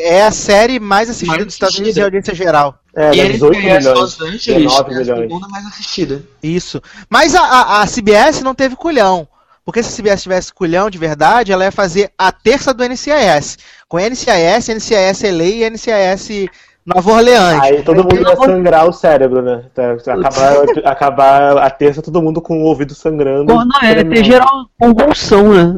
é a série mais assistida Mais dos Estados Unidos em audiência geral. É, e dá 18 NCIS milhões. Los Angeles 19 é a segunda mais assistida. Isso. Mas a, a, a CBS não teve culhão. Porque se a CBS tivesse culhão de verdade, ela ia fazer a terça do NCIS. Com NCIS, NCIS LA e NCIS Nova Orleans. Aí todo mundo vai sangrar o cérebro, né? Tá- Acabar, acabar a terça, todo mundo com o ouvido sangrando. Pô, não, é tremendo. ter geral convulsão, né?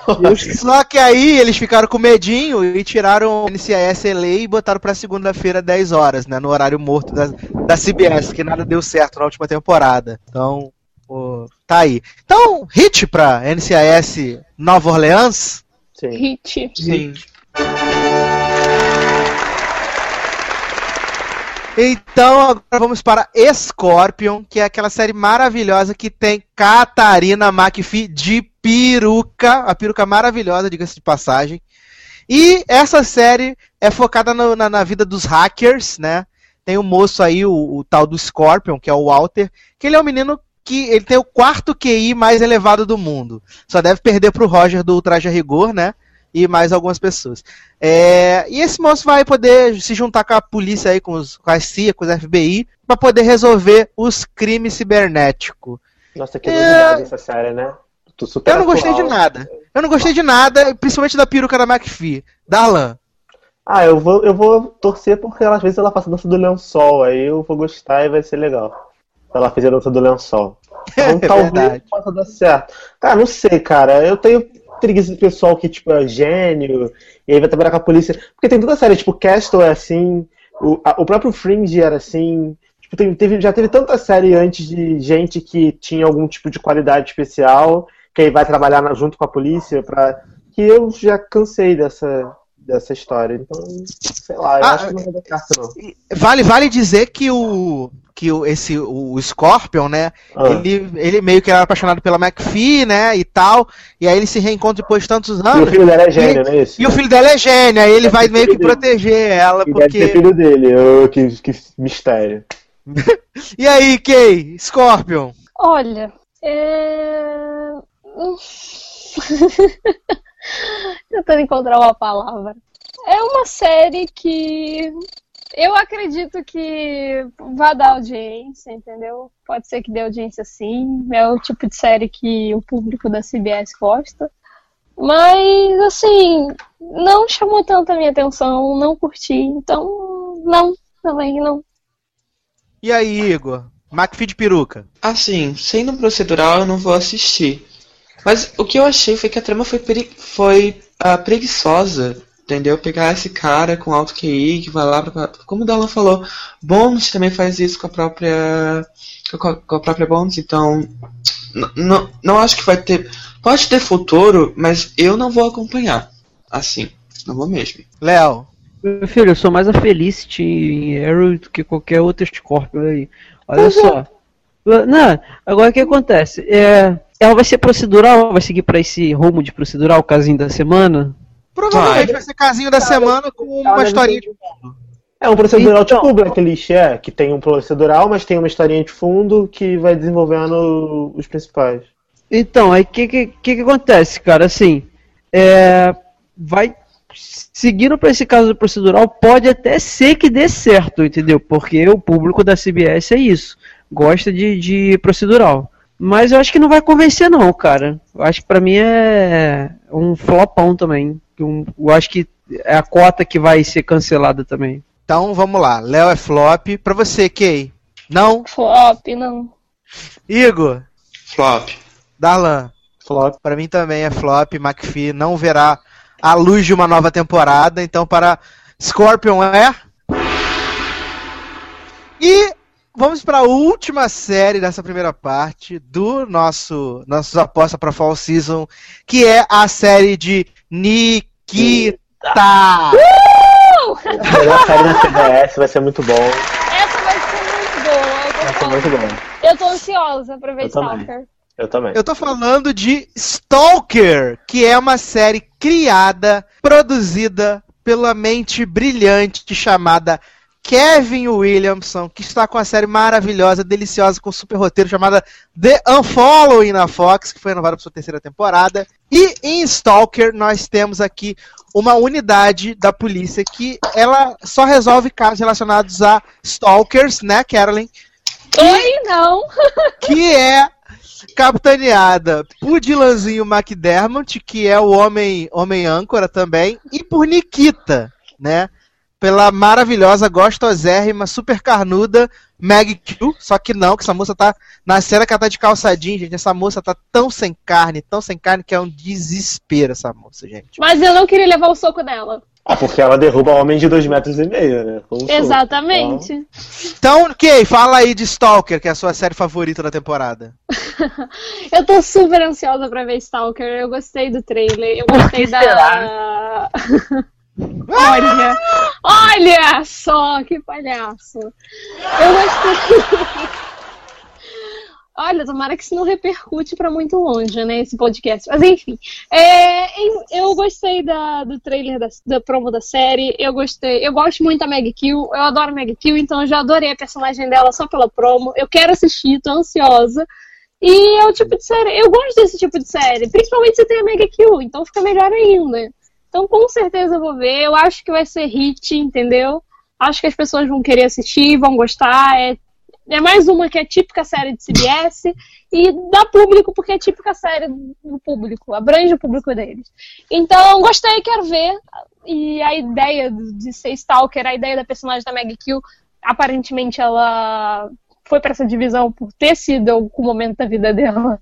<laughs> Só que aí eles ficaram com medinho e tiraram o NCIS LA e botaram pra segunda-feira, 10 horas, né? No horário morto da, da CBS, que nada deu certo na última temporada. Então, pô, tá aí. Então, hit pra NCIS Nova Orleans. Sim. Hit. Sim. Então, agora vamos para Scorpion, que é aquela série maravilhosa que tem Catarina McPhee de peruca, a peruca maravilhosa, diga-se de passagem. E essa série é focada na, na vida dos hackers, né? Tem o moço aí, o, o tal do Scorpion, que é o Walter, que ele é um menino que ele tem o quarto QI mais elevado do mundo. Só deve perder pro Roger do Traje a Rigor, né? E mais algumas pessoas. É, e esse moço vai poder se juntar com a polícia aí, com, os, com a CIA, com os FBI, para poder resolver os crimes cibernéticos. Nossa, que É. novidade essa série, né? Super Eu não gostei de atual. nada. Eu não gostei de nada, principalmente da peruca da McPhee. Darlan. Ah, eu vou, eu vou torcer porque ela, às vezes ela faz a dança do lençol, aí eu vou gostar e vai ser legal. Ela fez a dança do lençol. <laughs> Então É talvez possa dar certo. Cara, não sei, cara. Eu tenho preguiça de pessoal que, tipo, é gênio, e aí vai trabalhar com a polícia. Porque tem toda série, tipo, Castle é assim, o, a- o próprio Fringe era assim. Tipo, tem- teve, já teve tanta série antes de gente que tinha algum tipo de qualidade especial, que aí vai trabalhar na- junto com a polícia, pra, que eu já cansei dessa, dessa história. Então, sei lá, eu Ah, acho que não vai dar certo, não. Vale, vale dizer que o que o, esse o Scorpion, né? Ah. Ele, ele meio que era apaixonado pela McPhee, né? E tal. E aí ele se reencontra depois de tantos E o anos. filho dela é gênio, não é isso? E o filho dela é gênio, aí ele Deve vai meio que dele. proteger ela, E deve ser porque. filho dele, ô, que, que mistério. <laughs> E aí, Kay? Scorpion? Olha, é... <laughs> <laughs> <laughs> Tentando encontrar uma palavra. É uma série que eu acredito que vai dar audiência, entendeu? Pode ser que dê audiência sim. É o tipo de série que o público da CBS gosta. Mas, assim, não chamou tanto a minha atenção, não curti. Então, não, também não. E aí, Igor? McPhee de peruca. Assim, sendo procedural, eu não vou assistir. Mas o que eu achei foi que a trama foi, peri- foi ah, preguiçosa. Entendeu? Pegar esse cara com alto QI que vai lá pra. Como o Dalan falou, Bones também faz isso com a própria. com a, com a própria Bones, então. n- n- Não acho que vai ter. Pode ter futuro, mas eu não vou acompanhar. Assim, não vou mesmo. Léo. Meu filho, eu sou mais a Felicity em Arrow do que qualquer outro Scorpion aí. Olha só. Não, agora o que acontece? É, ela vai ser procedural, vai seguir pra esse rumo de procedural, o casinho da semana? Provavelmente Vai. vai ser casinho da semana com uma historinha de fundo. É um procedural Então- tipo o Blacklist, é, que tem um procedural, mas tem uma historinha de fundo que vai desenvolvendo os principais. Então, aí o que, que, que que acontece, cara? Assim, é, vai seguindo para esse caso procedural, pode até ser que dê certo, entendeu? Porque o público da CBS é isso, gosta de, de procedural. Mas eu acho que não vai convencer não, cara. Eu acho que pra mim é um flopão também. Um, eu acho que é a cota que vai ser cancelada também. Então vamos lá. Léo é flop. Pra você, Kay? Não? Flop, não. Igor? Flop. Darlan? Flop. Pra mim também é flop. McPhee não verá a luz de uma nova temporada. Então para Scorpion é... E vamos para a última série dessa primeira parte do nosso nossos apostas para Fall Season, que é a série de Nikita. A melhor série da CBS vai ser muito bom. Essa vai ser muito boa. Vai ser muito bom. eu tô ansiosa pra ver Eu também. Stalker. Eu também. Eu tô falando de Stalker, que é uma série criada, produzida pela mente brilhante chamada Kevin Williamson, que está com a série maravilhosa, deliciosa, com super roteiro chamada The Unfollowing na Fox, que foi renovada para sua terceira temporada. E em Stalker nós temos aqui uma unidade da polícia que ela só resolve casos relacionados a stalkers, né, Carolyn? Oi, não. <laughs> que é capitaneada por Dylanzinho McDermott, que é o homem, homem âncora também, e por Nikita, né? Pela maravilhosa, gostosérrima, super carnuda Meg Q, só que não, que essa moça tá. Na cena que ela tá de calçadinho, gente, essa moça tá tão sem carne, tão sem carne, que é um desespero essa moça, gente. Mas eu não queria levar o soco dela. Ah, porque ela derruba homem de dois metros e meio, né? Exatamente. Então, Kay, fala aí de Stalker, que é a sua série favorita da temporada. <laughs> Eu tô super ansiosa pra ver Stalker. Eu gostei do trailer. Eu gostei da. <laughs> olha! Olha só que palhaço! Eu gostei. Olha, tomara que isso não repercute pra muito longe, né, esse podcast. Mas enfim, é, eu gostei da, do trailer da, da promo da série. Eu gostei. Eu gosto muito da Meg Kill. Eu adoro Meg Kill, então eu já adorei a personagem dela só pela promo. Eu quero assistir, tô ansiosa. E é o tipo de série. Eu gosto desse tipo de série. Principalmente se tem a Mega Kill, então fica melhor ainda. Então com certeza eu vou ver. Eu acho que vai ser hit, entendeu? Acho que as pessoas vão querer assistir, vão gostar. É, é mais uma que é típica série de CBS e dá público porque é típica série do público, abrange o público deles. Então gostei, quero ver. E a ideia de ser Stalker, a ideia da personagem da Meg Kill, aparentemente ela foi para essa divisão por ter sido algum momento da vida dela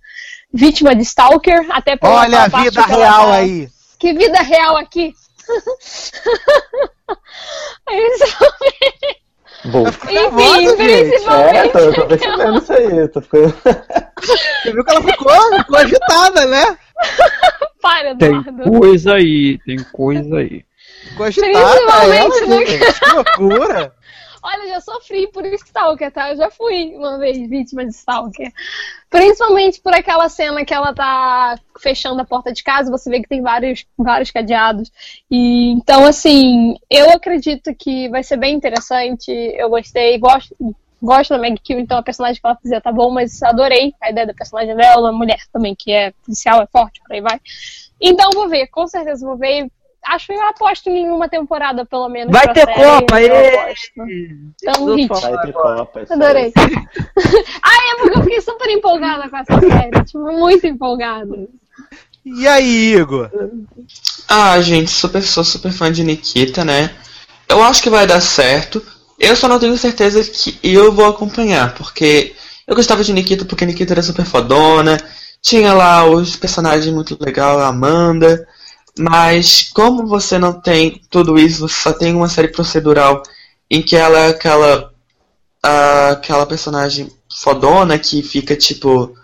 vítima de Stalker, até pela Olha a vida real aí. Que vida real aqui! <laughs> Bom. Enfim, nervosa, gente. principalmente. É, tô, eu tô percebendo isso aí. Tô ficando... <laughs> Você viu que ela ficou, ficou agitada, né? Para, Tem Eduardo. coisa aí, tem coisa aí. Ficou agitada. Principalmente ela, gente. Que loucura. Olha, eu já sofri por Stalker, tá? Eu já fui uma vez vítima de Stalker. Principalmente por aquela cena que ela tá fechando a porta de casa, você vê que tem vários, vários cadeados. E então, assim, eu acredito que vai ser bem interessante. Eu gostei, gosto, gosto da Meg Kill, então a personagem que ela fizer tá bom, mas adorei a ideia da personagem dela, mulher também, que é policial, é forte, por aí vai. Então vou ver, com certeza vou ver. Acho que eu aposto em uma temporada, pelo menos. Vai pra ter série, Copa, aposto. Então, hit. Vai ter Copa. aí. Adorei. <laughs> Ai, é porque eu fiquei super empolgada com essa série. Tipo, muito empolgada. E aí, Igor? Ah, gente, super, sou super fã de Nikita, né? Eu acho que vai dar certo. Eu só não tenho certeza que eu vou acompanhar, porque eu gostava de Nikita porque Nikita era super fodona. Tinha lá os personagens muito legal, a Amanda. Mas como você não tem tudo isso, você só tem uma série procedural em que ela é aquela ah, aquela personagem fodona que fica tipo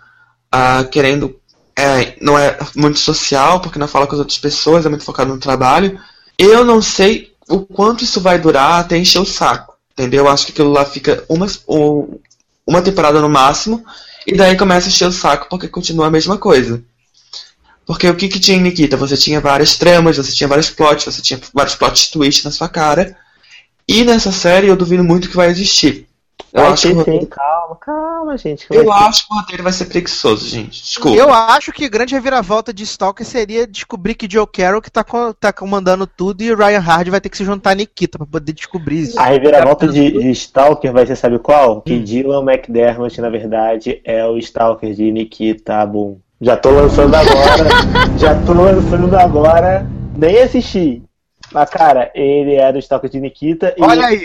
ah, querendo é, não é muito social porque não fala com as outras pessoas, é muito focado no trabalho. Eu não sei o quanto isso vai durar até encher o saco, entendeu? Eu acho que aquilo lá fica uma, uma temporada no máximo e daí começa a encher o saco porque continua a mesma coisa. Porque o que, que tinha em Nikita? Você tinha várias tramas, você tinha vários plots, você tinha vários plot twists na sua cara. E nessa série eu duvido muito que vai existir. Eu Vai acho, que ter o sim, roteiro, calma, calma, gente. que eu vai ter. acho que o roteiro vai ser preguiçoso, gente. Desculpa. Eu acho que a grande reviravolta de Stalker seria descobrir que Joe Carroll que tá, co- tá comandando tudo e o Ryan Hard vai ter que se juntar a Nikita pra poder descobrir isso. A reviravolta de, de Stalker vai ser, sabe qual? Que Dylan McDermott, na verdade, é o Stalker de Nikita Boom. Já tô lançando agora. já tô lançando agora. Nem assisti. Mas, cara, ele era o Stalker de Nikita e, Olha aí.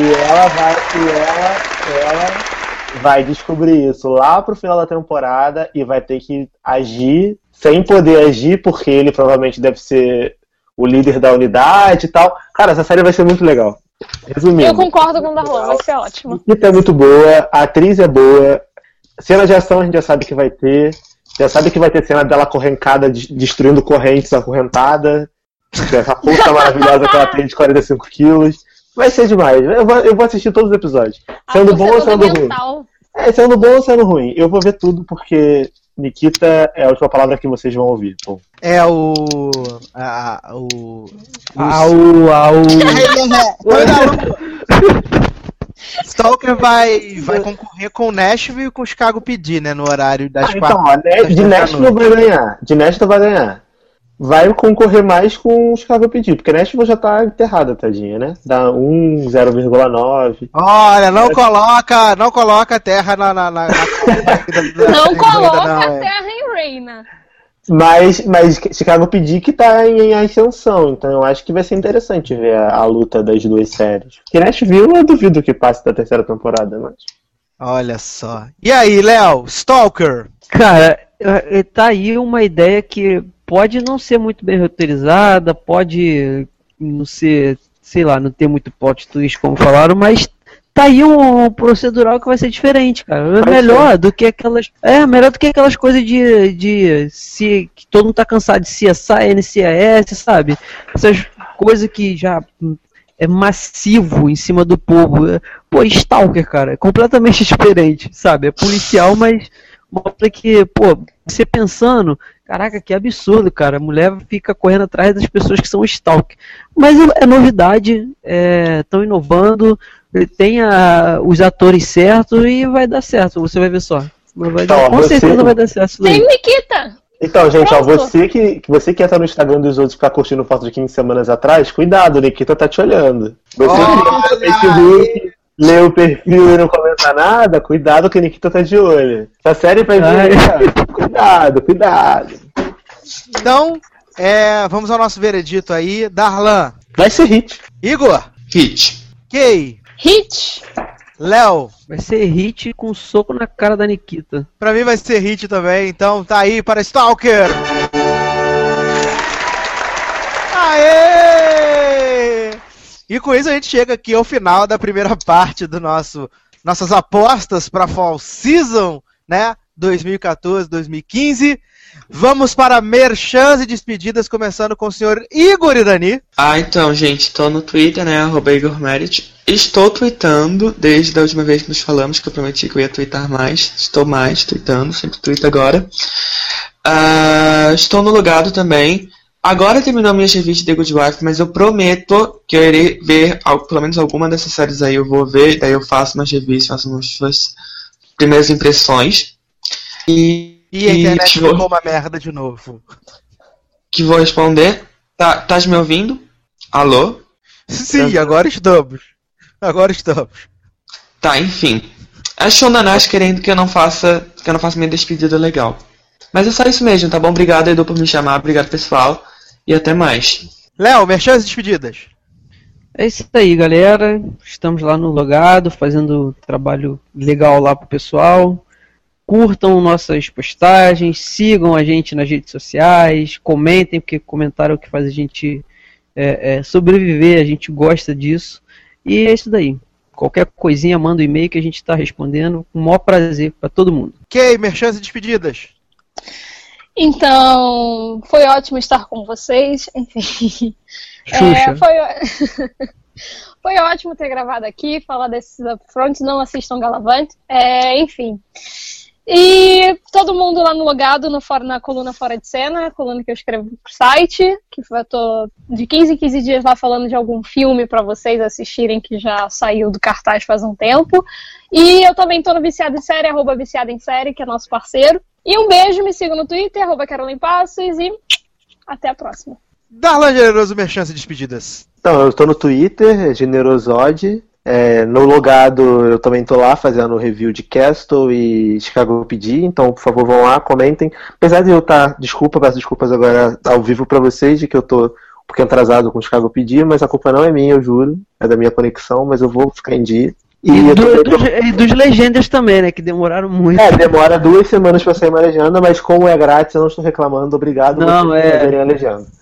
e ela vai. E ela, ela vai descobrir isso lá pro final da temporada e vai ter que agir sem poder agir, porque ele provavelmente deve ser o líder da unidade e tal. Cara, essa série vai ser muito legal. Resumindo. Eu concordo com o Darlan, vai ser ótimo. Nikita é muito boa, a atriz é boa, cena de ação a gente já sabe que vai ter, já sabe que vai ter cena dela correncada, de- destruindo correntes acorrentada, essa força maravilhosa que ela tem de 45 quilos. Vai ser demais, eu vou, eu vou assistir todos os episódios. Sendo A bom ou sendo ruim? É, sendo bom ou sendo ruim? Eu vou ver tudo porque Nikita é a última palavra que vocês vão ouvir. Bom, É o. A, a- o. Au, <laughs> au. <laughs> Stalker vai, <laughs> vai concorrer com o Nashville e com o Chicago PD, né? No horário das Ah, quatro. então, ó, né, de da Nashville vai ganhar. De Nashville vai ganhar. Vai concorrer mais com o Chicago PD, porque Nashville já tá enterrada, tadinha, né? Dá 1, 0,9. Olha, não coloca, não coloca a terra na. na, na, na- <laughs> Não coloca a é. terra em Reina. Mas, mas Chicago PD que tá em, em ascensão, então eu acho que vai ser interessante ver a, a luta das duas séries. Porque Nashville eu duvido que passe da terceira temporada, mas. Olha só. E aí, Léo? Stalker? Cara, é- é- tá aí uma ideia que pode não ser muito bem roteirizada, pode não ser, sei lá, não ter muito plot twist, como falaram, mas tá aí um procedural que vai ser diferente, cara. É melhor do que aquelas. É, melhor do que aquelas coisas de. de se, que todo mundo tá cansado de CSI, NCIS, sabe? Essas coisas que já. É massivo em cima do povo. Pô, Stalker, cara, é completamente <laughs> diferente, sabe? É policial, mas mostra que, pô, você pensando, caraca, que absurdo, cara. A mulher fica correndo atrás das pessoas que são stalker. Mas é é novidade, estão inovando, tem a- os atores certos e vai dar certo, você vai ver só. Vai dar- Então, com você- certeza vai dar certo. Tem Nikita. Então, gente, ó, você que, que você que entra no Instagram dos outros e ficar curtindo foto de 15 semanas atrás, cuidado, Nikita tá te olhando. Você que entra no Facebook, lê o perfil e não comenta nada, cuidado que Nikita tá de olho. Essa série vai vir. <laughs> Cuidado, cuidado. Então, é, vamos ao nosso veredito aí. Darlan, Vai ser hit. Igor, Hit. Kay, Hit. Léo. Vai ser hit com um soco na cara da Nikita. Pra mim vai ser hit também, então tá aí para Stalker. Aê! E com isso a gente chega aqui ao final da primeira parte do nosso nossas apostas para Fall Season, né? 2014-2015. Vamos para merchans e despedidas, começando com o senhor Igor Irani. Ah, então, gente, tô no Twitter, né? Arroba Igor Merit. Estou tweetando desde a última vez que nos falamos, que eu prometi que eu ia twittar mais. Estou mais tweetando, sempre tweet agora. Ah, estou no logado também. Agora terminou minhas revistas de Good Wife, mas eu prometo que eu irei ver pelo menos alguma dessas séries aí. Eu vou ver, daí eu faço umas revistas, faço umas primeiras impressões. E, E a internet vou- ficou uma merda de novo. que vou responder. Tá, estás me ouvindo? Alô? Sim, agora estamos. Agora estamos. Tá, enfim. A Shonanás querendo que eu não faça. que eu não faça minha despedida legal. Mas é só isso mesmo, tá bom? Obrigado, Edu, por me chamar. Obrigado, pessoal. E até mais. Léo, merchans e despedidas. É isso aí, galera. Estamos lá no logado, fazendo trabalho legal lá pro pessoal. Curtam nossas postagens, sigam a gente nas redes sociais, comentem, porque comentário é o que faz a gente é, é, sobreviver, a gente gosta disso. E é isso daí. Qualquer coisinha, manda um e-mail que a gente está respondendo com o maior prazer para todo mundo. Ok, merchans e despedidas. Então, foi ótimo estar com vocês. Enfim. Xuxa. É, foi... <laughs> foi ótimo ter gravado aqui, falar desses upfronts, não assistam Galavante. É, enfim. E todo mundo lá no logado, no, na coluna Fora de Cena, coluna que eu escrevo pro site, que eu tô de 15 em 15 dias lá falando de algum filme para vocês assistirem que já saiu do cartaz faz um tempo. E eu também tô no Viciado em Série, arroba Viciado em Série, que é nosso parceiro. E um beijo, me sigam no Twitter, arroba Carolyn Passos e até a próxima. Darlan Generoso, minha chance de despedidas. Então, eu tô no Twitter, Generosode, é, no logado eu também tô lá fazendo review de Castle e Chicago PD, então por favor vão lá, comentem. Apesar de eu estar, tá, desculpa, peço desculpas agora ao vivo para vocês de que eu tô um pouquinho atrasado com Chicago PD, mas a culpa não é minha, eu juro, é da minha conexão, mas eu vou ficar em dia. E, e, do, tô... dos, e, dos, legendas também, né? Que demoraram muito. É, demora duas semanas pra sair uma legenda, mas como é grátis, eu não estou reclamando. Obrigado não, por é... a legenda. <laughs>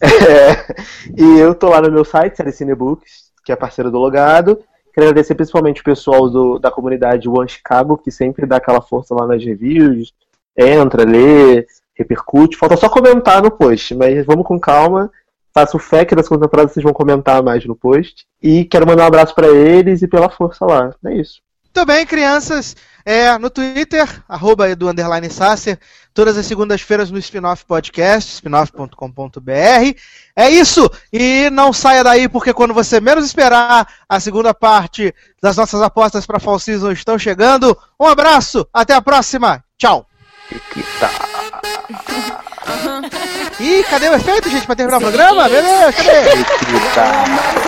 É, e eu tô lá no meu site, Série Cinebooks, que é parceiro do Logado. Quero agradecer principalmente o pessoal do, da comunidade One Chicago, que sempre dá aquela força lá nas reviews, entra, lê, repercute. Falta só comentar no post, mas vamos com calma. Faço fé que na segunda temporada vocês vão comentar mais no post. E quero mandar um abraço para eles e pela força lá. É isso. Também, crianças, é, no Twitter, arroba edu Sasser, todas as segundas-feiras no Spinoff Podcast, spinoff.com.br. É isso! E não saia daí, porque quando você menos esperar, a segunda parte das nossas apostas para Fall Season estão chegando. Um abraço, até a próxima, tchau! <laughs> Ih, cadê o efeito, gente, para terminar o programa? Beleza, cadê?